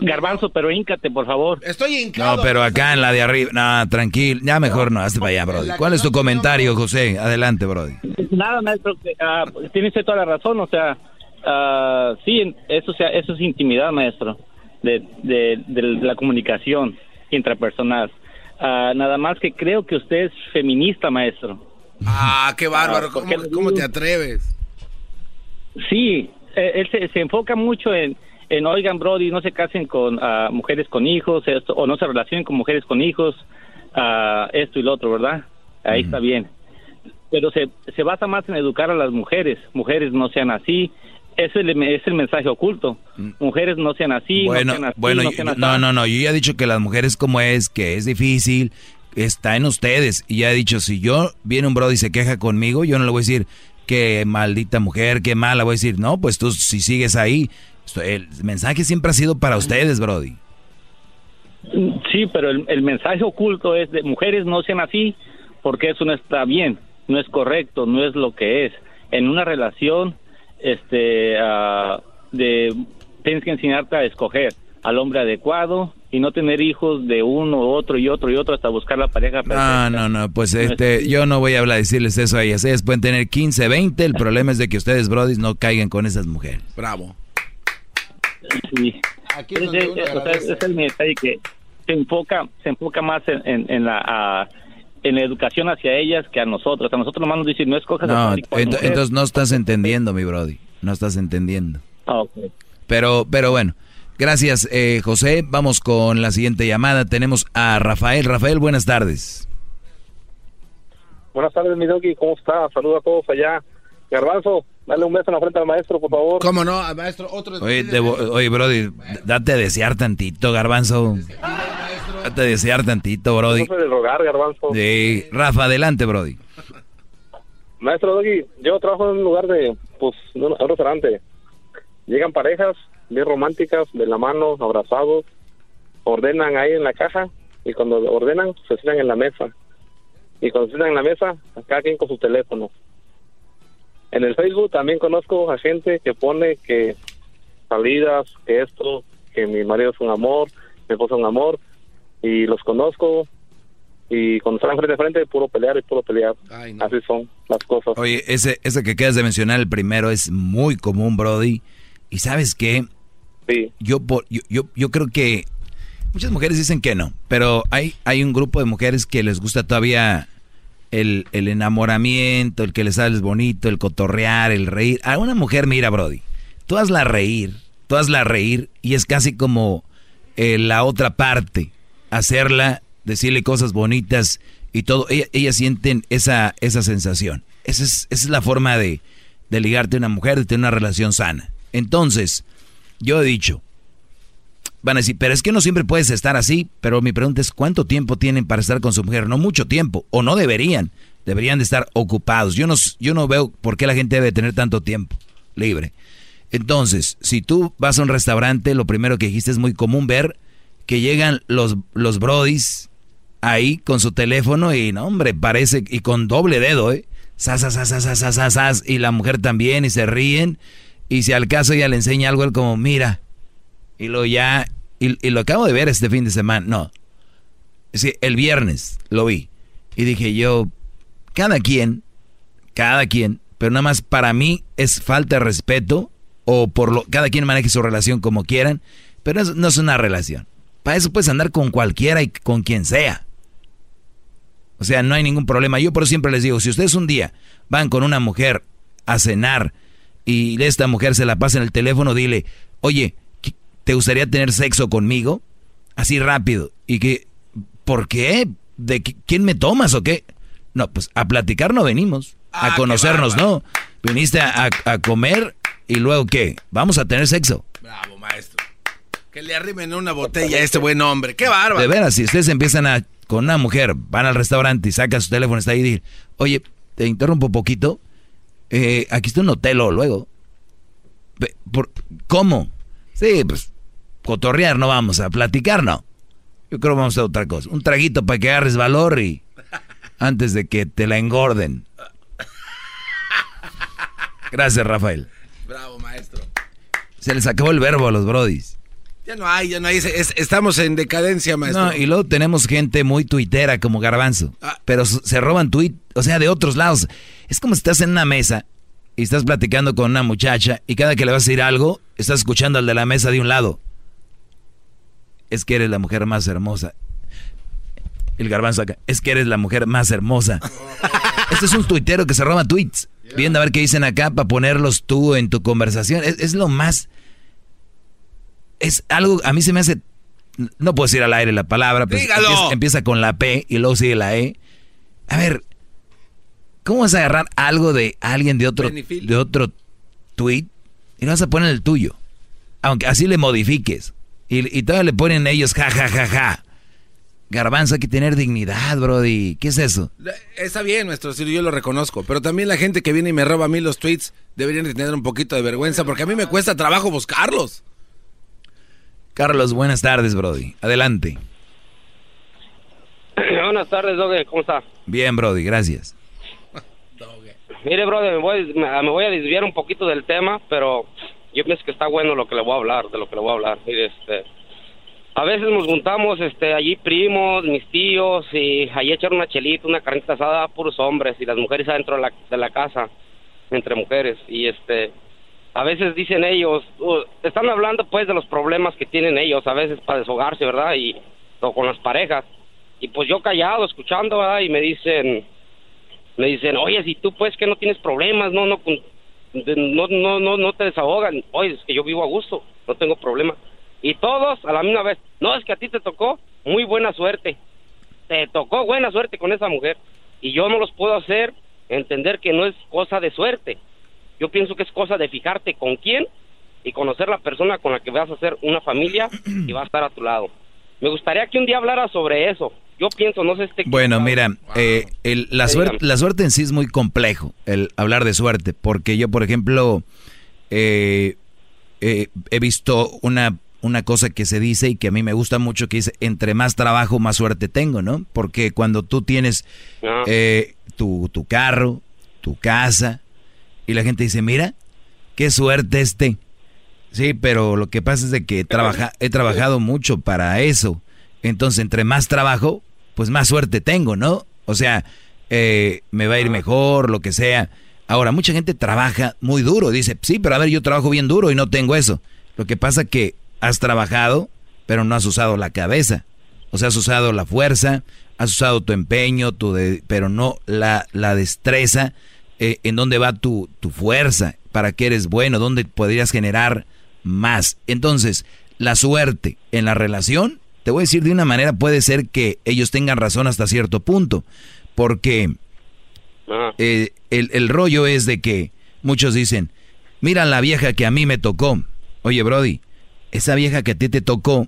Garbanzo, pero híncate, por favor. Estoy hincado. No, pero acá en la de arriba. No, tranquilo. Ya mejor no, hazte para allá, Brody. ¿Cuál es tu comentario, José? Adelante, Brody. Nada, maestro. Uh, tiene usted toda la razón. O sea, uh, sí, eso, sea, eso es intimidad, maestro. De, de, de la comunicación intrapersonal. Ah, nada más que creo que usted es feminista, maestro. Ah, qué bárbaro. Ah, ¿Cómo, te atreves? Sí, eh, él se, enfoca mucho en, en, oigan, Brody, no se casen con uh, mujeres con hijos, esto, o no se relacionen con mujeres con hijos, uh, esto y lo otro, ¿verdad? Ahí está bien. Pero se, se basa más en educar a las mujeres. Mujeres no sean así, es el, es el mensaje oculto. Mm. Mujeres no sean así, bueno, no sean así, bueno, no, no, no, yo ya he dicho que las mujeres como es, que es difícil, está en ustedes. Y ya he dicho, si yo viene un brody y se queja conmigo, yo no le voy a decir, qué maldita mujer, qué mala, voy a decir, no, pues tú si sigues ahí, el mensaje siempre ha sido para ustedes, brody. Sí, pero el, el mensaje oculto es de mujeres no sean así, porque eso no está bien, no es correcto, no es lo que es. En una relación este, uh, de, tienes que enseñarte a escoger al hombre adecuado y no tener hijos de uno, otro y otro y otro hasta buscar la pareja perfecta. No, no, no, pues este, yo no voy a hablar, decirles eso a ellas. Ellas pueden tener 15, 20, el problema es de que ustedes, brodis, no caigan con esas mujeres. Bravo. Sí. Aquí es, es, es, el detalle que se enfoca, se enfoca más en, en, la... en la educación hacia ellas que a nosotros. A nosotros nomás nos dicen, no escojas no, a entonces no estás entendiendo, mi brody. No estás entendiendo. Ah, okay. Pero, pero bueno, gracias, eh, José. Vamos con la siguiente llamada. Tenemos a Rafael. Rafael, buenas tardes. Buenas tardes, mi doggy. ¿Cómo está? Saludos a todos allá. Garbanzo, dale un beso en la frente al maestro, por favor. ¿Cómo no? Al maestro, otro. Oye, oye Brody, date a desear tantito, Garbanzo. Date a desear tantito, Brody. No de rogar, Garbanzo. Sí. Rafa, adelante, Brody. Maestro Doggy, yo trabajo en un lugar de, pues, en un restaurante. Llegan parejas bien románticas, de la mano, abrazados, ordenan ahí en la caja y cuando ordenan se sientan en la mesa. Y cuando se sientan en la mesa, cada quien con su teléfono. En el Facebook también conozco a gente que pone que salidas, que esto, que mi marido es un amor, mi esposa es un amor, y los conozco, y cuando están frente a frente, puro pelear y puro pelear. Así son las cosas. Oye, ese, ese que acabas de mencionar, el primero, es muy común, Brody. ¿Y sabes qué? Sí. Yo, yo, yo, yo creo que muchas mujeres dicen que no, pero hay, hay un grupo de mujeres que les gusta todavía el, el enamoramiento, el que les sale bonito, el cotorrear, el reír. A una mujer, mira, Brody, tú hazla reír, tú hazla reír y es casi como eh, la otra parte, hacerla, decirle cosas bonitas y todo. Ella- Ellas sienten esa, esa sensación. Esa es, esa es la forma de, de ligarte a una mujer, de tener una relación sana. Entonces, yo he dicho, van a decir, pero es que no siempre puedes estar así, pero mi pregunta es, ¿cuánto tiempo tienen para estar con su mujer? No mucho tiempo, o no deberían, deberían de estar ocupados. Yo no, yo no veo por qué la gente debe tener tanto tiempo libre. Entonces, si tú vas a un restaurante, lo primero que dijiste es muy común ver que llegan los, los brodis ahí con su teléfono y, no, hombre, parece, y con doble dedo, ¿eh? Sas, sas, sas, sas, y la mujer también, y se ríen, y si al caso ella le enseña algo, él como, mira, y lo ya, y, lo acabo de ver este fin de semana, no, sí, el viernes lo vi, y dije yo, cada quien, cada quien, pero nada más para mí es falta de respeto, o por lo, cada quien maneje su relación como quieran, pero no es una relación. Para eso puedes andar con cualquiera y con quien sea. O sea, no hay ningún problema. Yo por siempre les digo, si ustedes un día van con una mujer a cenar y esta mujer se la pasa en el teléfono, dile, oye, ¿qué- ¿te gustaría tener sexo conmigo? Así rápido. Y que, ¿por qué? ¿De qué- quién me tomas o qué? No, pues a platicar no venimos. Ah, a qué conocernos, no. Viniste a, a- a comer y luego qué? Vamos a tener sexo. Bravo, maestro. Que le arrimen una botella a este buen hombre. ¡Qué bárbaro! De veras, si ustedes empiezan a con una mujer, van al restaurante y sacan su teléfono, está ahí y dicen, oye, te interrumpo un poquito, eh, aquí está un hotel o luego. Por- ¿Cómo? Sí, pues, cotorrear no vamos a platicar, no. Yo creo que vamos a hacer otra cosa. Un traguito para que agarres valor y antes de que te la engorden. Gracias, Rafael. Bravo, maestro. Se les acabó el verbo a los brodis. Ya no hay, ya no hay. Es- es- estamos en decadencia, maestro. No, y luego tenemos gente muy tuitera como Garbanzo. Ah. Pero se roban tuit, o sea, de otros lados. Es como si estás en una mesa y estás platicando con una muchacha y cada que le vas a decir algo, estás escuchando al de la mesa de un lado. Es que eres la mujer más hermosa. El garbanzo acá. Es que eres la mujer más hermosa. Este es un tuitero que se roba tweets. Viendo a ver qué dicen acá para ponerlos tú en tu conversación. Es, es lo más... Es algo... A mí se me hace... No puedo decir al aire la palabra, pero Dígalo. empieza, empieza con la P y luego sigue la E. A ver, ¿cómo vas a agarrar algo de alguien de otro, de otro tweet y lo vas a poner el tuyo? Aunque así le modifiques. Y, y todavía le ponen ellos ja, ja, ja, ja. Garbanzo, hay que tener dignidad, brody. ¿Qué es eso? Está bien, maestro, sí, yo lo reconozco. Pero también la gente que viene y me roba a mí los tweets deberían de tener un poquito de vergüenza porque a mí me cuesta trabajo buscarlos. Carlos, buenas tardes, brody. Adelante. Buenas tardes, Doge, ¿cómo está? Bien, brody, gracias. Mire, brother, me voy, me, me voy a desviar un poquito del tema, pero yo pienso que está bueno lo que le voy a hablar, de lo que le voy a hablar. Mire, este, a veces nos juntamos, este, allí primos, mis tíos, y allí echar una chelita, una carnita asada, puros hombres, y las mujeres adentro de la, de la casa, entre mujeres, y este, a veces dicen ellos, uh, están hablando pues de los problemas que tienen ellos, a veces para deshogarse, ¿verdad? Y, o con las parejas. Y pues yo callado, escuchando, ¿verdad? Y me dicen, me dicen, oye, si tú pues que no tienes problemas, no, no, no, no, no, no te desahogan. Oye, es que yo vivo a gusto, no tengo problema. Y todos a la misma vez, no, es que a ti te tocó muy buena suerte. Te tocó buena suerte con esa mujer. Y yo no los puedo hacer entender que no es cosa de suerte. Yo pienso que es cosa de fijarte con quién y conocer la persona con la que vas a hacer una familia y va a estar a tu lado. Me gustaría que un día hablara sobre eso. Yo pienso, no sé este... Bueno, mira, eh, el- la, Sí, suerte, la suerte en sí es muy complejo, el hablar de suerte, porque yo, por ejemplo, eh, eh, he visto una, una cosa que se dice y que a mí me gusta mucho, que dice, entre más trabajo, más suerte tengo, ¿no? Porque cuando tú tienes Ah. eh, tu, tu carro, tu casa, y la gente dice, mira, qué suerte este. Sí, pero lo que pasa es de que trabaja, he trabajado mucho para eso. Entonces, entre más trabajo, pues más suerte tengo, ¿no? O sea, eh, me va a ir mejor, lo que sea. Ahora, mucha gente trabaja muy duro. Dice, sí, pero a ver, yo trabajo bien duro y no tengo eso. Lo que pasa que has trabajado, pero no has usado la cabeza. O sea, has usado la fuerza, has usado tu empeño, tu pero no la, la destreza, eh, en dónde va tu, tu fuerza, para qué eres bueno, dónde podrías generar más. Entonces, la suerte en la relación, te voy a decir de una manera, puede ser que ellos tengan razón hasta cierto punto, porque eh, el, el rollo es de que muchos dicen, mira la vieja que a mí me tocó. Oye, Brody, esa vieja que a ti te tocó,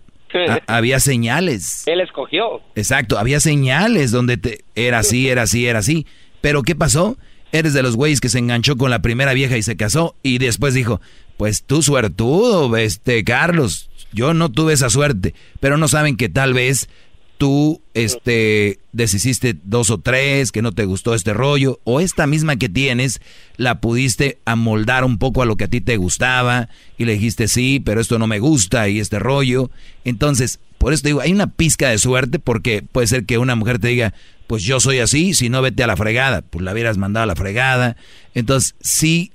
había señales. Él escogió. Exacto, había señales donde te, era así, era así, era así. Pero ¿qué pasó? Eres de los güeyes que se enganchó con la primera vieja y se casó y después dijo, pues tú suertudo, este Carlos, yo no tuve esa suerte, pero no saben que tal vez tú este deshiciste dos o tres, que no te gustó este rollo, o esta misma que tienes, la pudiste amoldar un poco a lo que a ti te gustaba, y le dijiste sí, pero esto no me gusta, y este rollo. Entonces, por eso digo, hay una pizca de suerte, porque puede ser que una mujer te diga, pues yo soy así, si no vete a la fregada, pues la hubieras mandado a la fregada. Entonces, sí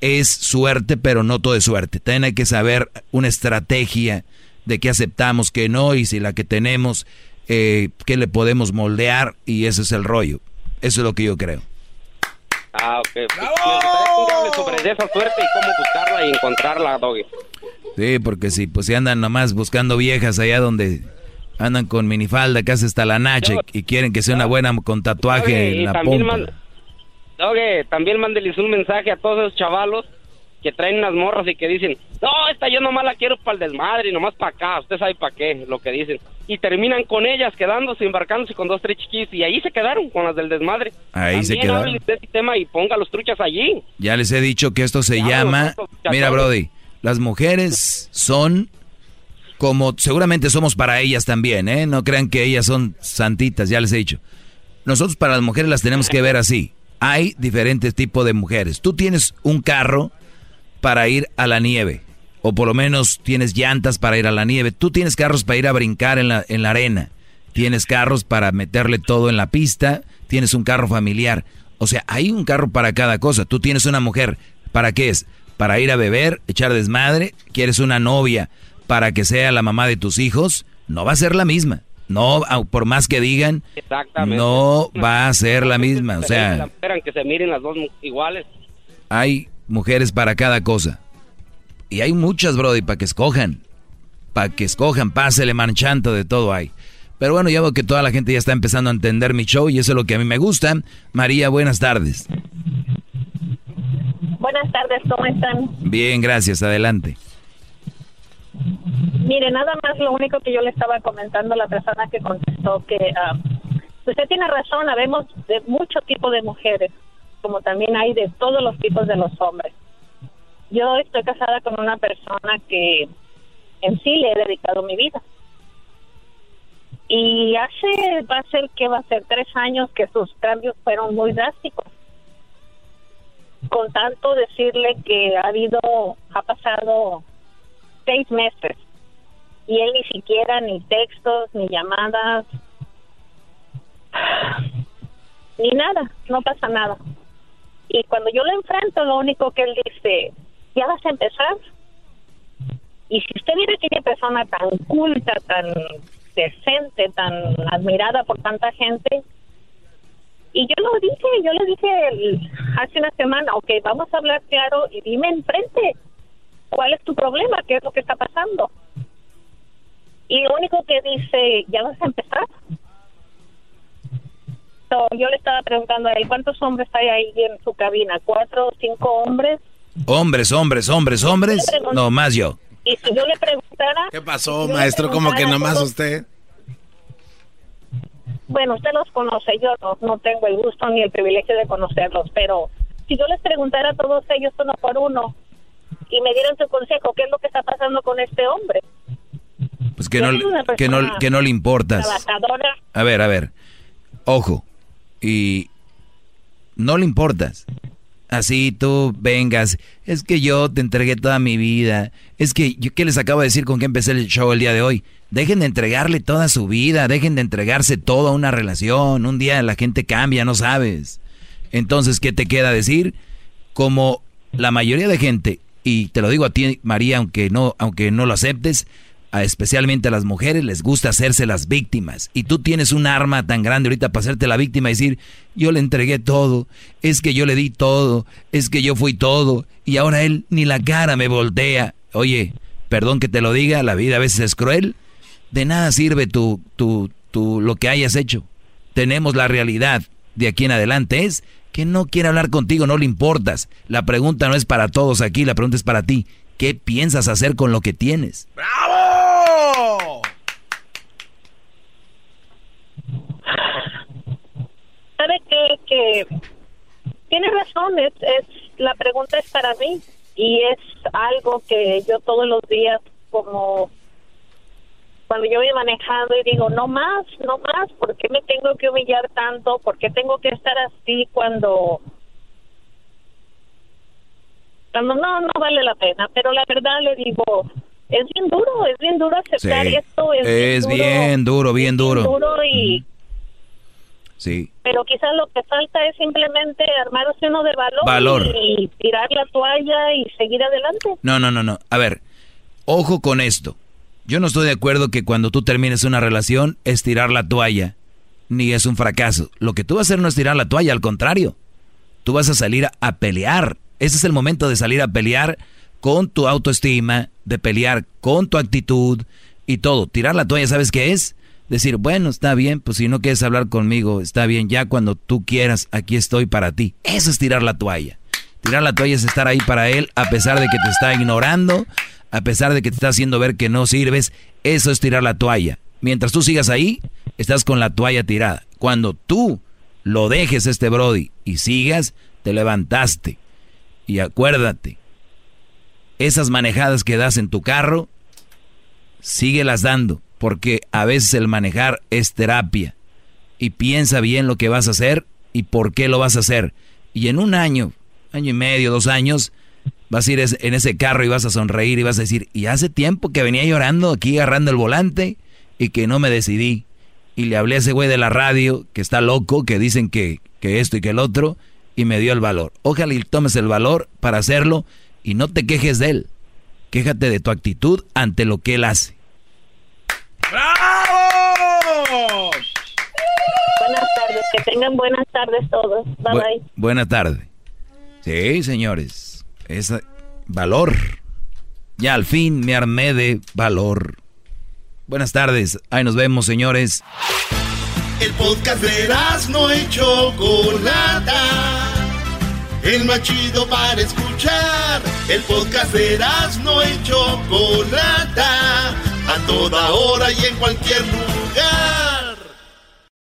es suerte, pero no todo es suerte. También hay que saber una estrategia de qué aceptamos, qué no, y si la que tenemos eh, qué le podemos moldear y ese es el rollo. Eso es lo que yo creo. Ah, ok. Pues, ¡Bravo! sobre esa suerte y cómo buscarla y encontrarla, Doggy. Sí, porque si pues si andan nomás buscando viejas allá donde andan con minifalda casi hasta la nacha y quieren que sea una buena con tatuaje en la pompa. Doggy, también mándeles un mensaje a todos esos chavalos que traen unas morras y que dicen, no, esta yo nomás la quiero para el desmadre y nomás para acá, usted sabe para qué, lo que dicen. Y terminan con ellas, quedándose, embarcándose con dos, tres chiquis y ahí se quedaron con las del desmadre. Ahí se quedaron. de este tema y ponga los truchas allí. Ya les he dicho que esto se llama, mira Brody, las mujeres son como seguramente somos para ellas también, ¿eh? No crean que ellas son santitas, ya les he dicho. Nosotros para las mujeres las tenemos que ver así. Hay diferentes tipos de mujeres. Tú tienes un carro para ir a la nieve. O por lo menos tienes llantas para ir a la nieve. Tú tienes carros para ir a brincar en la, en la arena. Tienes carros para meterle todo en la pista. Tienes un carro familiar. O sea, hay un carro para cada cosa. Tú tienes una mujer. ¿Para qué es? Para ir a beber, echar desmadre. ¿Quieres una novia para que sea la mamá de tus hijos? No va a ser la misma. No, por más que digan, no va a ser la misma. O sea, esperan que se miren las dos iguales. Hay mujeres para cada cosa. Y hay muchas, Brody, para que escojan. Para que escojan, pásele manchando de todo hay. Pero bueno, ya veo que toda la gente ya está empezando a entender mi show y eso es lo que a mí me gusta. María, buenas tardes. Buenas tardes, ¿cómo están? Bien, gracias, adelante. Mire, nada más lo único que yo le estaba comentando a la persona que contestó que ah, usted tiene razón, habemos de mucho tipo de mujeres como también hay de todos los tipos de los hombres. Yo estoy casada con una persona que en sí le he dedicado mi vida. Y hace, va a ser que va a ser tres años que sus cambios fueron muy drásticos. Con tanto decirle que ha habido, ha pasado seis meses y él ni siquiera ni textos, ni llamadas, ni nada, no pasa nada. Y cuando yo lo enfrento, lo único que él dice, ya vas a empezar. Y si usted viene aquella persona tan culta, tan decente, tan admirada por tanta gente, y yo lo dije, yo le dije hace una semana, ok, vamos a hablar claro y dime enfrente, ¿cuál es tu problema? ¿Qué es lo que está pasando? Y lo único que dice, ya vas a empezar yo le estaba preguntando a él, ¿cuántos hombres hay ahí en su cabina? ¿Cuatro o cinco hombres? Hombres, hombres, hombres, hombres. No, más yo. Y si yo le preguntara... ¿Qué pasó, maestro? ¿Cómo que nomás usted? Bueno, usted los conoce, yo no, no tengo el gusto ni el privilegio de conocerlos, pero si yo les preguntara a todos ellos uno por uno y me dieran su consejo, ¿qué es lo que está pasando con este hombre? Pues que no, que no, que no le importas. A ver, a ver. Ojo, y no le importas. así tú vengas. Es que yo te entregué toda mi vida. Es que, yo, ¿qué les acabo de decir con que empecé el show el día de hoy? Dejen de entregarle toda su vida, dejen de entregarse todo a una relación. Un día la gente cambia, no sabes. Entonces, ¿qué te queda decir? Como la mayoría de gente, y te lo digo a ti, María, aunque no, aunque no lo aceptes, especialmente a las mujeres les gusta hacerse las víctimas. Y tú tienes un arma tan grande ahorita para hacerte la víctima y decir, yo le entregué todo, es que yo le di todo, es que yo fui todo, y ahora él ni la cara me voltea. Oye, perdón que te lo diga, la vida a veces es cruel. De nada sirve tu, tu, tu, lo que hayas hecho. Tenemos la realidad de aquí en adelante es que no quiere hablar contigo, no le importas. La pregunta no es para todos aquí, la pregunta es para ti. ¿Qué piensas hacer con lo que tienes? ¡Bravo! ¿Sabe qué? Que tiene razón, es, es, la pregunta es para mí y es algo que yo todos los días como cuando yo voy manejando y digo, no más, no más, ¿por qué me tengo que humillar tanto? ¿Por qué tengo que estar así cuando no, no, no vale la pena, pero la verdad le digo, es bien duro, es bien duro aceptar esto. Es, bien, duro, bien duro. duro y... Sí. Pero quizás lo que falta es simplemente armarse uno de valor, Valor. Y, tirar la toalla y seguir adelante. No, no, no, no. A ver, ojo con esto. Yo no estoy de acuerdo que cuando tú termines una relación es tirar la toalla, ni es un fracaso. Lo que tú vas a hacer no es tirar la toalla, al contrario. Tú vas a salir a pelear ese es el momento de salir a pelear con tu autoestima, de pelear con tu actitud y todo. Tirar la toalla, ¿sabes qué es? Decir, bueno, está bien, pues si no quieres hablar conmigo, está bien, ya cuando tú quieras, aquí estoy para ti. Eso es tirar la toalla. Tirar la toalla es estar ahí para él a pesar de que te está ignorando, a pesar de que te está haciendo ver que no sirves. Eso es tirar la toalla. Mientras tú sigas ahí, estás con la toalla tirada. Cuando tú lo dejes este Brody y sigas, te levantaste y acuérdate, esas manejadas que das en tu carro, síguelas dando, porque a veces el manejar es terapia. Y piensa bien lo que vas a hacer y por qué lo vas a hacer. Y en un año, año y medio, dos años, vas a ir en ese carro y vas a sonreír y vas a decir, y hace tiempo que venía llorando aquí agarrando el volante y que no me decidí. Y le hablé a ese güey de la radio que está loco, que dicen que, que esto y que el otro, y me dio el valor. Ojalá y tomes el valor para hacerlo y no te quejes de él. Quéjate de tu actitud ante lo que él hace. ¡Bravo! Buenas tardes, que tengan buenas tardes todos. Bye bye. Buena tarde. Sí, señores. Es valor. Ya al fin me armé de valor. Buenas tardes. Ahí nos vemos, señores. El podcast de no hecho Chocolata. El más chido para escuchar. El podcast de no hecho Chocolata. A toda hora y en cualquier lugar.